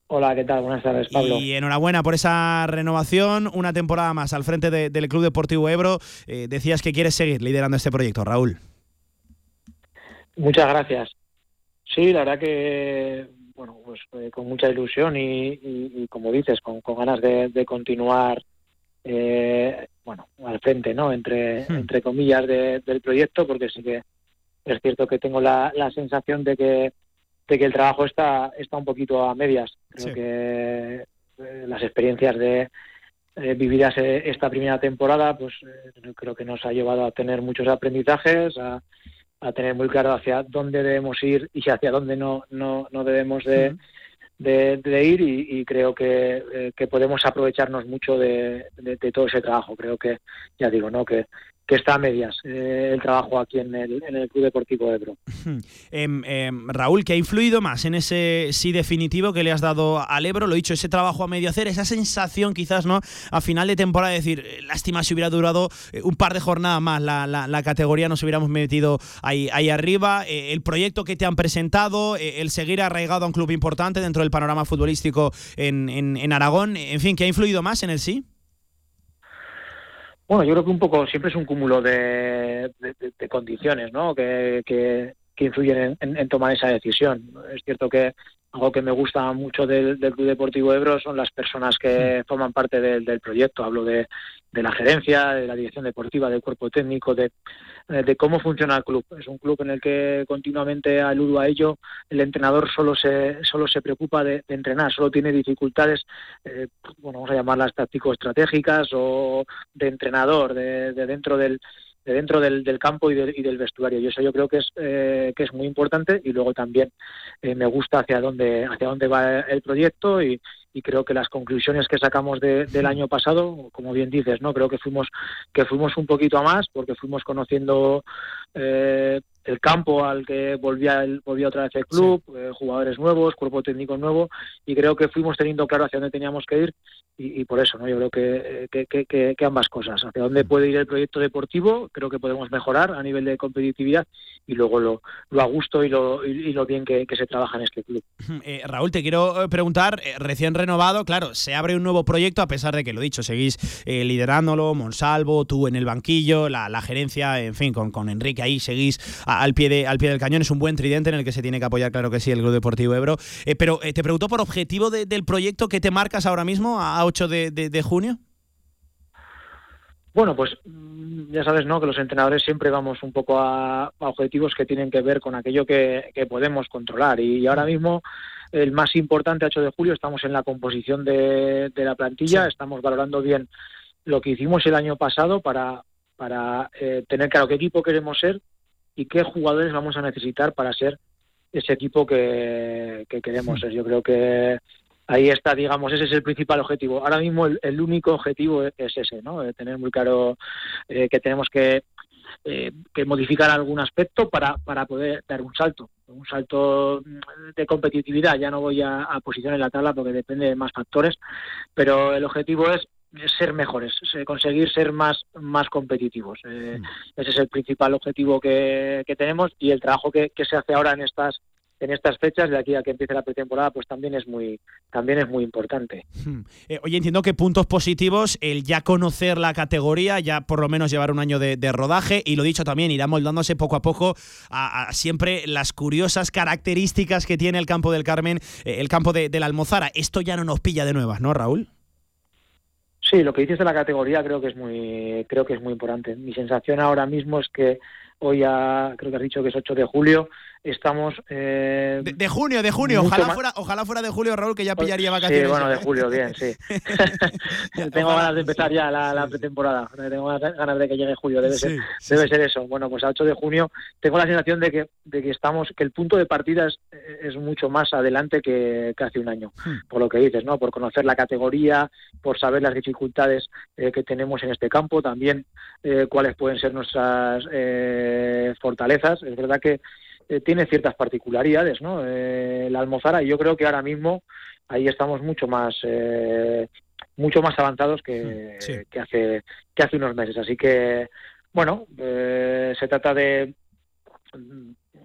Hola, ¿qué tal? Buenas tardes, Pablo. Y enhorabuena por esa renovación, una temporada más al frente del Club Deportivo Ebro. Eh, decías que quieres seguir liderando este proyecto, Raúl. Muchas gracias. Sí, la verdad que, bueno, pues eh, con mucha ilusión y, como dices, con, ganas de, continuar, eh, bueno, al frente, ¿no? Entre, hmm. entre comillas del proyecto, porque sí que es cierto que tengo la sensación de que de que el trabajo está, está un poquito a medias. Creo que eh, las experiencias de eh, vividas eh, esta primera temporada, pues creo que nos ha llevado a tener muchos aprendizajes, a, tener muy claro hacia dónde debemos ir y hacia dónde no, no, no debemos de, de, ir y, creo que, que, podemos aprovecharnos mucho de, de, todo ese trabajo. Creo que, ya digo, ¿no? que que está a medias eh, el trabajo aquí en el, en el Club Deportivo Ebro. Em, em, Raúl, ¿qué ha influido más en ese sí definitivo que le has dado al Ebro? Lo dicho, ese trabajo a medio hacer, esa sensación quizás, ¿no? A final de temporada de decir, eh, lástima si hubiera durado eh, un par de jornadas más, la, categoría nos hubiéramos metido ahí, ahí arriba, el proyecto que te han presentado, el seguir arraigado a un club importante dentro del panorama futbolístico en, en, en Aragón, en fin, ¿qué ha influido más en el sí? Bueno, yo creo que un poco siempre es un cúmulo de, condiciones, ¿no? Que, que, influyen en, tomar esa decisión. Es cierto que algo que me gusta mucho del, Club Deportivo Ebro son las personas que forman parte del, proyecto. Hablo de, la gerencia, de la dirección deportiva, del cuerpo técnico, de, cómo funciona el club. Es un club en el que continuamente aludo a ello. El entrenador solo se, solo se preocupa de, entrenar, solo tiene dificultades, eh, bueno, vamos a llamarlas táctico-estratégicas o de entrenador, de dentro del, de dentro del, del campo y, y, del vestuario. Y eso yo creo que es, eh, que es muy importante. Y luego también eh, me gusta hacia dónde, hacia dónde va el proyecto. Y, y creo que las conclusiones que sacamos del año pasado, como bien dices, no creo que fuimos que fuimos un poquito a más porque fuimos conociendo eh, el campo al que volvía el, volvía otra vez el club, eh, jugadores nuevos, cuerpo técnico nuevo, y creo que fuimos teniendo claro hacia dónde teníamos que ir, y, por eso, ¿no? Yo creo que, que, ambas cosas, hacia dónde puede ir el proyecto deportivo, creo que podemos mejorar a nivel de competitividad, y luego lo, lo a gusto y lo, y, lo bien que, se trabaja en este club. Eh, Raúl, te quiero eh, preguntar, recién renovado, claro, se abre un nuevo proyecto, a pesar de que lo dicho, seguís liderándolo, Monsalvo, tú en el banquillo, la, la gerencia, en fin, con, con Enrique ahí seguís al pie, de, al pie del cañón. Es un buen tridente en el que se tiene que apoyar, claro que sí, el Club Deportivo Ebro. Eh, pero eh, te pregunto por objetivo del proyecto que te marcas ahora mismo, a 8 de, junio. Bueno, pues mm, ya sabes, ¿no? Que los entrenadores siempre vamos un poco a, objetivos que tienen que ver con aquello que, podemos controlar. Y ahora mismo el más importante, 8 de julio, estamos en la composición de, la plantilla, estamos valorando bien lo que hicimos el año pasado para, para eh, tener claro qué equipo queremos ser y qué jugadores vamos a necesitar para ser ese equipo que, queremos ser. Yo creo que ahí está, digamos, ese es el principal objetivo. Ahora mismo el, único objetivo es ese, ¿no? De tener muy claro eh, que tenemos que, eh, que modificar algún aspecto para, para poder dar un salto, un salto de competitividad. Ya no voy a, a posicionar en la tabla porque depende de más factores, pero el objetivo es ser mejores, conseguir ser más, más competitivos. Eh, mm. Ese es el principal objetivo que, tenemos y el trabajo que, se hace ahora en estas en estas fechas de aquí a que empiece la pretemporada pues también es muy también es muy importante hmm. eh, oye entiendo que puntos positivos el ya conocer la categoría ya por lo menos llevar un año de, rodaje y lo dicho también irá moldándose poco a poco a, siempre las curiosas características que tiene el campo del Carmen eh, el campo de, de la Almozara esto ya no nos pilla de nuevas no Raúl Sí, lo que dices de la categoría creo que es muy, creo que es muy importante. Mi sensación ahora mismo es que hoy ya creo que has dicho que es 8 de julio, estamos... Eh, de, junio, de junio, ojalá fuera, ojalá fuera de julio, Raúl, que ya pillaría vacaciones. Sí, bueno, de julio, bien, sí. tengo ganas de empezar ya la, pretemporada, tengo ganas de que llegue julio, debe, ser, debe ser eso. Bueno, pues a 8 de junio tengo la sensación de que, de que estamos, que el punto de partida es, es mucho más adelante que, hace un año, hmm. por lo que dices, ¿no? Por conocer la categoría, por saber las dificultades eh, que tenemos en este campo, también eh, cuáles pueden ser nuestras fortalezas. Es verdad que eh, tiene ciertas particularidades, ¿no? Eh, la Almozara, y yo creo que ahora mismo ahí estamos mucho más eh, mucho más avanzados que, que, hace que hace unos meses. Así que, bueno, se trata de,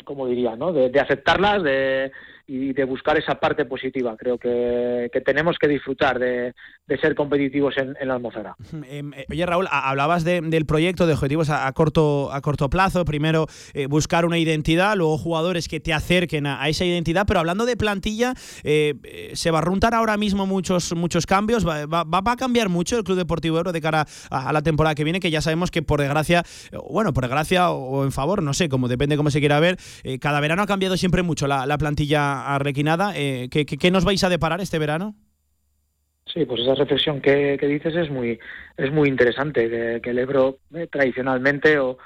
como diría, ¿no? de aceptarlas, de, y de buscar esa parte positiva. Creo que, tenemos que disfrutar de, ser competitivos en, la Almozara. Em, eh, oye, Raúl, hablabas del proyecto de objetivos a, corto, a corto plazo. Primero, eh, buscar una identidad, luego jugadores que te acerquen a, esa identidad. Pero hablando de plantilla, eh, ¿se va a runtar ahora mismo muchos, muchos cambios? ¿Va, va, a cambiar mucho el Club Deportivo Ebro de cara a, la temporada que viene? Que ya sabemos que por desgracia, bueno, por desgracia o en favor, no sé, como depende cómo se quiera ver, cada verano ha cambiado siempre mucho la plantilla Arrequinada. Eh, ¿qué, nos vais a deparar este verano? Sí, pues esa reflexión que, dices es muy es muy interesante, que, el Ebro eh, tradicionalmente o,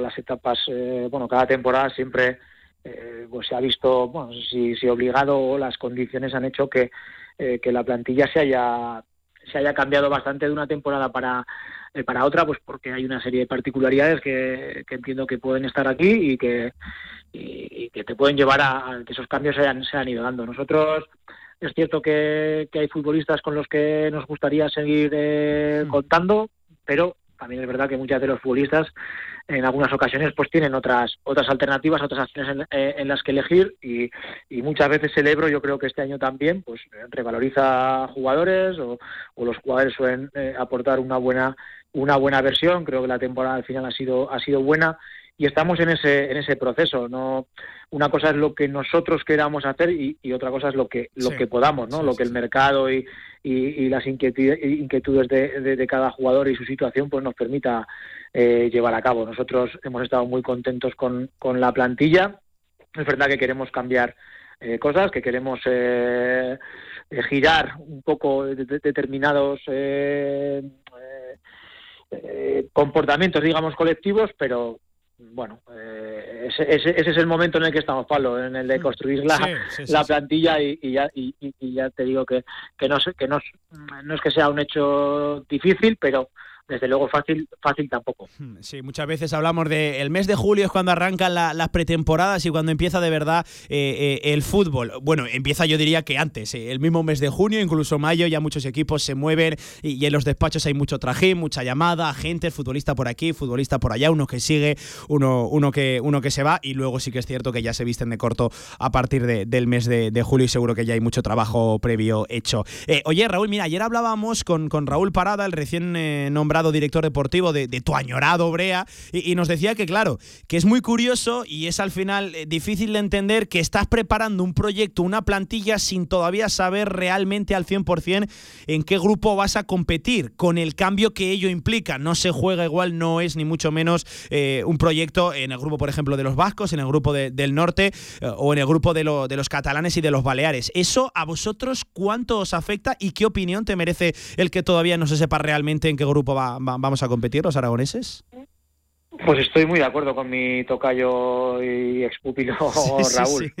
las etapas, eh, bueno, cada temporada siempre pues se ha visto, bueno, si, si obligado o las condiciones han hecho que, que la plantilla se haya se haya cambiado bastante de una temporada para para otra, pues porque hay una serie de particularidades que, que entiendo que pueden estar aquí y que y, que te pueden llevar a, que esos cambios se han, se ido dando. Nosotros es cierto que, hay futbolistas con los que nos gustaría seguir eh, mm. contando, pero también es verdad que muchas de los futbolistas en algunas ocasiones pues tienen otras otras alternativas, otras acciones en, eh, las que elegir y, muchas veces el Ebro yo creo que este año también pues revaloriza jugadores o, los jugadores suelen eh, aportar una buena una buena versión, creo que la temporada al final ha sido ha sido buena y estamos en ese en ese proceso no una cosa es lo que nosotros queramos hacer y, otra cosa es lo que lo que podamos no lo que el mercado y, y, las inquietudes, inquietudes de, cada jugador y su situación pues nos permita eh, llevar a cabo. Nosotros hemos estado muy contentos con, con la plantilla. Es verdad que queremos cambiar eh, cosas que queremos eh, girar un poco determinados comportamientos digamos colectivos pero bueno, eh, ese, ese, es el momento en el que estamos, Pablo, en el de mm. construir la, la plantilla y, ya, y, ya te digo que, que, no, que no, no es que sea un hecho difícil, pero desde luego fácil fácil tampoco. Hmm, sí, muchas veces hablamos de el mes de julio es cuando arrancan las pretemporadas y cuando empieza de verdad eh, eh, el fútbol. Bueno, empieza yo diría que antes, eh, el mismo mes de junio, incluso mayo, ya muchos equipos se mueven y, en los despachos hay mucho trajín, mucha llamada, gente, futbolista por aquí, futbolista por allá, uno que sigue, uno, uno, que, uno que se va y luego sí que es cierto que ya se visten de corto a partir del mes de, julio y seguro que ya hay mucho trabajo previo hecho. oye, Raúl, mira, ayer hablábamos con, con Raúl Parada, el recién nombrado director deportivo de, tu añorado Brea, y, nos decía que, claro, que es muy curioso y es al final eh, difícil de entender que estás preparando un proyecto, una plantilla, sin todavía saber realmente al 100% en qué grupo vas a competir, con el cambio que ello implica. No se juega igual, no es ni mucho menos eh, un proyecto en el grupo, por ejemplo, de los vascos, en el grupo del norte eh, o en el grupo de, de los catalanes y de los baleares. ¿Eso a vosotros cuánto os afecta y qué opinión te merece el que todavía no se sepa realmente en qué grupo va, vamos a competir los aragoneses? Pues estoy muy de acuerdo con mi tocayo y expupilo Raúl,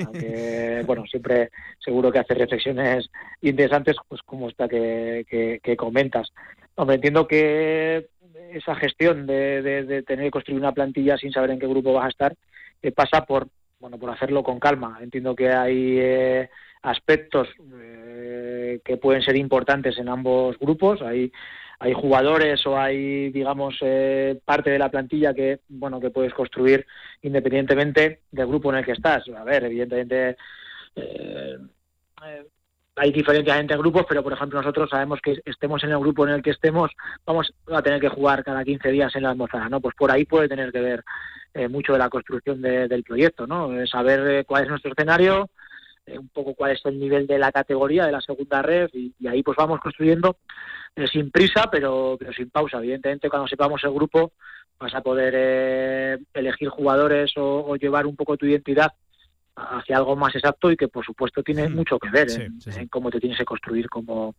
bueno, siempre seguro que hace reflexiones interesantes, pues como esta que, que, comentas. Hombre, entiendo que esa gestión de, tener que construir una plantilla sin saber en qué grupo vas a estar eh, pasa por bueno por hacerlo con calma. Entiendo que hay eh, aspectos eh, que pueden ser importantes en ambos grupos. Hay hay jugadores o hay, digamos, eh, parte de la plantilla que, bueno, que puedes construir independientemente del grupo en el que estás. A ver, evidentemente eh, eh, hay diferencias entre grupos, pero por ejemplo nosotros sabemos que estemos en el grupo en el que estemos, vamos a tener que jugar cada 15 días en la almorzada, ¿no? Pues por ahí puede tener que ver mucho de la construcción del proyecto, ¿no? Saber cuál es nuestro escenario, un poco cuál es el nivel de la categoría de la segunda red y, ahí pues vamos construyendo sin prisa pero, pero sin pausa. Evidentemente cuando sepamos el grupo vas a poder elegir jugadores o llevar un poco tu identidad hacia algo más exacto y que por supuesto tiene mucho que ver en, cómo te tienes que construir como,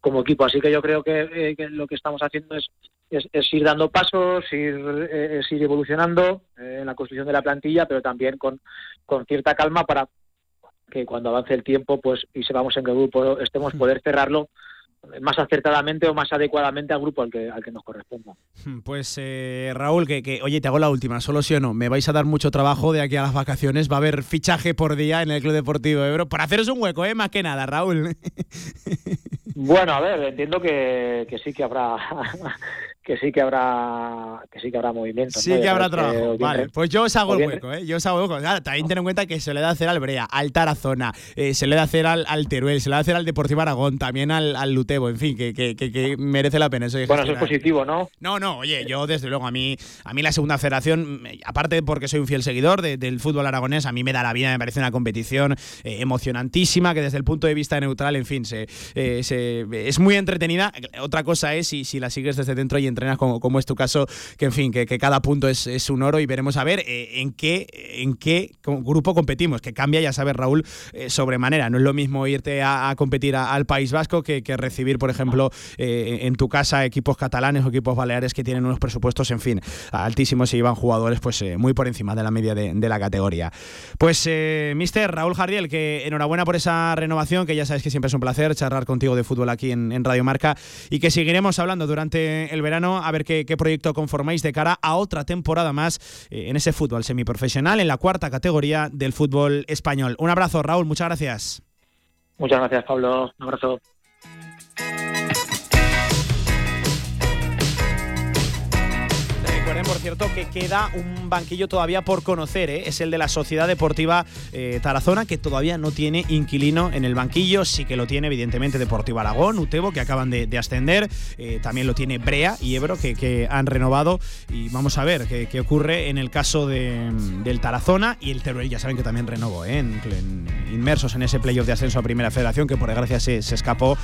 como equipo. Así que yo creo que, eh, lo que estamos haciendo es, es, ir dando pasos, ir, eh, ir evolucionando eh, en la construcción de la plantilla, pero también con, con cierta calma para que cuando avance el tiempo pues y sepamos en qué grupo estemos poder cerrarlo más acertadamente o más adecuadamente al grupo al que, al que nos corresponda. Hmm, pues eh, Raúl, que, que, oye, te hago la última, solo sí o no, me vais a dar mucho trabajo de aquí a las vacaciones, va a haber fichaje por día en el Club Deportivo Ebro, para haceros un hueco, ¿eh? más que nada, Raúl. Bueno, a ver, entiendo que, que sí que habrá que sí que habrá que sí que habrá movimiento. Sí que habrá trabajo. Vale, pues yo os hago el hueco, ¿eh? Yo os hago el hueco. también ten en cuenta que se le da hacer al Brea, al Tarazona, eh, se le da hacer al, al, Teruel, se le da hacer al Deportivo Aragón, también al, al Lutebo, en fin, que, que, que, merece la pena eso. Bueno, eso es positivo, ¿no? No, no, oye, yo desde luego a mí a mí la segunda federación, aparte porque soy un fiel seguidor del fútbol aragonés, a mí me da la vida, me parece una competición eh, emocionantísima que desde el punto de vista neutral, en fin, se, eh, se, es muy entretenida. Otra cosa es si, si la sigues desde dentro y entrenas como, como es tu caso, que en fin, que, cada punto es, es, un oro y veremos a ver eh, en qué en qué grupo competimos, que cambia, ya sabes, Raúl, eh, sobremanera. No es lo mismo irte a, competir al País Vasco que, que recibir, por ejemplo, eh, en tu casa equipos catalanes o equipos baleares que tienen unos presupuestos, en fin, altísimos y llevan jugadores pues muy por encima de la media de, la categoría. Pues, mister Raúl Jardiel, que enhorabuena por esa renovación, que ya sabes que siempre es un placer charlar contigo de fútbol aquí en Radio Marca y que seguiremos hablando durante el verano a ver qué, proyecto conformáis de cara a otra temporada más eh, en ese fútbol semiprofesional, en la cuarta categoría del fútbol español. Un abrazo, Raúl, muchas gracias. Muchas gracias, Pablo. Un abrazo. Cierto, que queda un banquillo todavía por conocer, ¿eh? es el de la Sociedad Deportiva eh, Tarazona, que todavía no tiene inquilino en el banquillo, sí que lo tiene evidentemente Deportivo Aragón, Utebo, que acaban de, ascender, eh, también lo tiene Brea y Ebro, que, han renovado, y vamos a ver qué, ocurre en el caso del Tarazona. Y el Teruel, ya saben que también renovó, inmersos en ese playoff de ascenso a Primera Federación, que por desgracia se, escapó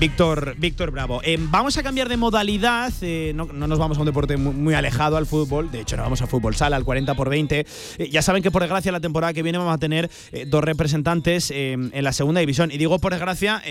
Víctor, Víctor Bravo. vamos a cambiar de modalidad, no, nos vamos a un deporte muy alejado, al fútbol. De hecho, no vamos a fútbol sala, al 40 por 20. Eh, ya saben que por desgracia la temporada que viene vamos a tener eh, dos representantes eh, en la segunda división. Y digo por desgracia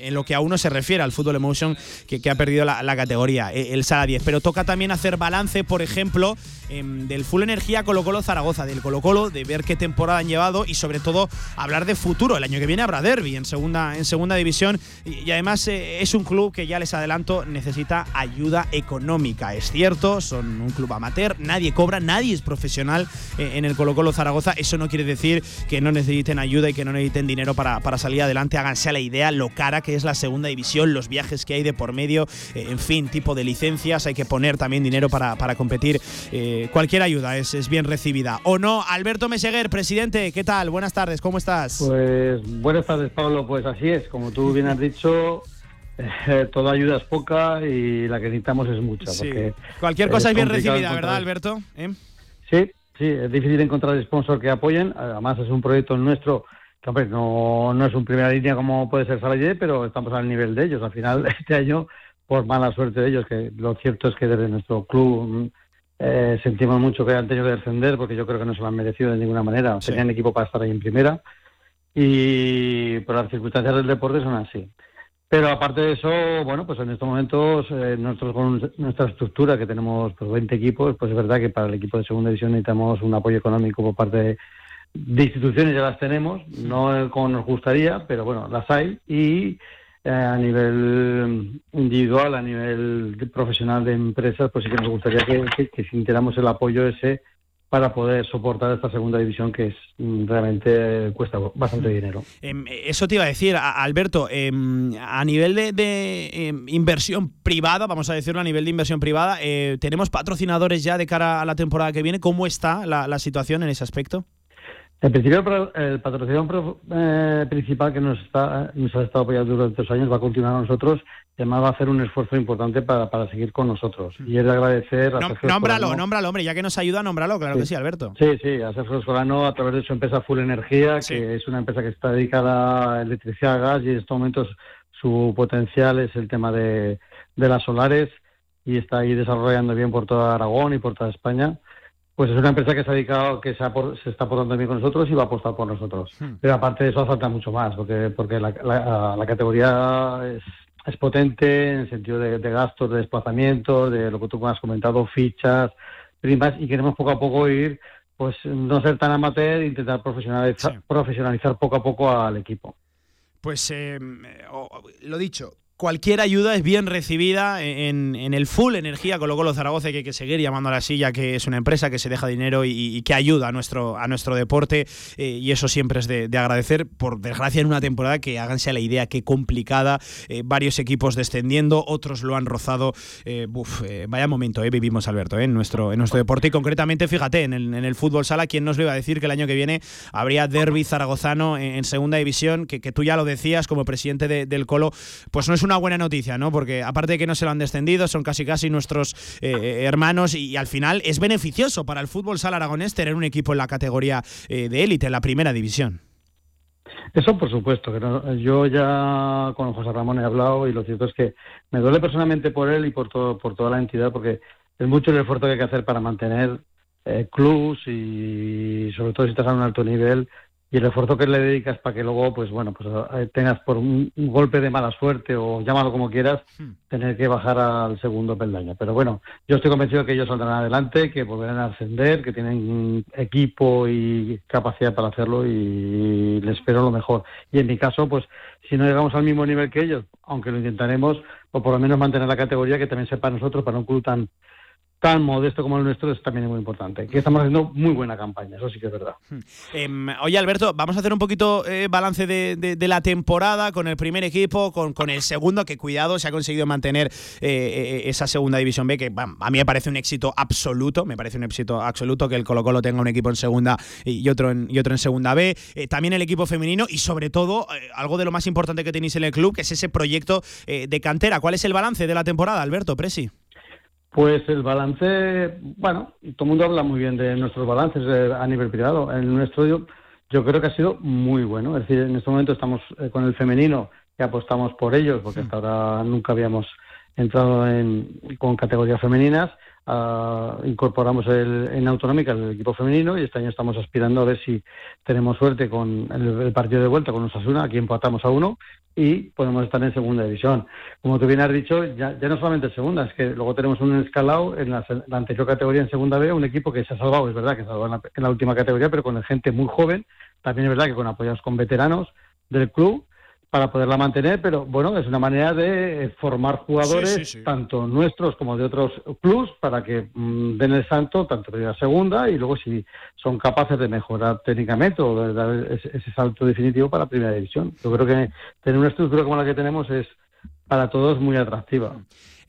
en lo que a uno se refiere al fútbol emotion que, ha perdido la, categoría, el Sala 10. Pero toca también hacer balance, por ejemplo, em, del Full Energía Colo Colo Zaragoza, del Colo Colo, de ver qué temporada han llevado y sobre todo hablar de futuro. El año que viene habrá derby en segunda, en segunda división y, además es un club que ya les adelanto necesita ayuda económica. Es cierto, son un club amateur, nadie cobra, nadie es profesional eh, en el Colo Colo Zaragoza. Eso no quiere decir que no necesiten ayuda y que no necesiten dinero para, para salir adelante. Háganse a la idea lo cara que es la segunda división, los viajes que hay de por medio, eh, en fin, tipo de licencias. Hay que poner también dinero para, para competir. Eh, cualquier ayuda es, es bien recibida. ¿O no? Alberto Meseguer, presidente, ¿qué tal? Buenas tardes, ¿cómo estás? Pues buenas tardes, Pablo. Pues así es, como tú bien has dicho. Eh, toda ayuda es poca y la que necesitamos es mucha. Cualquier cosa es bien recibida, ¿verdad, Alberto? ¿Eh? Sí, sí, es difícil encontrar sponsors que apoyen. Además, es un proyecto nuestro que, hombre, no, no es un primera línea como puede ser Salaye, pero estamos al nivel de ellos. Al final, este año, por mala suerte de ellos, que lo cierto es que desde nuestro club eh, sentimos mucho que han tenido que descender porque yo creo que no se lo han merecido de ninguna manera. Tenían equipo para estar ahí en primera y por las circunstancias del deporte son así. Pero aparte de eso, bueno, pues en estos momentos, eh, nosotros con nuestra estructura, que tenemos pues, 20 equipos, pues es verdad que para el equipo de segunda división necesitamos un apoyo económico por parte de, instituciones, ya las tenemos, no como nos gustaría, pero bueno, las hay. Y eh, a nivel individual, a nivel profesional de empresas, pues sí que nos gustaría que, que, sintiéramos el apoyo ese para poder soportar esta segunda división que es mm, realmente cuesta bastante dinero. Em, eso te iba a decir, Alberto, em, a nivel de, em, inversión privada, vamos a decirlo a nivel de inversión privada, eh, ¿tenemos patrocinadores ya de cara a la temporada que viene? ¿Cómo está la, situación en ese aspecto? En principio, el patrocinador eh, principal que nos, está, nos ha estado apoyando durante dos años va a continuar a nosotros. Y además va a hacer un esfuerzo importante para, para seguir con nosotros. Y es de agradecer a Sergio Nómbralo, nómbralo, hombre, ya que nos ayuda, nómbralo, claro que sí, Alberto. Sí, sí, a Sergio Solano a través de su empresa Full Energía, que es una empresa que está dedicada a electricidad, gas y en estos momentos su potencial es el tema de, de las solares y está ahí desarrollando bien por toda Aragón y por toda España pues es una empresa que se ha dedicado, que se, se está aportando bien con nosotros y va a apostar por nosotros. Hmm. Pero aparte de eso falta mucho más, porque, porque la, la, categoría es, es, potente en el sentido de, gastos, de desplazamiento, de lo que tú has comentado, fichas, primas, y queremos poco a poco ir, pues no ser tan amateur e intentar profesionalizar, profesionalizar poco a poco al equipo. Pues eh, lo dicho, cualquier ayuda es bien recibida en, el full energía con Colo Zaragoza, que hay que seguir llamando a la silla, que es una empresa que se deja dinero y, que ayuda a nuestro, a nuestro deporte, eh, y eso siempre es de, agradecer. Por desgracia, en una temporada que háganse la idea qué complicada, eh, varios equipos descendiendo, otros lo han rozado. Eh, vaya momento vivimos, Alberto, en, nuestro, en nuestro deporte, y concretamente, fíjate, en el, fútbol sala, ¿quién nos lo iba a decir que el año que viene habría derby zaragozano en, segunda división, que, tú ya lo decías como presidente del Colo, pues no es una buena noticia, ¿no? Porque aparte de que no se lo han descendido, son casi casi nuestros eh, eh, hermanos y, al final es beneficioso para el fútbol sala aragonés tener un equipo en la categoría eh, de élite, en la primera división. Eso por supuesto, que yo ya con José Ramón he hablado y lo cierto es que me duele personalmente por él y por todo por toda la entidad porque es mucho el esfuerzo que hay que hacer para mantener clubs y sobre todo si estás a un alto nivel y el esfuerzo que le dedicas para que luego, pues bueno, pues eh, tengas por un, golpe de mala suerte o llámalo como quieras, hmm. tener que bajar al segundo peldaño. Pero bueno, yo estoy convencido que ellos saldrán adelante, que volverán a ascender, que tienen equipo y capacidad para hacerlo y les espero lo mejor. Y en mi caso, pues si no llegamos al mismo nivel que ellos, aunque lo intentaremos, o por lo menos mantener la categoría que también sepa nosotros para un club tan tan modesto como el nuestro es también muy importante. Que estamos haciendo muy buena campaña, eso sí que es verdad. Hmm. Em, oye, Alberto, vamos a hacer un poquito eh, balance de, la temporada con el primer equipo, con, con, el segundo, que cuidado, se ha conseguido mantener eh, eh, esa segunda división B, que a mí me parece un éxito absoluto, me parece un éxito absoluto que el Colo Colo tenga un equipo en segunda y otro en, y otro en segunda B. también el equipo femenino y sobre todo algo de lo más importante que tenéis en el club, que es ese proyecto de cantera. ¿Cuál es el balance de la temporada, Alberto Presi? Pues el balance, bueno, todo el mundo habla muy bien de nuestros balances eh, a nivel privado. El nuestro yo, yo creo que ha sido muy bueno. Es decir, en este momento estamos eh, con el femenino, que apostamos por ellos, porque hasta ahora nunca habíamos entrado en, con categorías femeninas incorporamos el, en Autonómica el equipo femenino y este año estamos aspirando a ver si tenemos suerte con el, partido de vuelta con Osasuna, aquí empatamos a uno y podemos estar en segunda división. Como tú bien has dicho, ya, no solamente en segunda, es que luego tenemos un escalado en la, anterior categoría en segunda B, un equipo que se ha salvado, es verdad que se ha salvado en la, última categoría, pero con gente muy joven, también es verdad que con apoyados con veteranos del club para poderla mantener, pero bueno, es una manera de formar jugadores, tanto nuestros como de otros clubs, para que mm, den el salto tanto de la segunda y luego si son capaces de mejorar técnicamente o de dar ese, salto definitivo para primera división. Yo creo que tener una estructura como la que tenemos es para todos muy atractiva.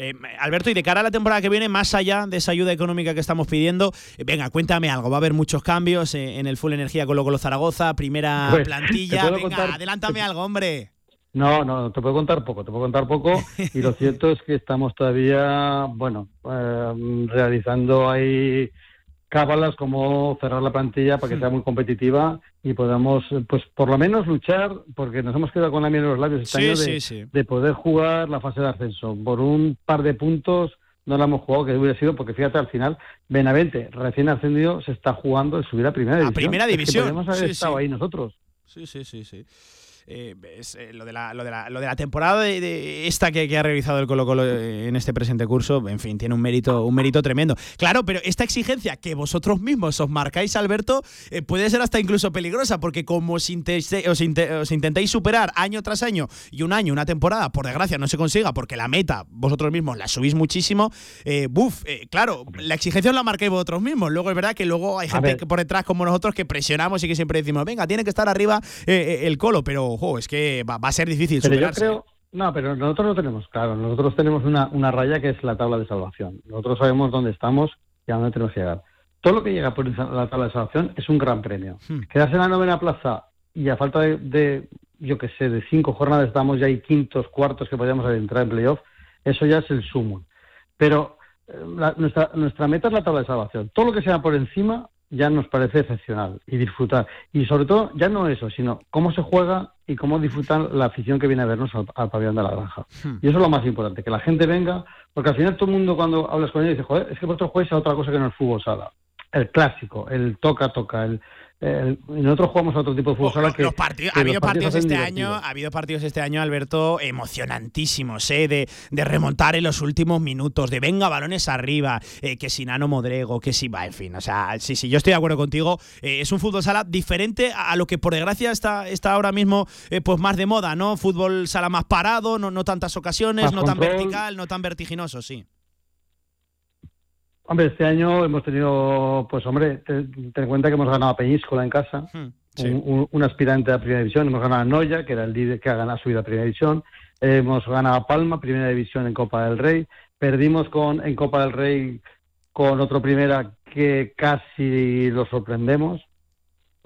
Eh, Alberto, y de cara a la temporada que viene, más allá de esa ayuda económica que estamos pidiendo, eh, venga, cuéntame algo. Va a haber muchos cambios eh, en el Full Energía con Colo Zaragoza, primera pues, plantilla. Venga, adelántame algo, hombre. No, no, te puedo contar poco, te puedo contar poco. Y lo cierto es que estamos todavía, bueno, realizando ahí cábalas como cerrar la plantilla para que sea muy competitiva y podamos, pues por lo menos luchar, porque nos hemos quedado con la miel en los labios este año de, poder jugar la fase de ascenso. Por un par de puntos no la hemos jugado, que hubiera sido, porque fíjate, al final, Benavente, recién ascendido, se está jugando el subir a primera división. A primera división. podemos haber estado ahí nosotros. Sí, sí, sí, sí. Eh, es, eh, lo, de la, lo, de la, lo de la temporada de, esta que, ha realizado el Colo Colo en este presente curso, en fin, tiene un mérito, un mérito tremendo. Claro, pero esta exigencia que vosotros mismos os marcáis, Alberto, eh, puede ser hasta incluso peligrosa, porque como os, os, intentáis superar año tras año y un año, una temporada, por desgracia no se consiga, porque la meta vosotros mismos la subís muchísimo, buf, claro, la exigencia os la marcáis vosotros mismos. Luego es verdad que luego hay gente que por detrás como nosotros que presionamos y que siempre decimos, venga, tiene que estar arriba el Colo, pero es que va, a ser difícil pero Yo creo, no, pero nosotros no tenemos claro. Nosotros tenemos una, una raya que es la tabla de salvación. Nosotros sabemos dónde estamos y a dónde tenemos que llegar. todo lo que llega por la tabla de salvación es un gran premio. Hmm. Quedarse en la novena plaza y a falta de, yo que sé, de cinco jornadas estamos ya ahí quintos, cuartos que podríamos entrar en playoff, eso ya es el sumo. Pero eh, nuestra, nuestra meta es la tabla de salvación. Todo lo que sea por encima ya nos parece excepcional y disfrutar. Y sobre todo, ya no eso, sino cómo se juega y cómo disfrutan la afición que viene a vernos al, pabellón de la granja. Hmm. Y eso es lo más importante, que la gente venga, porque al final todo el mundo cuando hablas con ellos dice, joder, es que vosotros jugáis a otra cosa que no es fútbol sala. El clásico, el toca-toca, el, eh, nosotros jugamos a otro tipo de fútbol. Oh, los partidos, ha habido partidos, este año, ha habido partidos este año, Alberto, emocionantísimos, ¿eh? de, de remontar en los últimos minutos, de venga balones arriba, eh, que si Nano Modrego, que si va, en fin, o sea, sí, sí, yo estoy de acuerdo contigo. Eh, es un fútbol sala diferente a, lo que por desgracia está, está ahora mismo pues más de moda, ¿no? Fútbol sala más parado, no, no tantas ocasiones, no tan vertical, no tan vertiginoso, sí. Hombre, este año hemos tenido, pues hombre, ten, en cuenta que hemos ganado a Peñíscola en casa, hmm, un, aspirante a Primera División, hemos ganado a Noya, que era el líder que ha ganado su vida a Primera División, hemos ganado a Palma, Primera División en Copa del Rey, perdimos con en Copa del Rey con otro Primera que casi lo sorprendemos,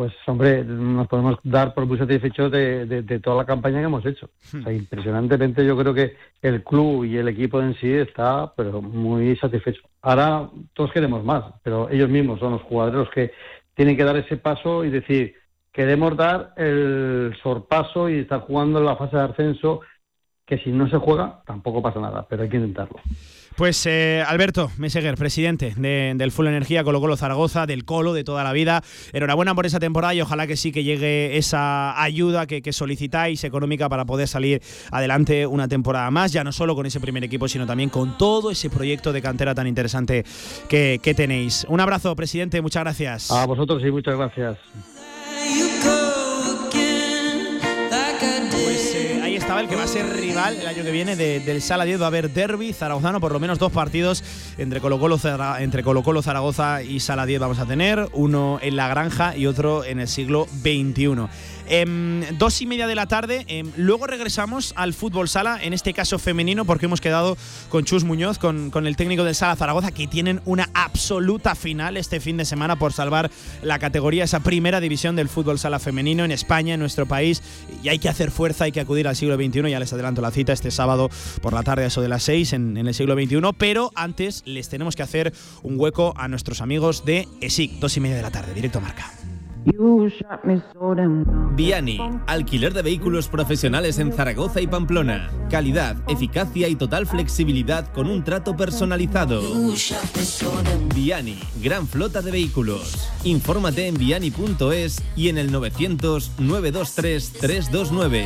pues hombre, nos podemos dar por muy satisfechos de, toda la campaña que hemos hecho. Hmm. impresionantemente yo creo que el club y el equipo en sí está pero muy satisfecho. Ahora todos queremos más, pero ellos mismos son los jugadores los que tienen que dar ese paso y decir, queremos dar el sorpaso y estar jugando en la fase de ascenso, que si no se juega tampoco pasa nada, pero hay que intentarlo. Pues eh, Alberto Meseguer, presidente del Full Energía Colo Colo Zaragoza, del Colo de toda la vida. Enhorabuena por esa temporada y ojalá que sí que llegue esa ayuda que, solicitáis económica para poder salir adelante una temporada más, ya no solo con ese primer equipo, sino también con todo ese proyecto de cantera tan interesante que tenéis. Un abrazo, presidente, muchas gracias. A vosotros y muchas gracias. El que va a ser rival el año que viene del Sala 10. Va a haber derby zaragozano, por lo menos dos partidos entre Colo Colo, entre Colo -Colo Zaragoza y Sala 10 vamos a tener. Uno en la granja y otro en el siglo XXI. Em, dos y media de la tarde. Em, luego regresamos al fútbol sala, en este caso femenino, porque hemos quedado con Chus Muñoz, con, con el técnico del Sala Zaragoza, que tienen una absoluta final este fin de semana por salvar la categoría, esa primera división del fútbol sala femenino en España, en nuestro país. Y hay que hacer fuerza, hay que acudir al siglo XXI. Ya les adelanto la cita este sábado por la tarde, a eso de las seis, en, en el siglo XXI. Pero antes les tenemos que hacer un hueco a nuestros amigos de ESIC, dos y media de la tarde, directo marca. Viani, alquiler de vehículos profesionales en Zaragoza y Pamplona. Calidad, eficacia y total flexibilidad con un trato personalizado. Viani, gran flota de vehículos. Infórmate en viani.es y en el 900 923 329.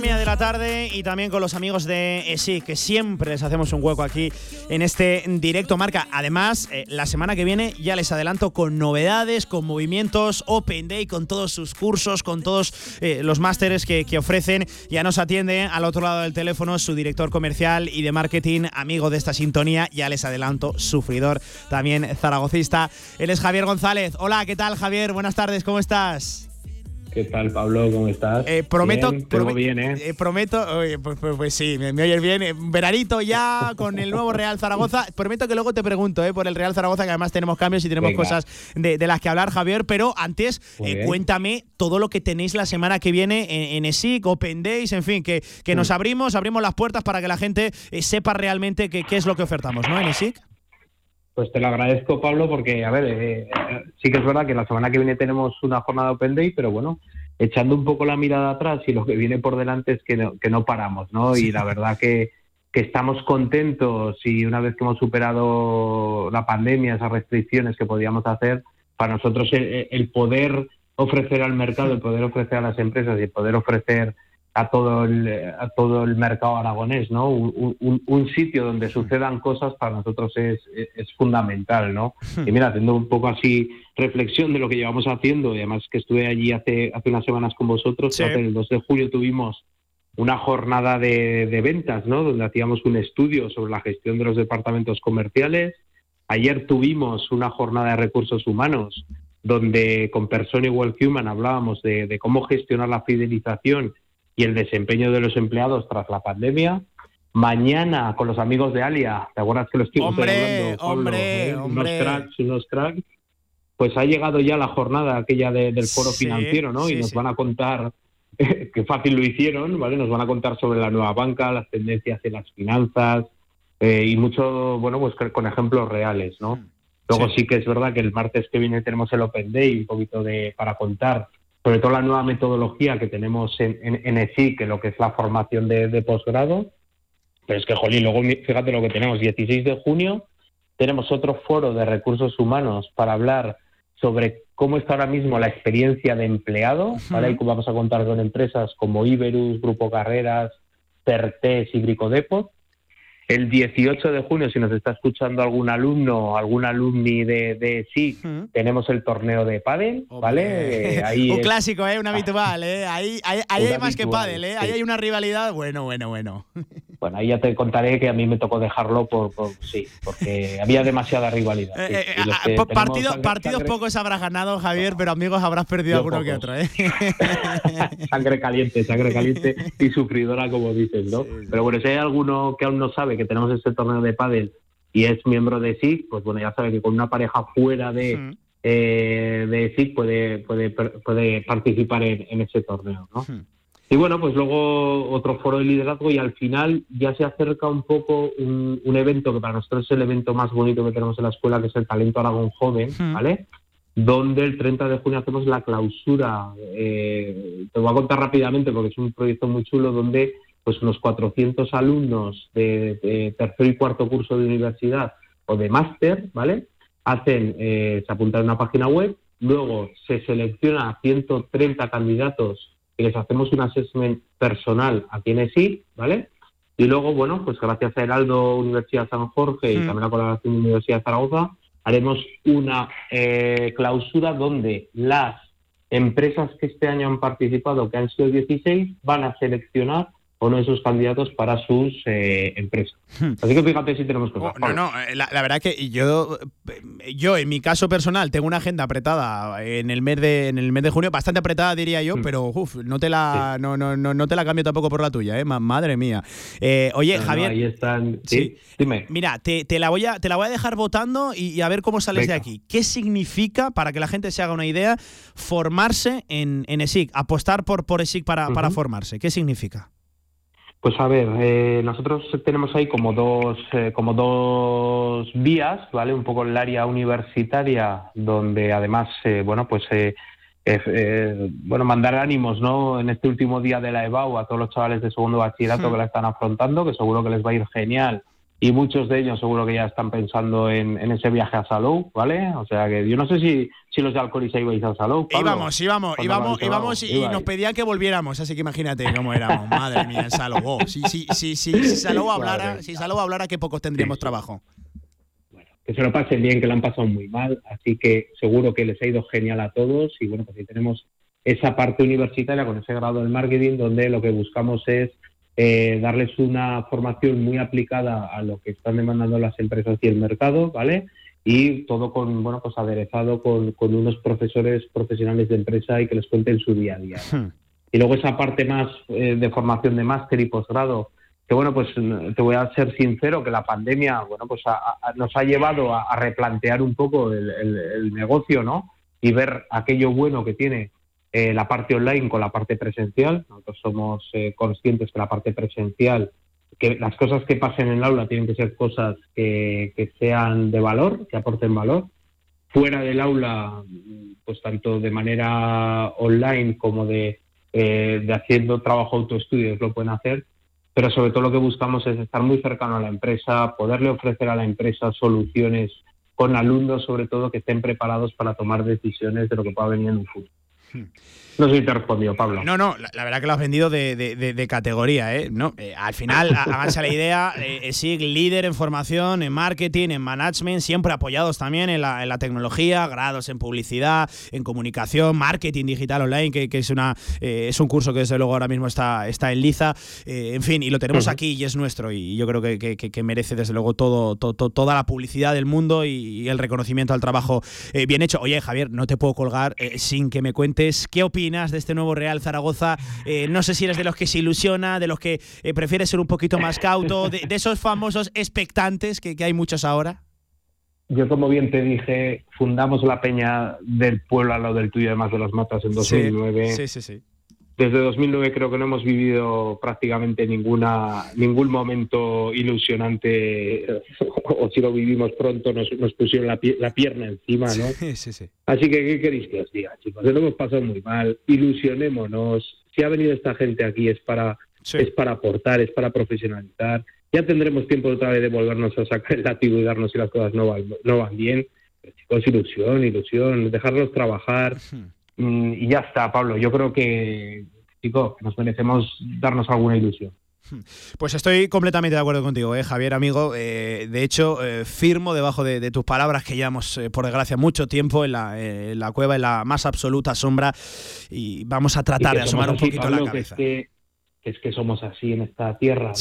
Media de la tarde y también con los amigos de ESI, que siempre les hacemos un hueco aquí en este directo marca. Además, eh, la semana que viene ya les adelanto con novedades, con movimientos, Open Day, con todos sus cursos, con todos eh, los másteres que, que, ofrecen. Ya nos atiende al otro lado del teléfono su director comercial y de marketing, amigo de esta sintonía. Ya les adelanto, sufridor también zaragocista. Él es Javier González. Hola, ¿qué tal Javier? Buenas tardes, ¿cómo estás? ¿Qué tal, Pablo? ¿Cómo estás? Eh, prometo, bien, ¿eh? ¿eh? prometo, pues, pues, pues, sí, me, oyes bien. Eh, veranito ya con el nuevo Real Zaragoza. Prometo que luego te pregunto eh, por el Real Zaragoza, que además tenemos cambios y tenemos cosas de, las que hablar, Javier. Pero antes, cuéntame todo lo que tenéis la semana que viene en, ESIC, Open Days, en fin, que, que nos mm. abrimos, abrimos las puertas para que la gente sepa realmente qué es lo que ofertamos, ¿no? En ESIC. Pues te lo agradezco, Pablo, porque, a ver, eh, sí que es verdad que la semana que viene tenemos una jornada Open Day, pero bueno, echando un poco la mirada atrás y lo que viene por delante es que no, que no paramos, ¿no? Y la verdad que, que estamos contentos y una vez que hemos superado la pandemia, esas restricciones que podíamos hacer, para nosotros el, el poder ofrecer al mercado, el poder ofrecer a las empresas y el poder ofrecer a todo el, a todo el mercado aragonés, ¿no? Un, un- un sitio donde sucedan cosas para nosotros es, es- es fundamental, ¿no? Y mira, haciendo un poco así reflexión de lo que llevamos haciendo, y además que estuve allí hace, hace unas semanas con vosotros, Sí. el 2 de julio tuvimos una jornada de, de ventas, ¿no? Donde hacíamos un estudio sobre la gestión de los departamentos comerciales. Ayer tuvimos una jornada de recursos humanos donde con Persona Igual Human hablábamos de, de cómo gestionar la fidelización y el desempeño de los empleados tras la pandemia. Mañana con los amigos de Alia, ¿te acuerdas que los estuvimos Hombre, hablando, Pablo? hombre, ¿Eh? hombre. Unos cracks, unos cracks. Pues ha llegado ya la jornada aquella de- del foro Sí, financiero, ¿no? y nos sí. van a contar qué fácil lo hicieron, ¿vale? Nos van a contar sobre la nueva banca, las tendencias en las finanzas eh, y mucho, bueno, pues con ejemplos reales, ¿no? Luego sí. que es verdad que el martes que viene tenemos el Open Day, un poquito de para contar sobre todo la nueva metodología que tenemos en, en, que lo que es la formación de, de posgrado. Pero es que, jolín, luego fíjate lo que tenemos, 16 de junio, tenemos otro foro de recursos humanos para hablar sobre cómo está ahora mismo la experiencia de empleado, ¿vale? Y vamos a contar con empresas como Iberus, Grupo Carreras, Certes y Gricodepot. El 18 de junio, si nos está escuchando algún alumno o algún alumni de, de SIC, tenemos el torneo de pádel, ¿vale? Eh, ahí un es- clásico, ¿eh? Un habitual, ¿eh? Ahí, ahí, hay más que pádel, ¿eh? Ahí hay una rivalidad. Bueno, bueno, bueno. Bueno, ahí ya te contaré que a mí me tocó dejarlo por, por- sí, porque había demasiada rivalidad. sí. Eh, eh, ah, partido- sangre- partidos sangre- pocos habrás ganado, Javier, pero amigos habrás perdido Yo alguno que otro, ¿eh? sangre caliente, sangre caliente y sufridora, como dices, ¿no? Pero bueno, si hay alguno que aún no sabe que tenemos este torneo de pádel y es miembro de SIC, pues bueno, ya sabe que con una pareja fuera de, eh, de SIC puede, puede, puede participar en, en ese torneo, ¿no? Y bueno, pues luego otro foro de liderazgo y al final ya se acerca un poco un, un evento que para nosotros es el evento más bonito que tenemos en la escuela, que es el Talento Aragón Joven, ¿vale? Donde el 30 de junio hacemos la clausura. eh, te voy a contar rápidamente porque es un proyecto muy chulo donde pues unos 400 alumnos de, de tercer y cuarto curso de universidad o de máster, ¿vale? Hacen, eh, se apuntan a una página web, luego se selecciona a 130 candidatos y les hacemos un assessment personal aquí en ESIC, ¿vale? Y luego, bueno, pues gracias a Heraldo Universidad San Jorge y Mm. también la colaboración de Universidad de Zaragoza, haremos una eh, clausura donde las empresas que este año han participado, que han sido 16, van a seleccionar uno de sus candidatos para sus eh, empresas. Así que fíjate si tenemos cosas. Hmm. Oh, No, no, eh, la, la verdad que yo, eh, yo en mi caso personal tengo una agenda apretada en el mes de, en el mes de junio, bastante apretada diría Hmm. yo, pero uf, no te la, no, no, no, no te la cambio tampoco por la tuya, eh, Ma- madre mía. Eh, oye, No, Javier, ahí están. Sí. Sí, dime. Mira, te, te la voy a, te la voy a dejar votando y, y a ver cómo sales de aquí. ¿Qué significa, para que la gente se haga una idea, formarse en, en ESIC? Apostar por, por ESIC para, para formarse. ¿Qué significa? Pues a ver, eh, nosotros tenemos ahí como dos, eh, como dos vías, ¿vale? Un poco el área universitaria, donde además, eh, bueno, pues eh, eh, bueno, mandar ánimos, ¿no? En este último día de la EBAU a todos los chavales de segundo bachillerato que la están afrontando, que seguro que les va a ir genial. Y muchos de ellos seguro que ya están pensando en, en ese viaje a Salou, ¿vale? O sea que yo no sé si, si los de Alcoris ibais a Salou. Pablo, íbamos, íbamos, íbamos, íbamos y, y nos pedían que volviéramos, así que imagínate cómo éramos. Madre mía, en Salou. Oh, si, si, si, si, Salou hablara, si Salou hablara, qué pocos tendríamos trabajo. que se lo pasen bien, que lo han pasado muy mal, así que seguro que les ha ido genial a todos y bueno, pues ahí tenemos esa parte universitaria con ese grado del marketing donde lo que buscamos es eh, darles una formación muy aplicada a lo que están demandando las empresas y el mercado, ¿vale? Y todo con, bueno, pues aderezado con, con unos profesores profesionales de empresa y que les cuenten su día a día. Y luego esa parte más eh, de formación de máster y posgrado, que bueno, pues te voy a ser sincero, que la pandemia, bueno, pues a- a- nos ha llevado a, a replantear un poco el, el- el negocio, ¿no? Y ver aquello bueno que tiene eh, la parte online con la parte presencial. Nosotros somos eh, conscientes que la parte presencial que las cosas que pasen en el aula tienen que ser cosas que, sean de valor, que aporten valor. Fuera del aula, pues tanto de manera online como de, eh, de haciendo trabajo autoestudios lo pueden hacer, pero sobre todo lo que buscamos es estar muy cercano a la empresa, poderle ofrecer a la empresa soluciones con alumnos sobre todo que estén preparados para tomar decisiones de lo que pueda venir en un futuro. Hmm. No sé si te respondió, Pablo. No, no, la, verdad que lo has vendido de, categoría, ¿eh? No, eh, al final, avanza la idea, eh, SIG líder en formación, en marketing, en management, siempre apoyados también en la, tecnología, grados en publicidad, en comunicación, marketing digital online, que, es una eh, es un curso que desde luego ahora mismo está, está en liza. Eh, en fin, y lo tenemos aquí y es nuestro, y yo creo que, merece desde luego todo, toda la publicidad del mundo y, el reconocimiento al trabajo bien hecho. Oye, Javier, no te puedo colgar sin que me cuentes qué opinas de este nuevo Real Zaragoza? Eh, no sé si eres de los que se ilusiona, de los que eh, prefiere ser un poquito más cauto, de, esos famosos expectantes que, hay muchos ahora. Yo, como bien te dije, fundamos la peña del pueblo a lo del tuyo, además de las matas, en 2009. sí, sí. sí desde 2009 creo que no hemos vivido prácticamente ninguna ningún momento ilusionante o si lo vivimos pronto nos, nos pusieron la, la, pierna encima, ¿no? Sí, sí, sí. Así que ¿qué queréis que os diga, chicos? Lo hemos pasado muy mal, ilusionémonos. Si ha venido esta gente aquí es para es para aportar, es para profesionalizar. Ya tendremos tiempo otra vez de volvernos a sacar el látigo y darnos si las cosas no van, no van bien. Pero, chicos, ilusión, ilusión, dejarlos trabajar. Mm, y ya está, Pablo. Yo creo que, chicos, nos merecemos darnos alguna ilusión. Pues estoy completamente de acuerdo contigo, ¿eh, Javier, amigo. Eh, de hecho, eh, firmo debajo de, tus palabras que llevamos, por desgracia, mucho tiempo en la, cueva, en la más absoluta sombra, y vamos a tratar de asomar un poquito la cabeza. Que es, que, es que somos así en esta tierra,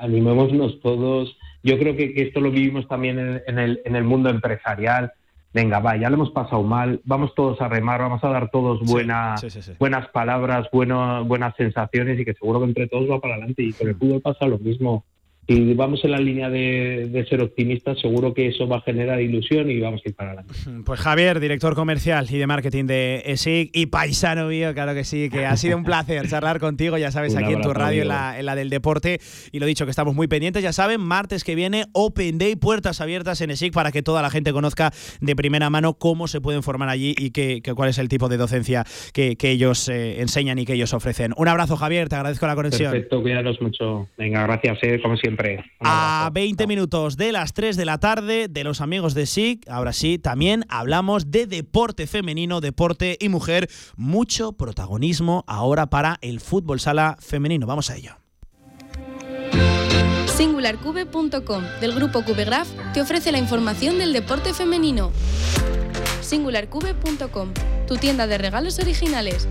animémonos todos. Yo creo que, esto lo vivimos también en, el, en el mundo empresarial venga, va, ya lo hemos pasado mal, vamos todos a remar, vamos a dar todos buenas buenas palabras, buenas sensaciones y que seguro que entre todos va para adelante. Y con el fútbol pasa lo mismo si vamos en la línea de, ser optimistas, seguro que eso va a generar ilusión y vamos a ir para adelante. Pues Javier, director comercial y de marketing de ESIC y paisano mío, claro que sí, que ha sido un placer charlar contigo, ya sabes, aquí en tu radio, en la, del deporte. Y lo dicho, que estamos muy pendientes, ya saben, martes que viene, Open Day, puertas abiertas en ESIC para que toda la gente conozca de primera mano cómo se pueden formar allí y qué, cuál es el tipo de docencia que, ellos eh, enseñan y que ellos ofrecen. Un abrazo, Javier, te agradezco la conexión. Perfecto, cuídanos mucho. Venga, gracias, eh, como siempre. A 20 minutos de las 3 de la tarde de los amigos de SIC, ahora sí, también hablamos de deporte femenino, deporte y mujer. Mucho protagonismo ahora para el fútbol sala femenino. Vamos a ello. SingularCube.com del grupo CubeGraph te ofrece la información del deporte femenino. SingularCube.com, tu tienda de regalos originales.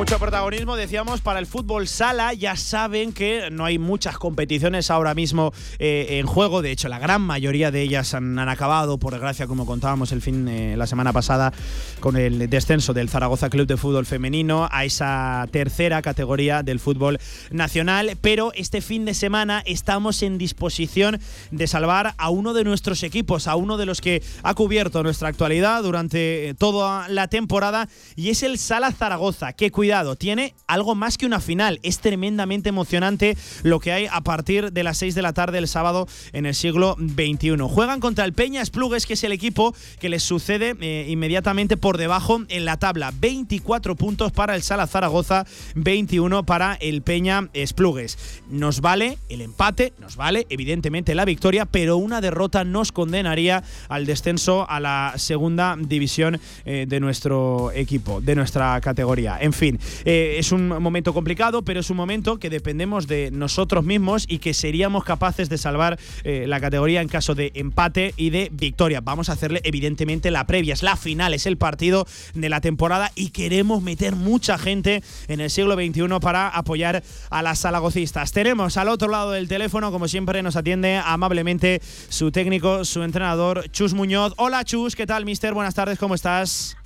Mucho protagonismo, decíamos, para el fútbol sala. Ya saben que no hay muchas competiciones ahora mismo eh, en juego. De hecho, la gran mayoría de ellas han, acabado, por desgracia, como contábamos el fin eh, la semana pasada, con el descenso del Zaragoza Club de Fútbol Femenino a esa tercera categoría del fútbol nacional. Pero este fin de semana estamos en disposición de salvar a uno de nuestros equipos, a uno de los que ha cubierto nuestra actualidad durante eh, toda la temporada, y es el Sala Zaragoza, que tiene algo más que una final. Es tremendamente emocionante lo que hay a partir de las 6 de la tarde el sábado en el siglo XXI. Juegan contra el Peña Esplugues, que es el equipo que les sucede eh, inmediatamente por debajo en la tabla. 24 puntos para el Sala Zaragoza, 21 para el Peña Esplugues. Nos vale el empate, nos vale evidentemente la victoria, pero una derrota nos condenaría al descenso a la segunda división eh, de nuestro equipo, de nuestra categoría. En fin, eh, es un momento complicado, pero es un momento que dependemos de nosotros mismos y que seríamos capaces de salvar eh, la categoría en caso de empate y de victoria. Vamos a hacerle evidentemente la previa, es la final, es el partido de la temporada y queremos meter mucha gente en el siglo XXI para apoyar a las salagocistas. Tenemos al otro lado del teléfono, como siempre, nos atiende amablemente su técnico, su entrenador, Chus Muñoz. Hola Chus, ¿qué tal, mister? Buenas tardes, ¿cómo estás?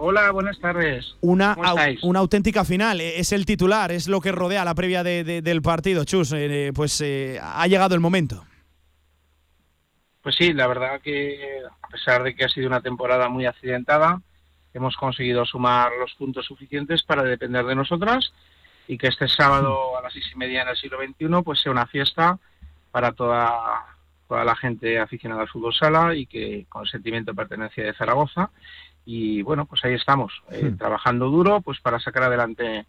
Hola, buenas tardes. Una, una auténtica final, e-, es el titular, es lo que rodea la previa del partido. Chus, eh, pues eh, ha llegado el momento. Pues sí, la verdad que a pesar de que ha sido una temporada muy accidentada, hemos conseguido sumar los puntos suficientes para depender de nosotras y que este sábado a las seis y media en el siglo XXI pues sea una fiesta para toda, toda la gente aficionada al fútbol sala y que con sentimiento de pertenencia de Zaragoza y bueno pues ahí estamos eh, trabajando duro pues para sacar adelante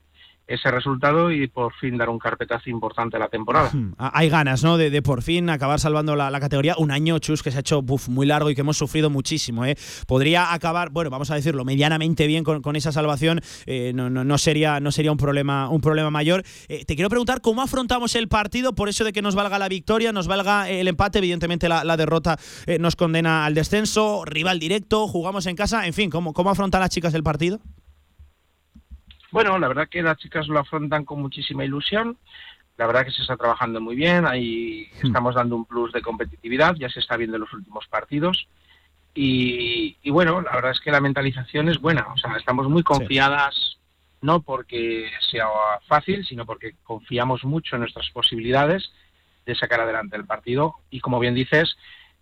ese resultado y por fin dar un carpetazo importante a la temporada. Hmm. Hay ganas, ¿no? De, por fin acabar salvando la, categoría. Un año, Chus, que se ha hecho muy largo y que hemos sufrido muchísimo. ¿eh? Podría acabar, bueno, vamos a decirlo, medianamente bien con, esa salvación. Eh, no, sería, no sería un problema, un problema mayor. Eh, te quiero preguntar cómo afrontamos el partido, por eso de que nos valga la victoria, nos valga el empate. Evidentemente, la, derrota nos condena al descenso. Rival directo, jugamos en casa. En fin, ¿cómo, cómo afrontan las chicas el partido? Bueno, la verdad que las chicas lo afrontan con muchísima ilusión. La verdad que se está trabajando muy bien. Ahí hmm. estamos dando un plus de competitividad. Ya se está viendo en los últimos partidos. Y, bueno, la verdad es que la mentalización es buena. O sea, estamos muy confiadas, no porque sea fácil, sino porque confiamos mucho en nuestras posibilidades de sacar adelante el partido. Y como bien dices,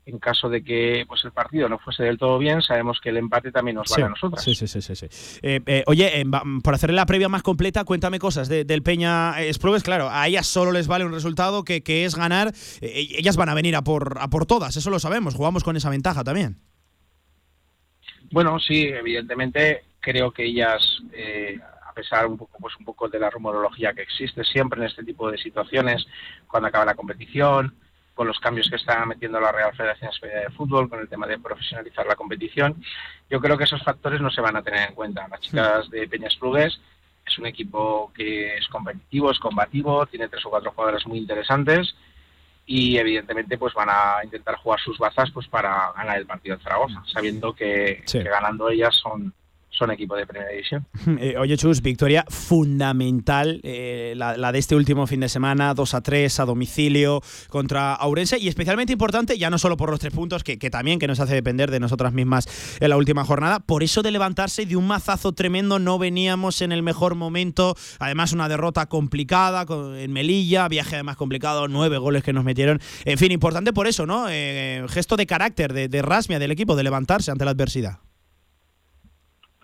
en caso de que pues el partido no fuese del todo bien, sabemos que el empate también nos vale a nosotros. Sí, sí, sí. sí, eh, eh, oye, eh, por hacerle la previa más completa, cuéntame cosas del Peña Sprugues. Claro, a ellas solo les vale un resultado que, que es ganar. ellas van a venir a por, a por todas, eso lo sabemos. Jugamos con esa ventaja también. Bueno, sí, evidentemente creo que ellas, a pesar un poco, pues un poco de la rumorología que existe siempre en este tipo de situaciones, cuando acaba la competición, con los cambios que está metiendo la Real Federación Española de Fútbol, con el tema de profesionalizar la competición. Yo creo que esos factores no se van a tener en cuenta. Las chicas de Peñas Plugues es un equipo que es competitivo, es combativo, tiene tres o cuatro jugadores muy interesantes y evidentemente pues van a intentar jugar sus bazas pues para ganar el partido de Zaragoza, sabiendo que ganando ellas son son equipo de primera división. Eh, oye, Chus, victoria fundamental, eh, la, de este último fin de semana, 2 a 3 a domicilio contra Aurense, y especialmente importante, ya no solo por los tres puntos, que, también que nos hace depender de nosotras mismas en la última jornada, por eso de levantarse de un mazazo tremendo, no veníamos en el mejor momento, además una derrota complicada en Melilla, viaje además complicado, nueve goles que nos metieron, en fin, importante por eso, ¿no? Eh, gesto de carácter, de, de rasmia del equipo, de levantarse ante la adversidad.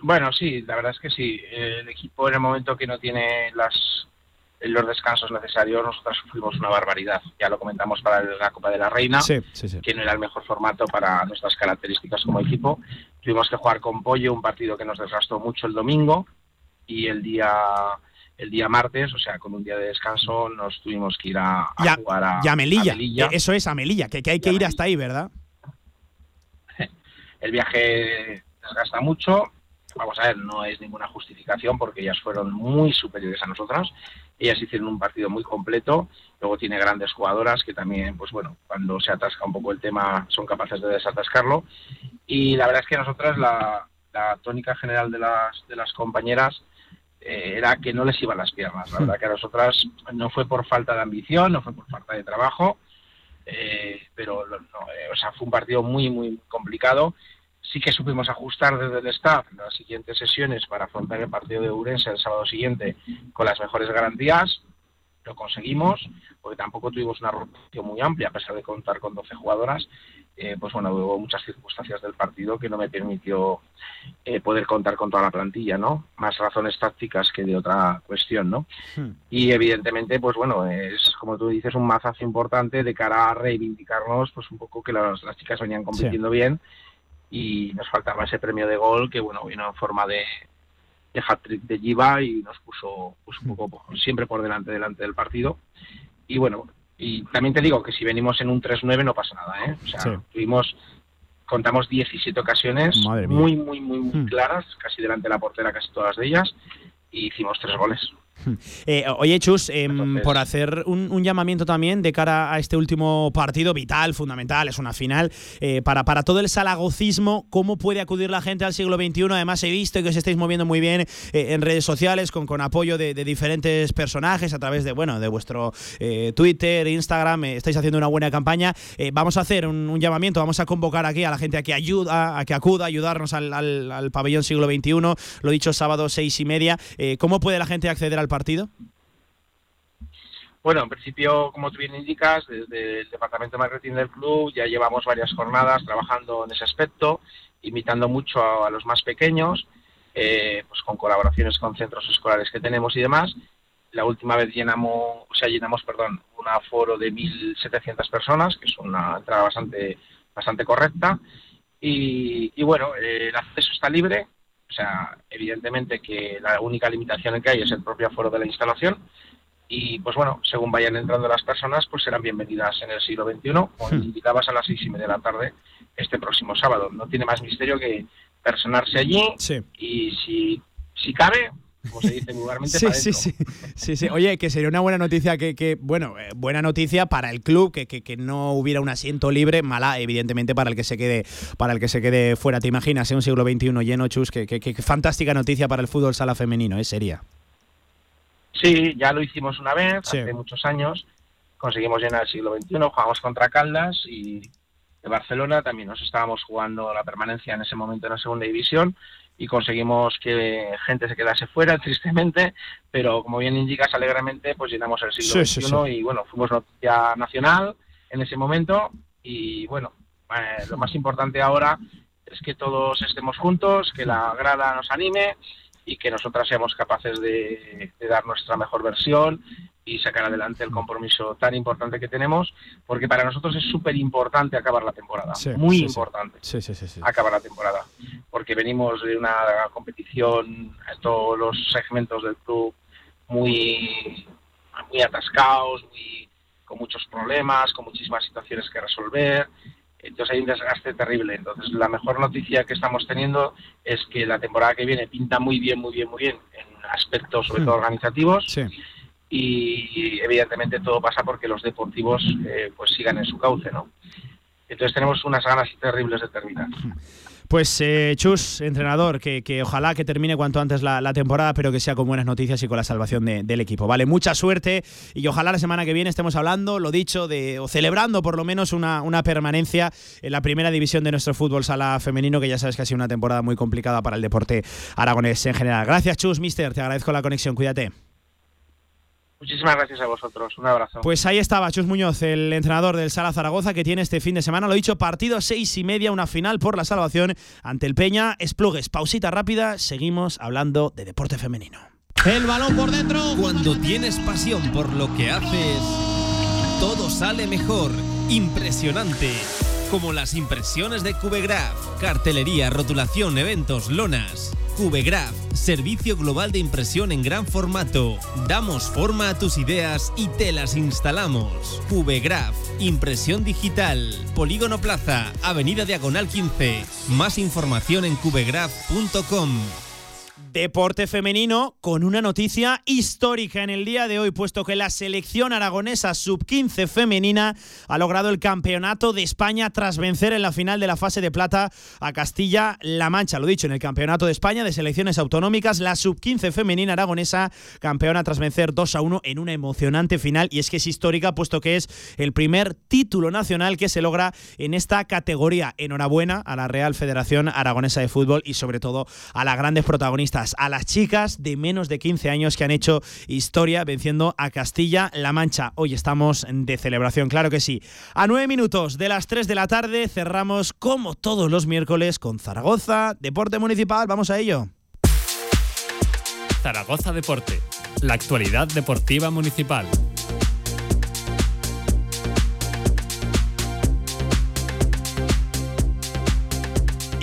Bueno, sí, la verdad es que sí. El equipo en el momento que no tiene las los descansos necesarios, nosotros sufrimos una barbaridad. Ya lo comentamos para la Copa de la Reina, que no era el mejor formato para nuestras características como equipo. Tuvimos que jugar con Pollo, un partido que nos desgastó mucho el domingo, y el día el día martes, o sea, con un día de descanso, nos tuvimos que ir a, jugar a, ya Melilla. Eso es a Melilla, que, que hay que ir hasta ahí, ¿verdad? El viaje desgasta mucho, vamos a ver, no es ninguna justificación porque ellas fueron muy superiores a nosotras. Ellas hicieron un partido muy completo, luego tiene grandes jugadoras que también, pues bueno, cuando se atasca un poco el tema son capaces de desatascarlo. Y la verdad es que nosotras la, tónica general de las, de las compañeras eh, era que no les iban las piernas. La verdad que a nosotras no fue por falta de ambición, no fue por falta de trabajo, eh, pero no, eh, o sea, fue un partido muy, muy complicado Sí que supimos ajustar desde el staff las siguientes sesiones para afrontar el partido de Urense el sábado siguiente con las mejores garantías. Lo conseguimos, porque tampoco tuvimos una rotación muy amplia, a pesar de contar con 12 jugadoras. Eh, pues bueno, hubo muchas circunstancias del partido que no me permitió eh, poder contar con toda la plantilla, ¿no? Más razones tácticas que de otra cuestión, ¿no? Hmm. Y evidentemente, pues bueno, es como tú dices, un mazazo importante de cara a reivindicarnos, pues un poco que las, chicas venían compitiendo bien y nos faltaba ese premio de gol que bueno vino en forma de, de hat-trick de Giva y nos puso pues, un poco siempre por delante delante del partido. Y bueno y también te digo que si venimos en un 3-9 no pasa nada ¿eh? o sea tuvimos contamos 17 ocasiones muy muy muy muy hmm. claras casi delante de la portera casi todas de ellas y hicimos tres goles eh, oye, Chus, em, por hacer un, llamamiento también de cara a este último partido vital, fundamental, es una final, eh, para, para todo el salagocismo, ¿cómo puede acudir la gente al siglo XXI? Además, he visto que os estáis moviendo muy bien eh, en redes sociales con, con apoyo de, diferentes personajes a través de, bueno, de vuestro Twitter, Instagram, estáis haciendo una buena campaña. vamos a hacer un, llamamiento, vamos a convocar aquí a la gente a que ayuda, a que acuda, a ayudarnos al, al pabellón siglo XXI, lo dicho, sábado seis y media. ¿Cómo puede la gente acceder al partido? Bueno, en principio, como tú bien indicas, desde el departamento de marketing del club ya llevamos varias jornadas trabajando en ese aspecto, invitando mucho a, los más pequeños. eh, pues con colaboraciones con centros escolares que tenemos y demás. La última vez llenamos, o sea, llenamos, perdón, un aforo de 1.700 personas, que es una entrada bastante, bastante correcta. Y, y bueno, eh, el acceso está libre, o sea, evidentemente que la única limitación que hay es el propio aforo de la instalación. Y pues bueno, según vayan entrando las personas, pues serán bienvenidas en el siglo XXI, o Hmm. invitadas a las seis y media de la tarde este próximo sábado. No tiene más misterio que personarse allí y si, si cabe, como se dice vulgarmente, Sí, para sí, sí, sí, sí. Oye, que sería una buena noticia que, que bueno, eh, buena noticia para el club, que, que, que no hubiera un asiento libre, mala, evidentemente, para el que se quede, para el que se quede fuera. ¿Te imaginas? eh, Un siglo XXI lleno, chus, que, que- que fantástica noticia para el fútbol sala femenino, ¿eh? Sería. Sí, ya lo hicimos una vez, Sí. hace muchos años. Conseguimos llenar el siglo XXI, jugamos contra Caldas y de Barcelona. También nos estábamos jugando la permanencia en ese momento en la segunda división y conseguimos que gente se quedase fuera, tristemente, pero como bien indicas alegremente, pues llenamos el siglo Sí, sí, XXI sí. y bueno, fuimos noticia nacional en ese momento y bueno, eh, lo más importante ahora es que todos estemos juntos, que la grada nos anime y que nosotras seamos capaces de, de dar nuestra mejor versión y sacar adelante el compromiso tan importante que tenemos, porque para nosotros es súper importante acabar la temporada, Sí, muy sí, importante sí. acabar la temporada, porque venimos de una competición en todos los segmentos del club muy, muy atascados, muy, con muchos problemas, con muchísimas situaciones que resolver. Entonces hay un desgaste terrible. Entonces la mejor noticia que estamos teniendo es que la temporada que viene pinta muy bien, muy bien, muy bien en aspectos sobre todo organizativos Sí. Y evidentemente todo pasa porque los deportivos eh, pues sigan en su cauce, ¿no? Entonces tenemos unas ganas terribles de terminar. Pues eh, Chus, entrenador, que, que ojalá que termine cuanto antes la, temporada, pero que sea con buenas noticias y con la salvación de- del equipo. Vale, mucha suerte y ojalá la semana que viene estemos hablando, lo dicho, de, o celebrando por lo menos una, una permanencia en la primera división de nuestro fútbol sala femenino, que ya sabes que ha sido una temporada muy complicada para el deporte aragonés en general. Gracias, Chus, mister, te agradezco la conexión, cuídate. Muchísimas gracias a vosotros. Un abrazo. Pues ahí estaba Chus Muñoz, el entrenador del Sala Zaragoza, que tiene este fin de semana, lo dicho, partido seis y media, una final por la salvación ante el Peña. Esplugues, pausita rápida, seguimos hablando de deporte femenino. El balón por dentro. Cuando tienes pasión por lo que haces, todo sale mejor. Impresionante. Como las impresiones de Cubegraph. Cartelería, rotulación, eventos, lonas. Cubegraph, servicio global de impresión en gran formato. Damos forma a tus ideas y te las instalamos. Cubegraph, impresión digital. Polígono Plaza, Avenida Diagonal 15. Más información en cubegraph.com. Deporte femenino con una noticia histórica en el día de hoy, puesto que la selección aragonesa sub-15 femenina ha logrado el campeonato de España tras vencer en la final de la fase de plata a Castilla-La Mancha. Lo dicho, en el campeonato de España de selecciones autonómicas, la sub-15 femenina aragonesa campeona tras vencer 2 a 1 en una emocionante final. Y es que es histórica, puesto que es el primer título nacional que se logra en esta categoría. Enhorabuena a la Real Federación Aragonesa de Fútbol y sobre todo a las grandes protagonistas, a las chicas de menos de 15 años que han hecho historia venciendo a Castilla-La Mancha. Hoy estamos de celebración, claro que sí. A nueve minutos de las 3 de la tarde cerramos como todos los miércoles con Zaragoza, Deporte Municipal. Vamos a ello. Zaragoza Deporte, la actualidad deportiva municipal.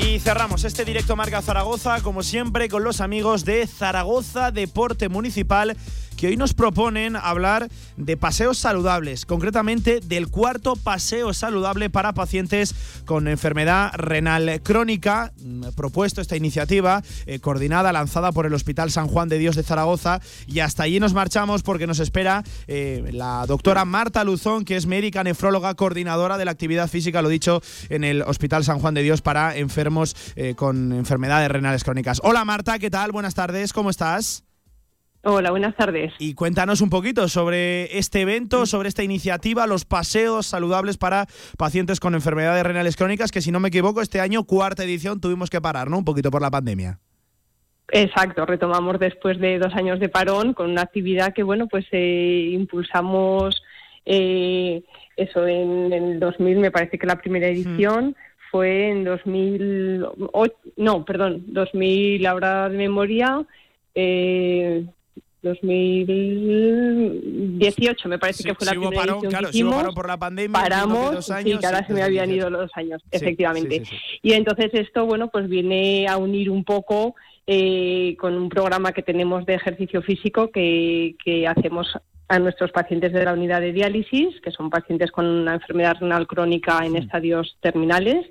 Y cerramos este directo Marca Zaragoza, como siempre, con los amigos de Zaragoza Deporte Municipal, que hoy nos proponen hablar de paseos saludables, concretamente del cuarto paseo saludable para pacientes con enfermedad renal crónica. Mm, Propuesto esta iniciativa, eh, coordinada, lanzada por el Hospital San Juan de Dios de Zaragoza. Y hasta allí nos marchamos porque nos espera eh, la doctora Marta Luzón, que es médica nefróloga, coordinadora de la actividad física, lo dicho, en el Hospital San Juan de Dios para enfermos eh, con enfermedades renales crónicas. Hola Marta, ¿qué tal? Buenas tardes, ¿cómo estás? Hola, buenas tardes. Y cuéntanos un poquito sobre este evento, sobre esta iniciativa, los paseos saludables para pacientes con enfermedades renales crónicas, que si no me equivoco, este año, cuarta edición, tuvimos que parar, ¿no? Un poquito por la pandemia. Exacto, retomamos después de dos años de parón con una actividad que, bueno, pues eh, impulsamos eh, eso en el 2000, me parece que la primera edición fue en 2008, no, perdón, 2000, ahora de memoria, eh, 2018 me parece que fue la primera parón, edición claro, que hubo hicimos. parón por la pandemia, paramos, dos años, sí, que ahora se me habían 2018. ido los años, Sí, efectivamente. Y entonces esto, bueno, pues viene a unir un poco eh, con un programa que tenemos de ejercicio físico que, que hacemos a nuestros pacientes de la unidad de diálisis, que son pacientes con una enfermedad renal crónica en estadios terminales,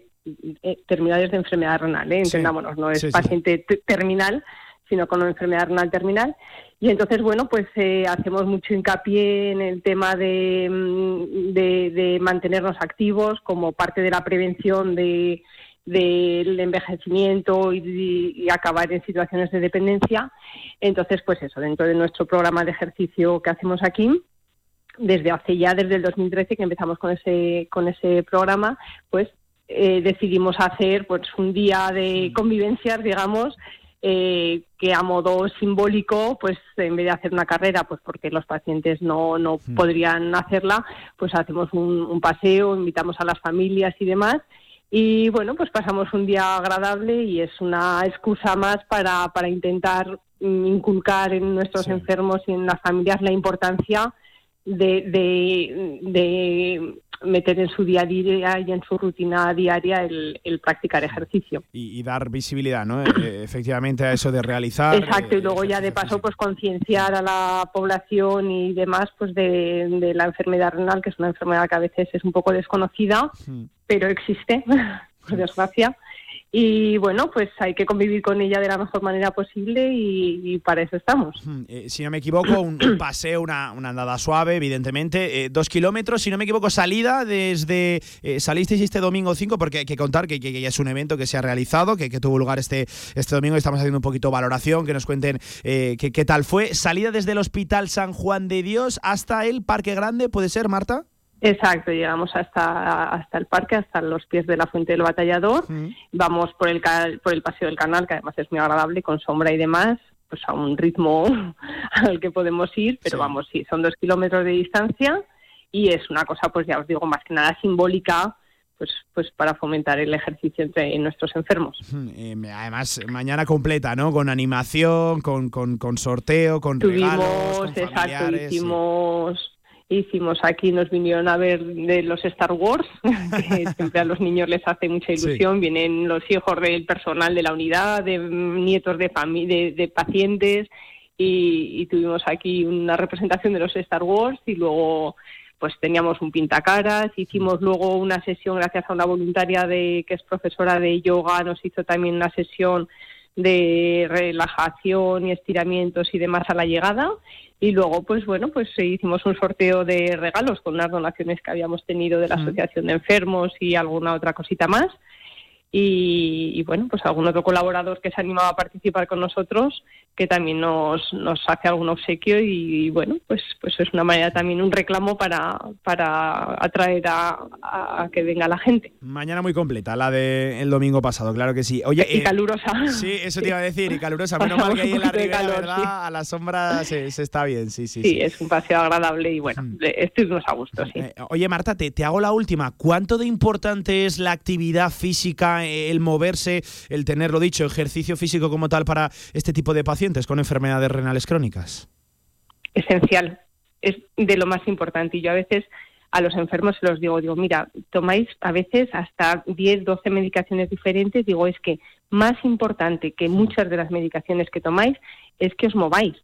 eh, terminales de enfermedad renal, ¿eh? Entendámonos, no es paciente terminal, sino con una enfermedad renal terminal. Y entonces, bueno, pues eh, hacemos mucho hincapié en el tema de, mm, de, de mantenernos activos como parte de la prevención de del envejecimiento y, y acabar en situaciones de dependencia. Entonces, pues eso, dentro de nuestro programa de ejercicio que hacemos aquí, desde hace ya, desde el 2013 que empezamos con ese, con ese programa, pues eh, decidimos hacer pues un día de convivencias, digamos, eh, que a modo simbólico, pues en vez de hacer una carrera, pues porque los pacientes no, no podrían hacerla, pues hacemos un, un paseo, invitamos a las familias y demás. Y bueno, pues pasamos un día agradable y es una excusa más para, para intentar mm, inculcar en nuestros enfermos y en las familias la importancia de, de, de meter en su día a día y en su rutina diaria el, el practicar ejercicio. Y, y dar visibilidad, ¿no? Eh, efectivamente, a eso de realizar. Exacto, eh, y luego ya de paso pues concienciar a la población y demás pues de, de la enfermedad renal, que es una enfermedad que a veces es un poco desconocida, Hmm. pero existe, por desgracia. Y bueno, pues hay que convivir con ella de la mejor manera posible y, y para eso estamos. Eh, si no me equivoco, un, un paseo, una, una andada suave, evidentemente. eh, dos kilómetros, si no me equivoco, salida desde. eh, salisteis este domingo 5, porque hay que contar que, que- que ya es un evento que se ha realizado, que, que tuvo lugar este, este domingo. y Estamos haciendo un poquito valoración, que nos cuenten eh, qué, qué tal fue. Salida desde el Hospital San Juan de Dios hasta el Parque Grande, ¿puede ser, Marta? Exacto, llegamos hasta, hasta el parque, hasta los pies de la Fuente del Batallador. Vamos por el, por el paseo del canal, que además es muy agradable, con sombra y demás, pues a un ritmo al que podemos ir, pero vamos, sí, son dos kilómetros de distancia y es una cosa, pues ya os digo, más que nada simbólica, pues, pues para fomentar el ejercicio entre nuestros enfermos. Mm, eh, además, mañana completa, ¿no? Con animación, con, con, con sorteo, con regalos, Tuvimos, con exacto, hicimos, hicimos aquí, nos vinieron a ver de los Star Wars, que siempre a los niños les hace mucha ilusión, vienen los hijos del personal de la unidad, de mm, nietos de, de, de pacientes, y, y tuvimos aquí una representación de los Star Wars y luego pues teníamos un pintacaras, hicimos luego una sesión gracias a una voluntaria de que es profesora de yoga, nos hizo también una sesión de relajación y estiramientos y demás a la llegada y luego pues bueno pues eh, hicimos un sorteo de regalos con unas donaciones que habíamos tenido de la asociación de enfermos y alguna otra cosita más y, y, bueno pues algún otro colaborador que se animaba a participar con nosotros que también nos, nos hace algún obsequio y, y, bueno pues pues es una manera también un reclamo para para atraer a, que venga la gente Mañana muy completa, la del domingo pasado, claro que sí. Oye, y eh, calurosa Sí, eso te iba a decir, y calurosa. Menos mal que ahí en la de ribera, calor, ¿verdad? A la sombra se, se está bien, sí, sí. sí, sí. es un paseo agradable y bueno estuvimos a gusto sí Eh, Oye, Marta, te, te hago la última. ¿Cuánto de importante es la actividad física, el moverse, el tenerlo dicho, ejercicio físico como tal para este tipo de pacientes con enfermedades renales crónicas? esencial, es de lo más importante. Y yo a veces a los enfermos se los digo, digo, mira, tomáis a veces hasta 10, 12 medicaciones diferentes, digo, es que más importante que muchas de las medicaciones que tomáis es que os mováis.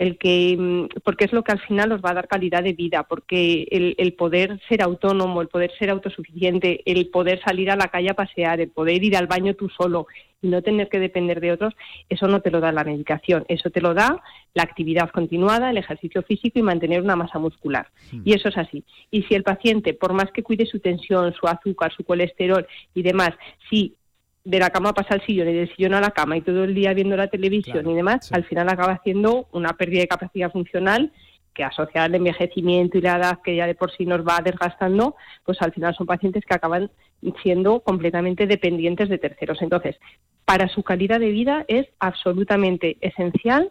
El que, mm, porque es lo que al final os va a dar calidad de vida, porque el, el poder ser autónomo, el poder ser autosuficiente, el poder salir a la calle a pasear, el poder ir al baño tú solo y no tener que depender de otros, eso no te lo da la medicación, eso te lo da la actividad continuada, el ejercicio físico y mantener una masa muscular. Y eso es así. Y si el paciente, por más que cuide su tensión, su azúcar, su colesterol y demás, si de la cama pasa al sillón y del sillón a la cama y todo el día viendo la televisión y demás, al final acaba haciendo una pérdida de capacidad funcional que asociada al envejecimiento y la edad que ya de por sí nos va desgastando, pues al final son pacientes que acaban siendo completamente dependientes de terceros. Entonces, para su calidad de vida es absolutamente esencial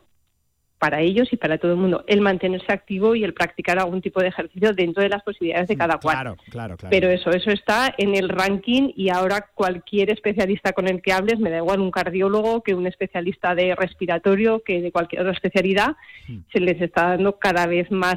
para ellos y para todo el mundo, el mantenerse activo y el practicar algún tipo de ejercicio dentro de las posibilidades de cada cual. Claro, claro, claro. Pero eso, eso está en el ranking y ahora cualquier especialista con el que hables, me da igual un cardiólogo que un especialista de respiratorio, que de cualquier otra especialidad, Hmm. se les está dando cada vez más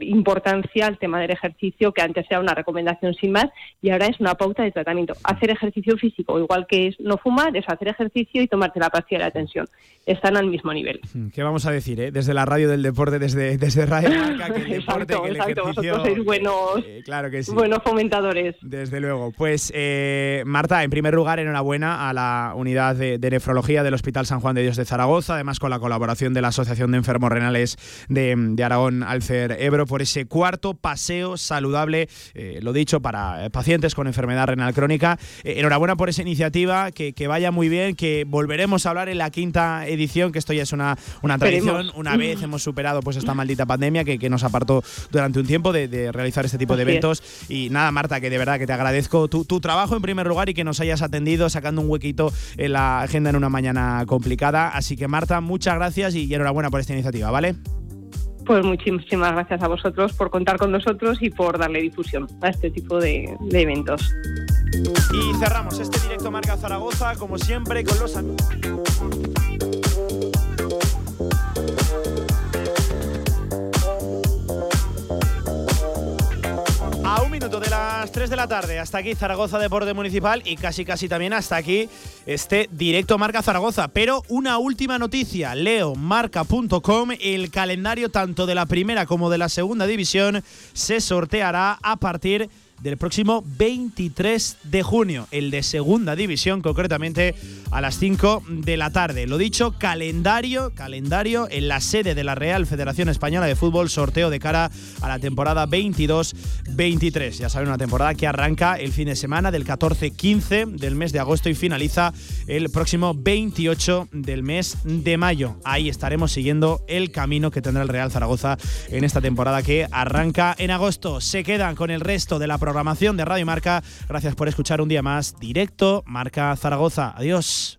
importancia al tema del ejercicio, que antes era una recomendación sin más y ahora es una pauta de tratamiento. Hacer ejercicio físico, igual que es no fumar, es hacer ejercicio y tomarte la pastilla de la tensión. Están al mismo nivel. ¿Qué vamos a decir, eh? Desde la radio del deporte, desde, desde Radio Marca, que el deporte, Exacto, que el exacto. ejercicio... Vosotros sois buenos, eh, claro que sí. buenos fomentadores. Desde luego. Pues, eh, Marta, en primer lugar, enhorabuena a la unidad de, de nefrología del Hospital San Juan de Dios de Zaragoza, además con la colaboración de la Asociación de Enfermos Renales de, de Aragón Alcer Ebro, por ese cuarto paseo saludable, eh, lo dicho, para eh, pacientes con enfermedad renal crónica. Eh, enhorabuena por esa iniciativa, que, que vaya muy bien, que volveremos a hablar en la quinta edición, que esto ya es una, una tradición. Una vez hemos superado pues esta maldita pandemia que, que nos apartó durante un tiempo de, de realizar este tipo de es. eventos. Y nada, Marta, que de verdad que te agradezco tu, tu trabajo en primer lugar y que nos hayas atendido sacando un huequito en la agenda en una mañana complicada. Así que Marta, muchas gracias y enhorabuena por esta iniciativa, ¿vale? Pues muchísimas gracias a vosotros por contar con nosotros y por darle difusión a este tipo de, eventos. Y cerramos este directo Marca Zaragoza, como siempre, con los amigos. Minuto de las 3 de la tarde, hasta aquí Zaragoza Deporte Municipal y casi casi también hasta aquí este directo Marca Zaragoza. Pero una última noticia, leo marca.com, el calendario tanto de la primera como de la segunda división se sorteará a partir del próximo 23 de junio, el de segunda división, concretamente a las 5 de la tarde. Lo dicho, calendario, calendario en la sede de la Real Federación Española de Fútbol, sorteo de cara a la temporada 22-23. Ya saben, una temporada que arranca el fin de semana del 14-15 del mes de agosto y finaliza el próximo 28 del mes de mayo. Ahí estaremos siguiendo el camino que tendrá el Real Zaragoza en esta temporada que arranca en agosto. Se quedan con el resto de la programación de Radio Marca. Gracias por escuchar un día más directo Marca Zaragoza. Adiós.